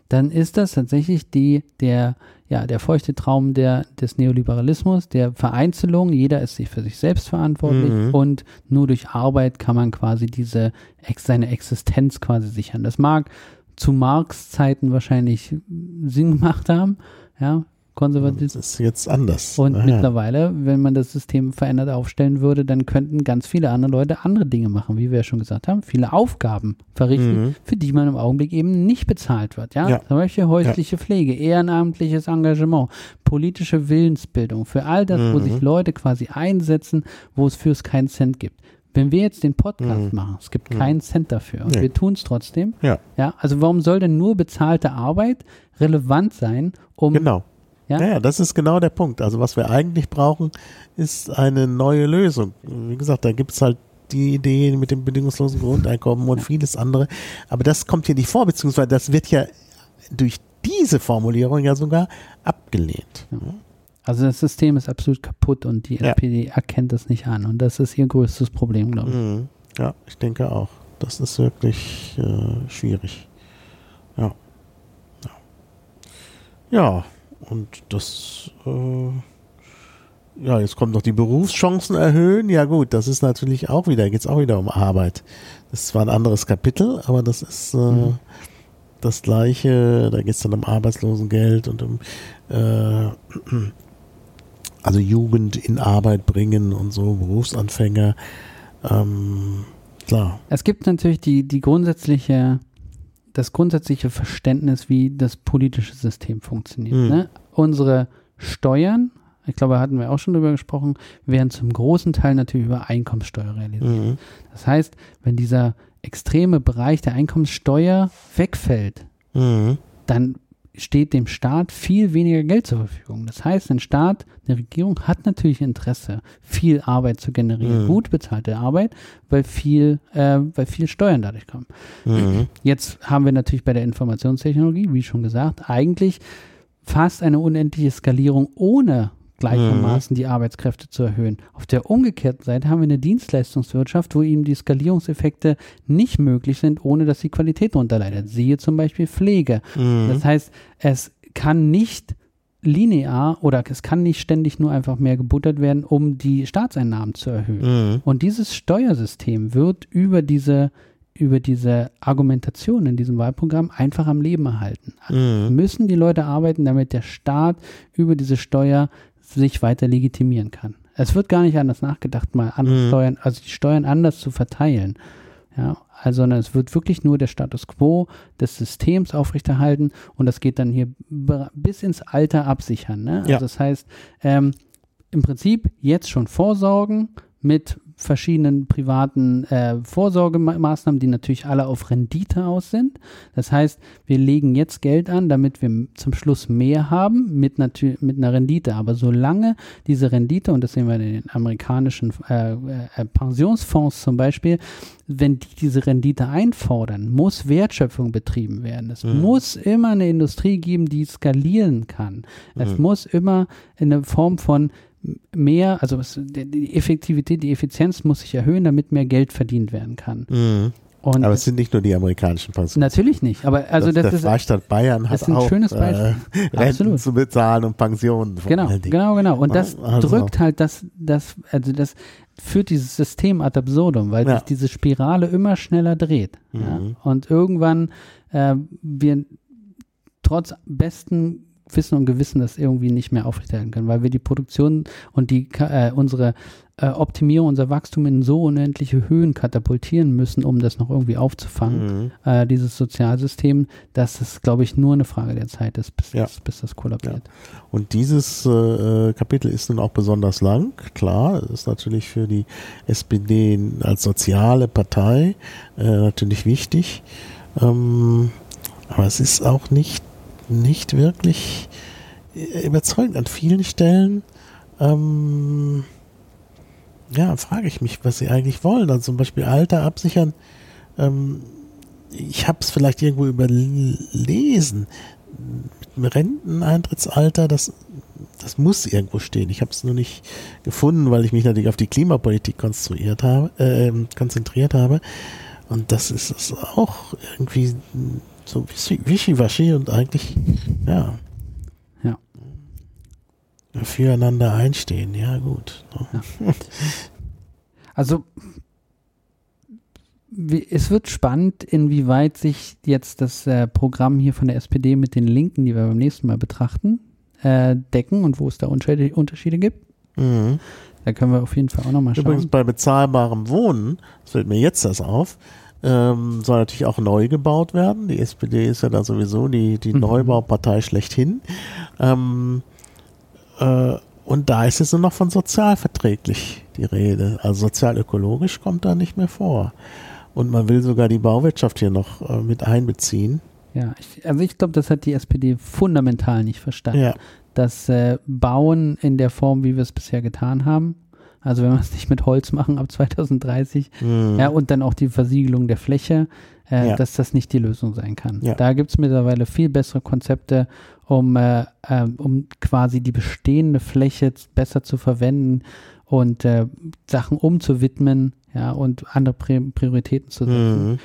S3: dann ist das tatsächlich die, der, ja, der feuchte Traum der, des Neoliberalismus, der Vereinzelung. Jeder ist sich für sich selbst verantwortlich mhm. und nur durch Arbeit kann man quasi diese, seine Existenz quasi sichern. Das mag zu Marx Zeiten wahrscheinlich Sinn gemacht haben, ja, konservativ.
S2: Das ist jetzt anders.
S3: Und Aha. mittlerweile, wenn man das System verändert aufstellen würde, dann könnten ganz viele andere Leute andere Dinge machen, wie wir ja schon gesagt haben, viele Aufgaben verrichten, mhm. für die man im Augenblick eben nicht bezahlt wird. Ja, ja. zum Beispiel häusliche ja. Pflege, ehrenamtliches Engagement, politische Willensbildung, für all das, mhm. wo sich Leute quasi einsetzen, wo es fürs keinen Cent gibt. Wenn wir jetzt den Podcast mhm. machen, es gibt mhm. keinen Cent dafür und nee. wir tun es trotzdem.
S2: Ja.
S3: ja. Also warum soll denn nur bezahlte Arbeit relevant sein, um
S2: genau. Ja? ja, das ist genau der Punkt. Also was wir eigentlich brauchen, ist eine neue Lösung. Wie gesagt, da gibt es halt die Idee mit dem bedingungslosen Grundeinkommen und vieles andere. Aber das kommt hier nicht vor, beziehungsweise das wird ja durch diese Formulierung ja sogar abgelehnt. Ja.
S3: Also das System ist absolut kaputt und die. SPD erkennt das nicht an. Und das ist ihr größtes Problem, glaube ich. Mhm.
S2: Ja, ich denke auch. Das ist wirklich äh, schwierig. Ja. ja. Und das, äh, ja, jetzt kommt noch die Berufschancen erhöhen. Ja gut, das ist natürlich auch wieder, geht es auch wieder um Arbeit. Das ist zwar ein anderes Kapitel, aber das ist äh, mhm. das gleiche. Da geht es dann um Arbeitslosengeld und um äh, also Jugend in Arbeit bringen und so, Berufsanfänger. Ähm, klar.
S3: Es gibt natürlich die, die grundsätzliche, das grundsätzliche Verständnis, wie das politische System funktioniert. Mhm. Ne? Unsere Steuern, ich glaube, da hatten wir auch schon drüber gesprochen, werden zum großen Teil natürlich über Einkommenssteuer realisiert. Mhm. Das heißt, wenn dieser extreme Bereich der Einkommenssteuer wegfällt, mhm. dann steht dem Staat viel weniger Geld zur Verfügung. Das heißt, ein Staat, eine Regierung hat natürlich Interesse, viel Arbeit zu generieren, mhm. gut bezahlte Arbeit, weil viel, äh, weil viel Steuern dadurch kommen. Mhm. Jetzt haben wir natürlich bei der Informationstechnologie, wie schon gesagt, eigentlich fast eine unendliche Skalierung ohne gleichermaßen mhm. die Arbeitskräfte zu erhöhen. Auf der umgekehrten Seite haben wir eine Dienstleistungswirtschaft, wo eben die Skalierungseffekte nicht möglich sind, ohne dass die Qualität darunter leidet. Siehe zum Beispiel Pflege. Mhm. Das heißt, es kann nicht linear oder es kann nicht ständig nur einfach mehr gebuttert werden, um die Staatseinnahmen zu erhöhen. Mhm. Und dieses Steuersystem wird über diese über diese Argumentation in diesem Wahlprogramm einfach am Leben erhalten. Mhm. Müssen die Leute arbeiten, damit der Staat über diese Steuer sich weiter legitimieren kann. Es wird gar nicht anders nachgedacht, mal andere mhm. Steuern, also die Steuern anders zu verteilen. Ja, also es wird wirklich nur der Status quo des Systems aufrechterhalten und das geht dann hier bis ins Alter absichern. Ne? Ja. Also das heißt, ähm, im Prinzip jetzt schon vorsorgen mit verschiedenen privaten äh, Vorsorgemaßnahmen, die natürlich alle auf Rendite aus sind. Das heißt, wir legen jetzt Geld an, damit wir zum Schluss mehr haben mit, mit einer Rendite. Aber solange diese Rendite, und das sehen wir in den amerikanischen äh, äh, Pensionsfonds zum Beispiel, wenn die diese Rendite einfordern, muss Wertschöpfung betrieben werden. Es mhm. muss immer eine Industrie geben, die skalieren kann. Es mhm. muss immer in der Form von mehr, also die Effektivität, die Effizienz muss sich erhöhen, damit mehr Geld verdient werden kann. Mhm.
S2: Und aber es sind nicht nur die amerikanischen
S3: Pensionen. Natürlich nicht, aber also das,
S2: das der ist, Freistaat Bayern hat
S3: ein
S2: auch
S3: schönes Beispiel.
S2: Äh, Renten zu bezahlen und Pensionen.
S3: Genau, genau, genau. Und das also. drückt halt das, das, also das führt dieses System ad absurdum, weil ja. sich diese Spirale immer schneller dreht. Mhm. Ja? Und irgendwann äh, wir trotz besten Wissen und Gewissen das irgendwie nicht mehr aufrechterhalten können, weil wir die Produktion und die äh, unsere äh, Optimierung, unser Wachstum in so unendliche Höhen katapultieren müssen, um das noch irgendwie aufzufangen, mhm. äh, dieses Sozialsystem, dass es, glaube ich, nur eine Frage der Zeit ist, bis, ja. das, bis das kollabiert.
S2: Ja. Und dieses äh, Kapitel ist nun auch besonders lang, klar, ist natürlich für die SPD als soziale Partei äh, natürlich wichtig, ähm, aber es ist auch nicht nicht wirklich äh, überzeugend an vielen Stellen. Ähm, ja, frage ich mich, was sie eigentlich wollen. Also zum Beispiel Alter absichern. Ähm, ich habe es vielleicht irgendwo überlesen. Mit Renteneintrittsalter, das, das muss irgendwo stehen. Ich habe es nur nicht gefunden, weil ich mich natürlich auf die Klimapolitik konstruiert habe, äh, konzentriert habe. Und das ist es auch irgendwie so wischiwaschi und eigentlich, ja.
S3: Ja.
S2: Füreinander einstehen, ja, gut. Ja.
S3: Also, wie, es wird spannend, inwieweit sich jetzt das äh, Programm hier von der SPD mit den Linken, die wir beim nächsten Mal betrachten, äh, decken und wo es da Unterschiede, Unterschiede gibt. Mhm. Da können wir auf jeden Fall auch nochmal schauen.
S2: Übrigens bei bezahlbarem Wohnen, das fällt mir jetzt das auf, ähm, soll natürlich auch neu gebaut werden. Die SPD ist ja da sowieso die, die mhm. Neubaupartei schlechthin. Ähm, äh, und da ist es nur noch von sozialverträglich die Rede. Also sozialökologisch kommt da nicht mehr vor. Und man will sogar die Bauwirtschaft hier noch äh, mit einbeziehen.
S3: Ja, ich, also ich glaube, das hat die SPD fundamental nicht verstanden. Ja. Das äh, Bauen in der Form, wie wir es bisher getan haben, also wenn wir es nicht mit Holz machen ab 2030, mhm. ja, und dann auch die Versiegelung der Fläche, äh, ja. dass das nicht die Lösung sein kann. Ja. Da gibt es mittlerweile viel bessere Konzepte, um, äh, äh, um quasi die bestehende Fläche besser zu verwenden und äh, Sachen umzuwidmen, ja, und andere Prioritäten zu setzen. Mhm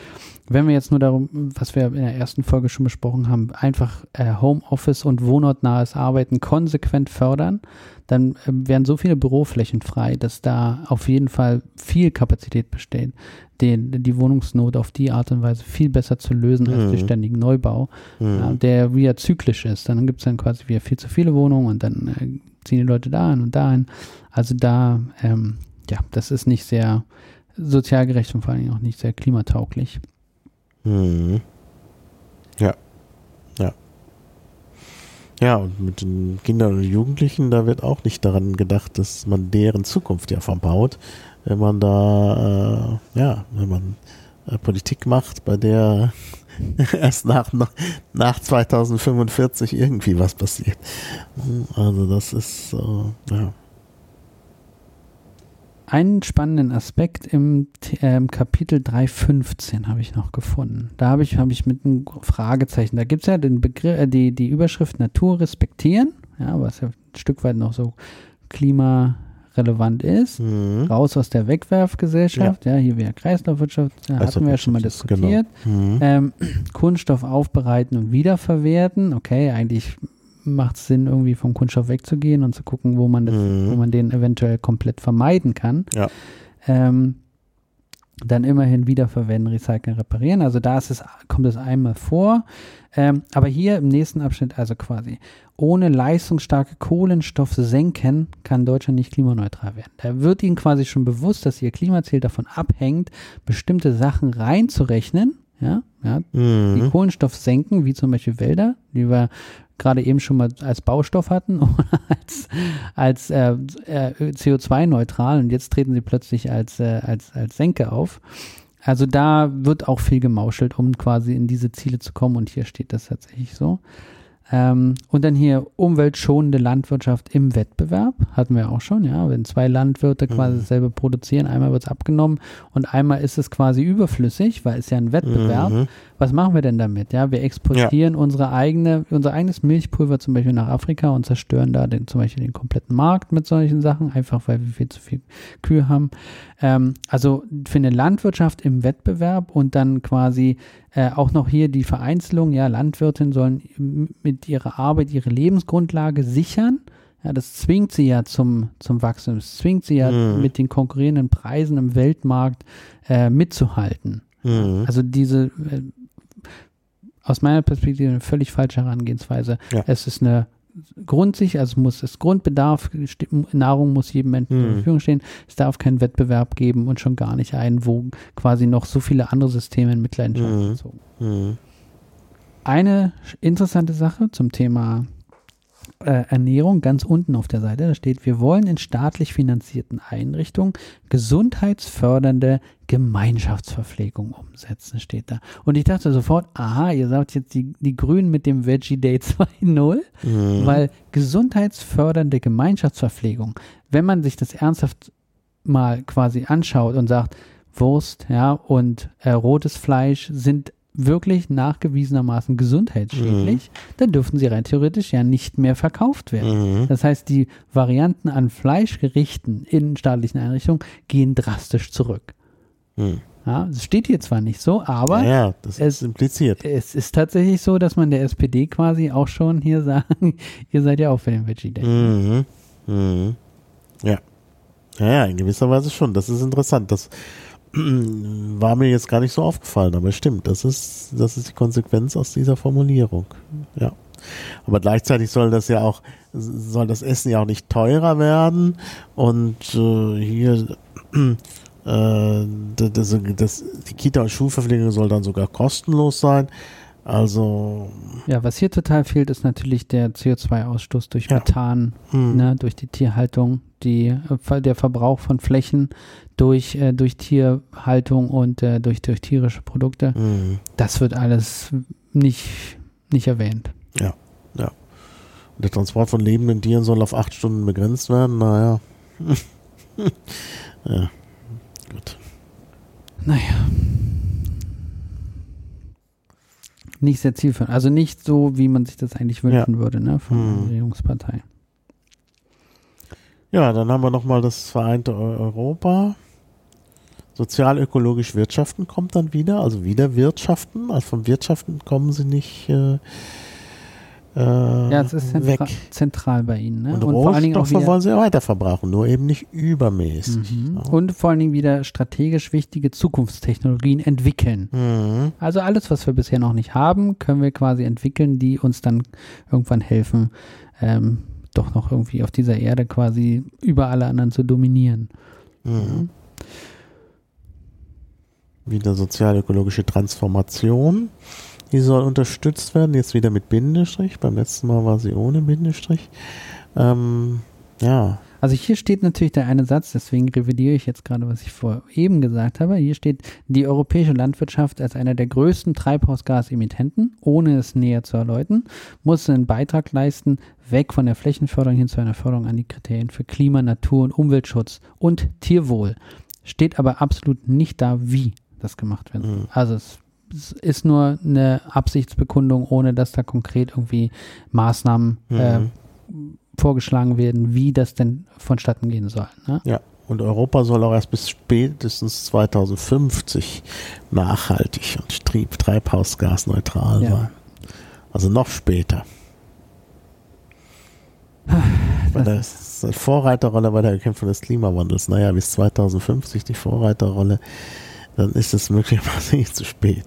S3: wenn wir jetzt nur darum, was wir in der ersten Folge schon besprochen haben, einfach äh, Homeoffice und wohnortnahes Arbeiten konsequent fördern, dann äh, werden so viele Büroflächen frei, dass da auf jeden Fall viel Kapazität besteht, den, die Wohnungsnot auf die Art und Weise viel besser zu lösen mhm. als durch ständigen Neubau, mhm. ja, der wieder zyklisch ist. Dann gibt es dann quasi wieder viel zu viele Wohnungen und dann äh, ziehen die Leute da hin und dahin. Also da, ähm, ja, das ist nicht sehr sozial gerecht und vor allen Dingen auch nicht sehr klimatauglich.
S2: Mhm. Ja. Ja. Ja, und mit den Kindern und Jugendlichen, da wird auch nicht daran gedacht, dass man deren Zukunft ja verbaut, wenn man da, äh, ja, wenn man äh, Politik macht, bei der [LAUGHS] erst nach, nach 2045 irgendwie was passiert. Also das ist, äh, ja
S3: einen spannenden Aspekt im äh, Kapitel 3.15 habe ich noch gefunden. Da habe ich, hab ich mit einem Fragezeichen, da gibt es ja den Begriff, äh, die, die Überschrift Natur respektieren, ja, was ja ein Stück weit noch so klimarelevant ist. Mhm. Raus aus der Wegwerfgesellschaft, ja, ja hier wäre Kreislaufwirtschaft, ja, hatten wir ja schon mal diskutiert. Genau. Mhm. Ähm, Kunststoff aufbereiten und wiederverwerten, okay, eigentlich macht es Sinn, irgendwie vom Kunststoff wegzugehen und zu gucken, wo man, das, mhm. wo man den eventuell komplett vermeiden kann.
S2: Ja.
S3: Ähm, dann immerhin wiederverwenden, recyceln, reparieren. Also da ist es, kommt es einmal vor. Ähm, aber hier im nächsten Abschnitt, also quasi, ohne leistungsstarke Kohlenstoff senken, kann Deutschland nicht klimaneutral werden. Da wird Ihnen quasi schon bewusst, dass Ihr Klimaziel davon abhängt, bestimmte Sachen reinzurechnen. Ja, ja, mhm. die Kohlenstoff senken, wie zum Beispiel Wälder, die wir gerade eben schon mal als Baustoff hatten [LAUGHS] oder als, als äh, äh, CO2-neutral und jetzt treten sie plötzlich als, äh, als, als Senke auf. Also da wird auch viel gemauschelt, um quasi in diese Ziele zu kommen und hier steht das tatsächlich so. Ähm, und dann hier umweltschonende Landwirtschaft im Wettbewerb, hatten wir auch schon, ja. Wenn zwei Landwirte mhm. quasi dasselbe produzieren, einmal wird es abgenommen und einmal ist es quasi überflüssig, weil es ja ein Wettbewerb. Mhm. Was machen wir denn damit? Ja, wir exportieren ja. unsere eigene, unser eigenes Milchpulver zum Beispiel nach Afrika und zerstören da den, zum Beispiel den kompletten Markt mit solchen Sachen, einfach weil wir viel zu viel Kühe haben. Ähm, also für eine Landwirtschaft im Wettbewerb und dann quasi äh, auch noch hier die Vereinzelung, ja, Landwirtinnen sollen mit ihrer Arbeit ihre Lebensgrundlage sichern. Ja, das zwingt sie ja zum, zum Wachstum. Das zwingt sie ja mhm. mit den konkurrierenden Preisen im Weltmarkt äh, mitzuhalten. Mhm. Also diese, äh, aus meiner Perspektive eine völlig falsche Herangehensweise. Ja. Es ist eine grundsicher, also muss es Grundbedarf, Nahrung muss jedem Menschen mhm. zur Verfügung stehen. Es darf keinen Wettbewerb geben und schon gar nicht einen, wo quasi noch so viele andere Systeme in Mitleidenschaft mhm. gezogen. Mhm. Eine interessante Sache zum Thema äh, Ernährung ganz unten auf der Seite, da steht, wir wollen in staatlich finanzierten Einrichtungen gesundheitsfördernde Gemeinschaftsverpflegung umsetzen, steht da. Und ich dachte sofort, aha, ihr sagt jetzt die, die Grünen mit dem Veggie Day [LAUGHS] 2.0, mhm. weil gesundheitsfördernde Gemeinschaftsverpflegung, wenn man sich das ernsthaft mal quasi anschaut und sagt, Wurst, ja, und äh, rotes Fleisch sind wirklich nachgewiesenermaßen gesundheitsschädlich, mhm. dann dürften sie rein theoretisch ja nicht mehr verkauft werden. Mhm. Das heißt, die Varianten an Fleischgerichten in staatlichen Einrichtungen gehen drastisch zurück. Mhm. Ja, es steht hier zwar nicht so, aber
S2: ja, das es, ist impliziert.
S3: Es ist tatsächlich so, dass man der SPD quasi auch schon hier sagen, [LAUGHS] ihr seid ja auch für den Veggie Day. Mhm.
S2: Mhm. Ja. ja. Ja, in gewisser Weise schon. Das ist interessant. Das [CLEARS THROAT] war mir jetzt gar nicht so aufgefallen, aber stimmt, das ist, das ist die Konsequenz aus dieser Formulierung. Ja. Aber gleichzeitig soll das ja auch, soll das Essen ja auch nicht teurer werden und äh, hier [CLEARS THROAT] äh, das, das, die Kita- und Schulverpflegung soll dann sogar kostenlos sein. Also.
S3: Ja, was hier total fehlt, ist natürlich der CO2-Ausstoß durch ja. Methan, hm. ne, durch die Tierhaltung, die, äh, der Verbrauch von Flächen durch, äh, durch Tierhaltung und äh, durch, durch tierische Produkte. Hm. Das wird alles nicht, nicht erwähnt.
S2: Ja, ja. Und der Transport von lebenden Tieren soll auf acht Stunden begrenzt werden. Naja. [LAUGHS] ja, gut.
S3: Naja nicht sehr zielführend. Also nicht so, wie man sich das eigentlich wünschen ja. würde, ne, von der Regierungspartei.
S2: Ja, dann haben wir nochmal das vereinte Europa. Sozial-ökologisch Wirtschaften kommt dann wieder, also wieder Wirtschaften. Also vom Wirtschaften kommen sie nicht äh,
S3: äh, ja, es ist zentra weg. zentral bei Ihnen. Ne?
S2: Und, und vor allen Dingen auch wieder, wollen sie weiter verbrauchen, nur eben nicht übermäßig.
S3: Mhm. Ja. Und vor allen Dingen wieder strategisch wichtige Zukunftstechnologien entwickeln. Mhm. Also alles, was wir bisher noch nicht haben, können wir quasi entwickeln, die uns dann irgendwann helfen, ähm, doch noch irgendwie auf dieser Erde quasi über alle anderen zu dominieren. Mhm.
S2: Wieder sozial-ökologische Transformation. Die soll unterstützt werden, jetzt wieder mit Bindestrich. Beim letzten Mal war sie ohne Bindestrich. Ähm, ja.
S3: Also hier steht natürlich der eine Satz, deswegen revidiere ich jetzt gerade, was ich vor eben gesagt habe. Hier steht, die europäische Landwirtschaft als einer der größten Treibhausgasemittenten, ohne es näher zu erläutern, muss einen Beitrag leisten, weg von der Flächenförderung hin zu einer Förderung an die Kriterien für Klima, Natur und Umweltschutz und Tierwohl. Steht aber absolut nicht da, wie das gemacht wird. Mhm. Also es ist nur eine Absichtsbekundung, ohne dass da konkret irgendwie Maßnahmen mhm. äh, vorgeschlagen werden, wie das denn vonstatten gehen soll. Ne?
S2: Ja. Und Europa soll auch erst bis spätestens 2050 nachhaltig und trieb treibhausgasneutral ja. sein. Also noch später. [SIGHS] Bei der Vorreiterrolle bei der Bekämpfung des Klimawandels. Naja, bis 2050 die Vorreiterrolle dann ist es möglicherweise [LAUGHS] nicht zu spät.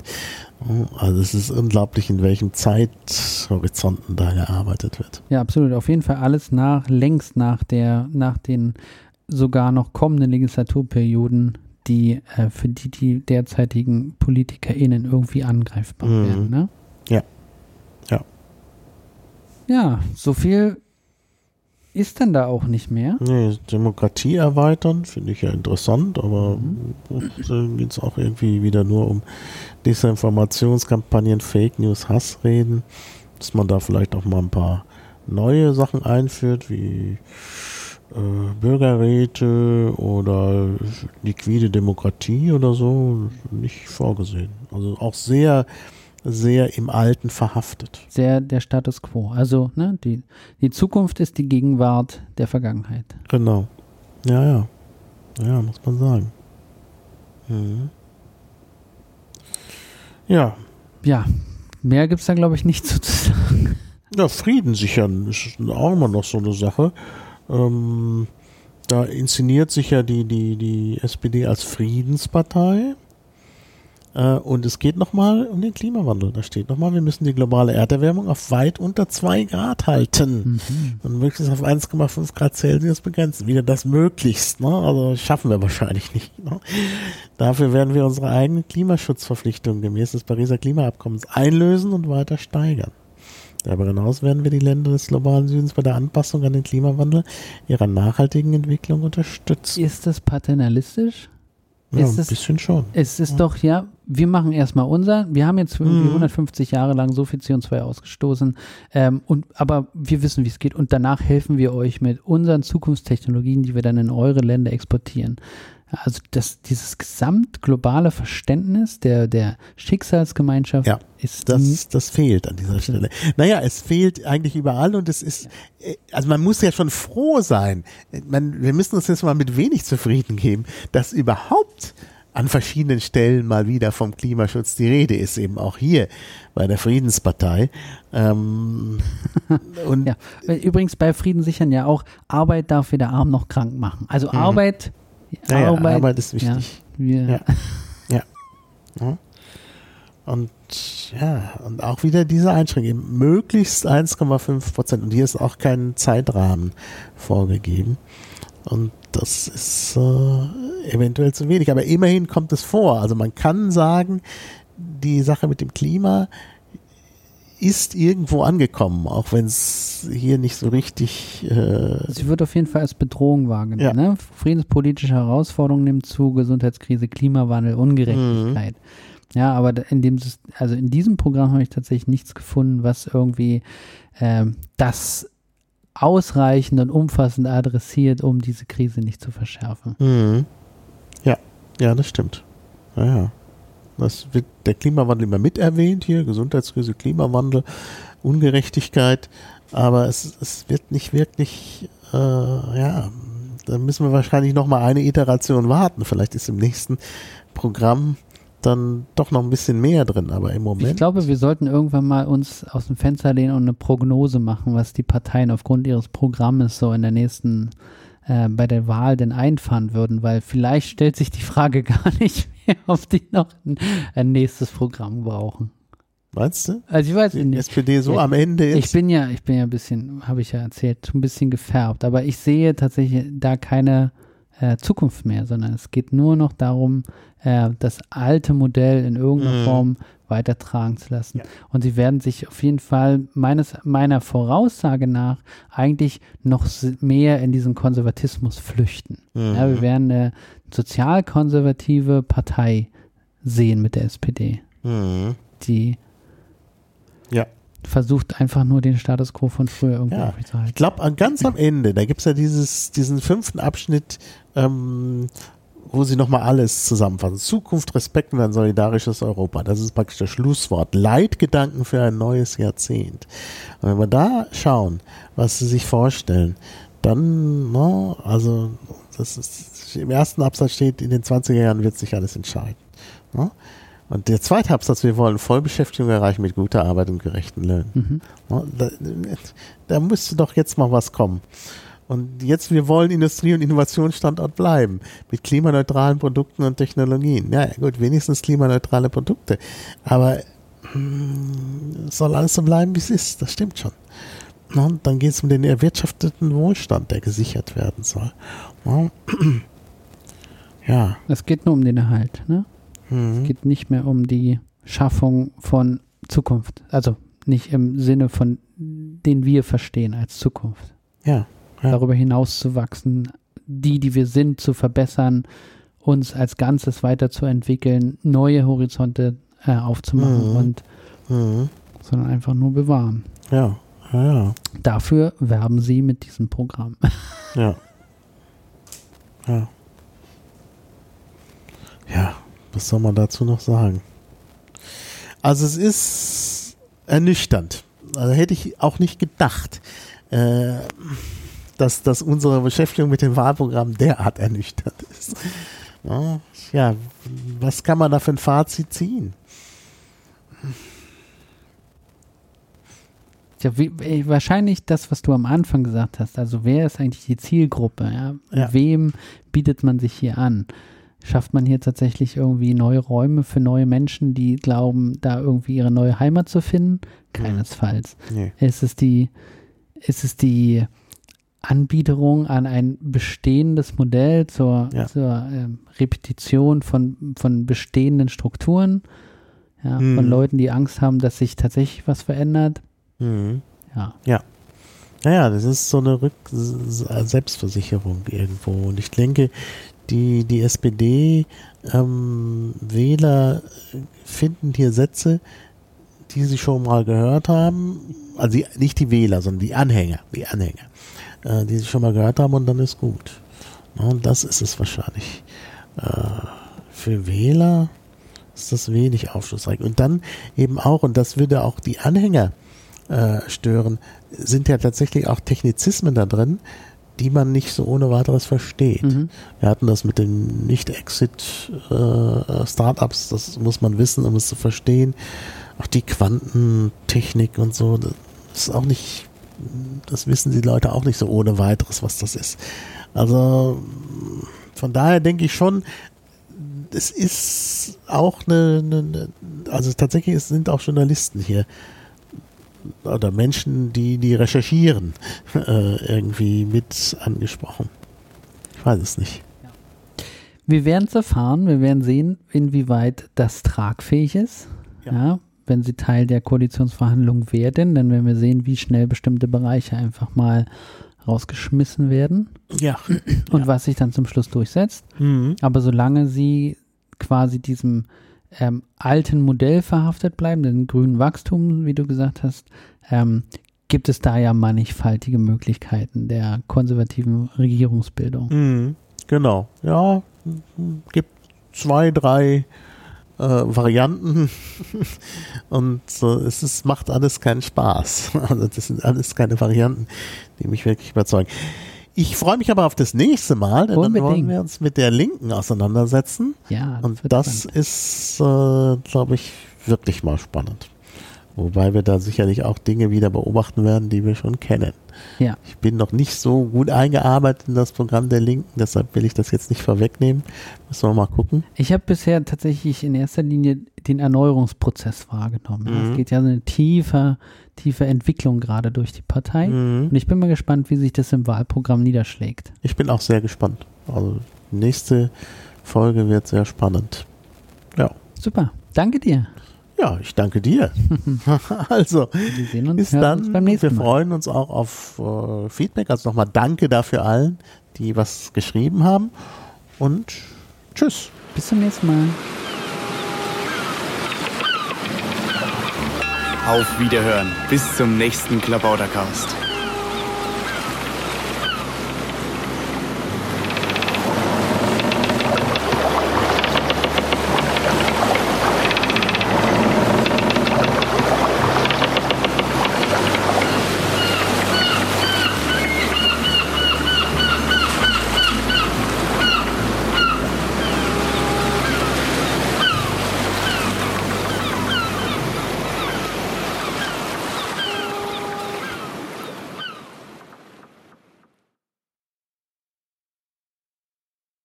S2: Also es ist unglaublich, in welchem Zeithorizonten da gearbeitet wird.
S3: Ja, absolut. Auf jeden Fall alles nach, längst nach der, nach den sogar noch kommenden Legislaturperioden, die äh, für die die derzeitigen PolitikerInnen irgendwie angreifbar mhm. werden. Ne?
S2: Ja. Ja.
S3: Ja, so viel ist denn da auch nicht mehr?
S2: Nee, Demokratie erweitern, finde ich ja interessant, aber mhm. geht es auch irgendwie wieder nur um Desinformationskampagnen, Fake News, Hassreden. dass man da vielleicht auch mal ein paar neue Sachen einführt, wie äh, Bürgerräte oder liquide Demokratie oder so, nicht vorgesehen. Also auch sehr, sehr im Alten verhaftet.
S3: Sehr der Status quo. Also ne, die, die Zukunft ist die Gegenwart der Vergangenheit.
S2: Genau. Ja, ja. Ja, muss man sagen. Mhm. Ja.
S3: Ja, mehr gibt es da, glaube ich, nicht zu sagen.
S2: Ja, Frieden sichern ist auch immer noch so eine Sache. Ähm, da inszeniert sich ja die, die, die SPD als Friedenspartei. Äh, und es geht nochmal um den Klimawandel. Da steht nochmal, wir müssen die globale Erderwärmung auf weit unter 2 Grad halten. Mhm. Und möglichst auf 1,5 Grad Celsius begrenzen. Wieder das möglichst. Ne? Also schaffen wir wahrscheinlich nicht. Ne? Dafür werden wir unsere eigenen Klimaschutzverpflichtungen gemäß des Pariser Klimaabkommens einlösen und weiter steigern. Darüber hinaus werden wir die Länder des globalen Südens bei der Anpassung an den Klimawandel ihrer nachhaltigen Entwicklung unterstützen.
S3: Ist das paternalistisch?
S2: Ja, ist ein bisschen schon.
S3: Es ist ja. doch, ja, wir machen erstmal unser. Wir haben jetzt mhm. 150 Jahre lang so viel CO2 ausgestoßen. Ähm, und, aber wir wissen, wie es geht. Und danach helfen wir euch mit unseren Zukunftstechnologien, die wir dann in eure Länder exportieren. Also das, dieses gesamtglobale Verständnis der, der Schicksalsgemeinschaft
S2: ja, ist. Das, das fehlt an dieser Stelle. Naja, es fehlt eigentlich überall und es ist, äh, also man muss ja schon froh sein. Man, wir müssen uns jetzt mal mit wenig zufrieden geben, dass überhaupt an verschiedenen Stellen mal wieder vom Klimaschutz die Rede ist, eben auch hier bei der Friedenspartei. Ähm, [LAUGHS]
S3: und ja, übrigens bei Frieden sichern ja auch, Arbeit darf weder arm noch krank machen. Also mhm. Arbeit
S2: ja, Arbeit, Arbeit ist wichtig.
S3: Ja,
S2: ja. ja. ja. Und ja, und auch wieder diese Einschränkung. Möglichst 1,5 Prozent. Und hier ist auch kein Zeitrahmen vorgegeben. Und das ist äh, eventuell zu wenig. Aber immerhin kommt es vor. Also man kann sagen, die Sache mit dem Klima ist irgendwo angekommen, auch wenn es hier nicht so richtig. Äh
S3: Sie wird auf jeden Fall als Bedrohung wahrgenommen. Ja. Ne? Friedenspolitische Herausforderungen nimmt zu, Gesundheitskrise, Klimawandel, Ungerechtigkeit. Mhm. Ja, aber in dem, also in diesem Programm habe ich tatsächlich nichts gefunden, was irgendwie äh, das ausreichend und umfassend adressiert, um diese Krise nicht zu verschärfen.
S2: Mhm. Ja, ja, das stimmt. Ja, ja. Das wird der Klimawandel immer mit erwähnt hier, Gesundheitskrise, Klimawandel, Ungerechtigkeit, aber es, es wird nicht wirklich, äh, ja, da müssen wir wahrscheinlich noch mal eine Iteration warten. Vielleicht ist im nächsten Programm dann doch noch ein bisschen mehr drin, aber im Moment.
S3: Ich glaube, wir sollten irgendwann mal uns aus dem Fenster lehnen und eine Prognose machen, was die Parteien aufgrund ihres Programmes so in der nächsten äh, bei der Wahl denn einfahren würden, weil vielleicht stellt sich die Frage [LAUGHS] gar nicht mehr, ob die noch ein, ein nächstes Programm brauchen.
S2: Meinst du?
S3: Also ich weiß
S2: die
S3: nicht.
S2: SPD so ich, am Ende
S3: ist. Ich bin ja, ich bin ja ein bisschen, habe ich ja erzählt, ein bisschen gefärbt, aber ich sehe tatsächlich da keine äh, Zukunft mehr, sondern es geht nur noch darum, äh, das alte Modell in irgendeiner mm. Form weitertragen zu lassen. Ja. Und sie werden sich auf jeden Fall meines, meiner Voraussage nach eigentlich noch mehr in diesen Konservatismus flüchten. Mhm. Ja, wir werden eine sozialkonservative Partei sehen mit der SPD,
S2: mhm.
S3: die ja. Versucht einfach nur den Status quo von früher irgendwie ja.
S2: aufrechtzuerhalten. Ich glaube, ganz am Ende, da gibt es ja dieses, diesen fünften Abschnitt, ähm, wo sie nochmal alles zusammenfassen. Zukunft, Respekt und ein solidarisches Europa. Das ist praktisch das Schlusswort. Leitgedanken für ein neues Jahrzehnt. Und wenn wir da schauen, was sie sich vorstellen, dann, no, also, das ist, im ersten Absatz steht, in den 20er Jahren wird sich alles entscheiden. No? Und der zweite Absatz, wir wollen Vollbeschäftigung erreichen mit guter Arbeit und gerechten Löhnen. Mhm. Da, da müsste doch jetzt mal was kommen. Und jetzt, wir wollen Industrie- und Innovationsstandort bleiben. Mit klimaneutralen Produkten und Technologien. Ja, gut, wenigstens klimaneutrale Produkte. Aber hm, soll alles so bleiben, wie es ist. Das stimmt schon. Und dann geht es um den erwirtschafteten Wohlstand, der gesichert werden soll. Ja. [CLEARS THROAT]
S3: Es geht nur um den Erhalt. Ne? Mhm. Es geht nicht mehr um die Schaffung von Zukunft. Also nicht im Sinne von, den wir verstehen als Zukunft.
S2: Ja
S3: ja. darüber hinaus zu wachsen, die, die wir sind, zu verbessern, uns als Ganzes weiterzuentwickeln, neue Horizonte äh, aufzumachen. Mhm. Und
S2: mhm.
S3: sondern einfach nur bewahren.
S2: Ja, ja, ja.
S3: Dafür werben sie mit diesem Programm. [LAUGHS]
S2: Ja. Ja. Ja, was soll man dazu noch sagen? Also es ist ernüchternd. Also hätte ich auch nicht gedacht, äh, dass, dass unsere Beschäftigung mit dem Wahlprogramm derart ernüchternd ist. Ja, was kann man da für ein Fazit ziehen?
S3: Ja, wie, äh, wahrscheinlich das, was du am Anfang gesagt hast. Also wer ist eigentlich die Zielgruppe? Ja? ja. Wem bietet man sich hier an? Schafft man hier tatsächlich irgendwie neue Räume für neue Menschen, die glauben, da irgendwie ihre neue Heimat zu finden? Keinesfalls. Nee. Ist es die, ist es die Anbiederung an ein bestehendes Modell zur, ja. zur ähm, Repetition von, von bestehenden Strukturen? Ja, hm. Von Leuten, die Angst haben, dass sich tatsächlich was verändert?
S2: Mhm. Ja. Ja. Naja, das ist so eine Rück Selbstversicherung irgendwo. Und ich denke, die, die SPD-Wähler ähm, finden hier Sätze, die sie schon mal gehört haben. Also die, nicht die Wähler, sondern die Anhänger, die Anhänger, äh, die sie schon mal gehört haben und dann ist gut. und das ist es wahrscheinlich. Äh, für Wähler ist das wenig aufschlussreich. Und dann eben auch, und das würde auch die Anhänger äh, stören, sind ja tatsächlich auch Technizismen da drin, die man nicht so ohne weiteres versteht. Mhm. Wir hatten das mit den Nicht-Exit-Startups, äh, das muss man wissen, um es zu verstehen. Auch die Quantentechnik und so, das ist auch nicht, das wissen die Leute auch nicht so ohne weiteres, was das ist. Also von daher denke ich schon, es ist auch eine, eine also tatsächlich sind auch Journalisten hier oder Menschen, die, die recherchieren, [LAUGHS] äh, irgendwie mit angesprochen. Ich weiß es nicht.
S3: Wir werden es erfahren, wir werden sehen, inwieweit das tragfähig ist. Ja. ja. wenn sie Teil der Koalitionsverhandlungen werden, dann werden wir sehen, wie schnell bestimmte Bereiche einfach mal rausgeschmissen werden.
S2: Ja.
S3: Und
S2: ja.
S3: was sich dann zum Schluss durchsetzt. Mhm. Aber solange sie quasi diesem ähm, alten Modell verhaftet bleiben, dem grünen Wachstum, wie du gesagt hast, ähm, gibt es da ja mannigfaltige Möglichkeiten der konservativen Regierungsbildung.
S2: Mhm, genau, ja, gibt zwei, drei äh, Varianten [LAUGHS] und äh, es ist, macht alles keinen Spaß. [LAUGHS] Also das sind alles keine Varianten, die mich wirklich überzeugen. Ich freue mich aber auf das nächste Mal, denn Unbedingt. dann wollen wir uns mit der Linken auseinandersetzen.
S3: Ja,
S2: das und das spannend. ist, äh, glaube ich, wirklich mal spannend. Wobei wir da sicherlich auch Dinge wieder beobachten werden, die wir schon kennen.
S3: Ja.
S2: Ich bin noch nicht so gut eingearbeitet in das Programm der Linken, deshalb will ich das jetzt nicht vorwegnehmen. Müssen wir mal gucken.
S3: Ich habe bisher tatsächlich in erster Linie den Erneuerungsprozess wahrgenommen. Mhm. Es geht ja eine tiefe, tiefe Entwicklung gerade durch die Partei. Mhm. Und ich bin mal gespannt, wie sich das im Wahlprogramm niederschlägt.
S2: Ich bin auch sehr gespannt. Also nächste Folge wird sehr spannend. Ja.
S3: Super. Danke dir.
S2: Ja, ich danke dir. [LAUGHS] also, wir sehen uns, bis dann. Uns beim nächsten wir Mal. freuen uns auch auf äh, Feedback. Also nochmal danke dafür allen, die was geschrieben haben. Und tschüss.
S3: Bis zum nächsten Mal.
S4: Auf Wiederhören. Bis zum nächsten Klabautercast.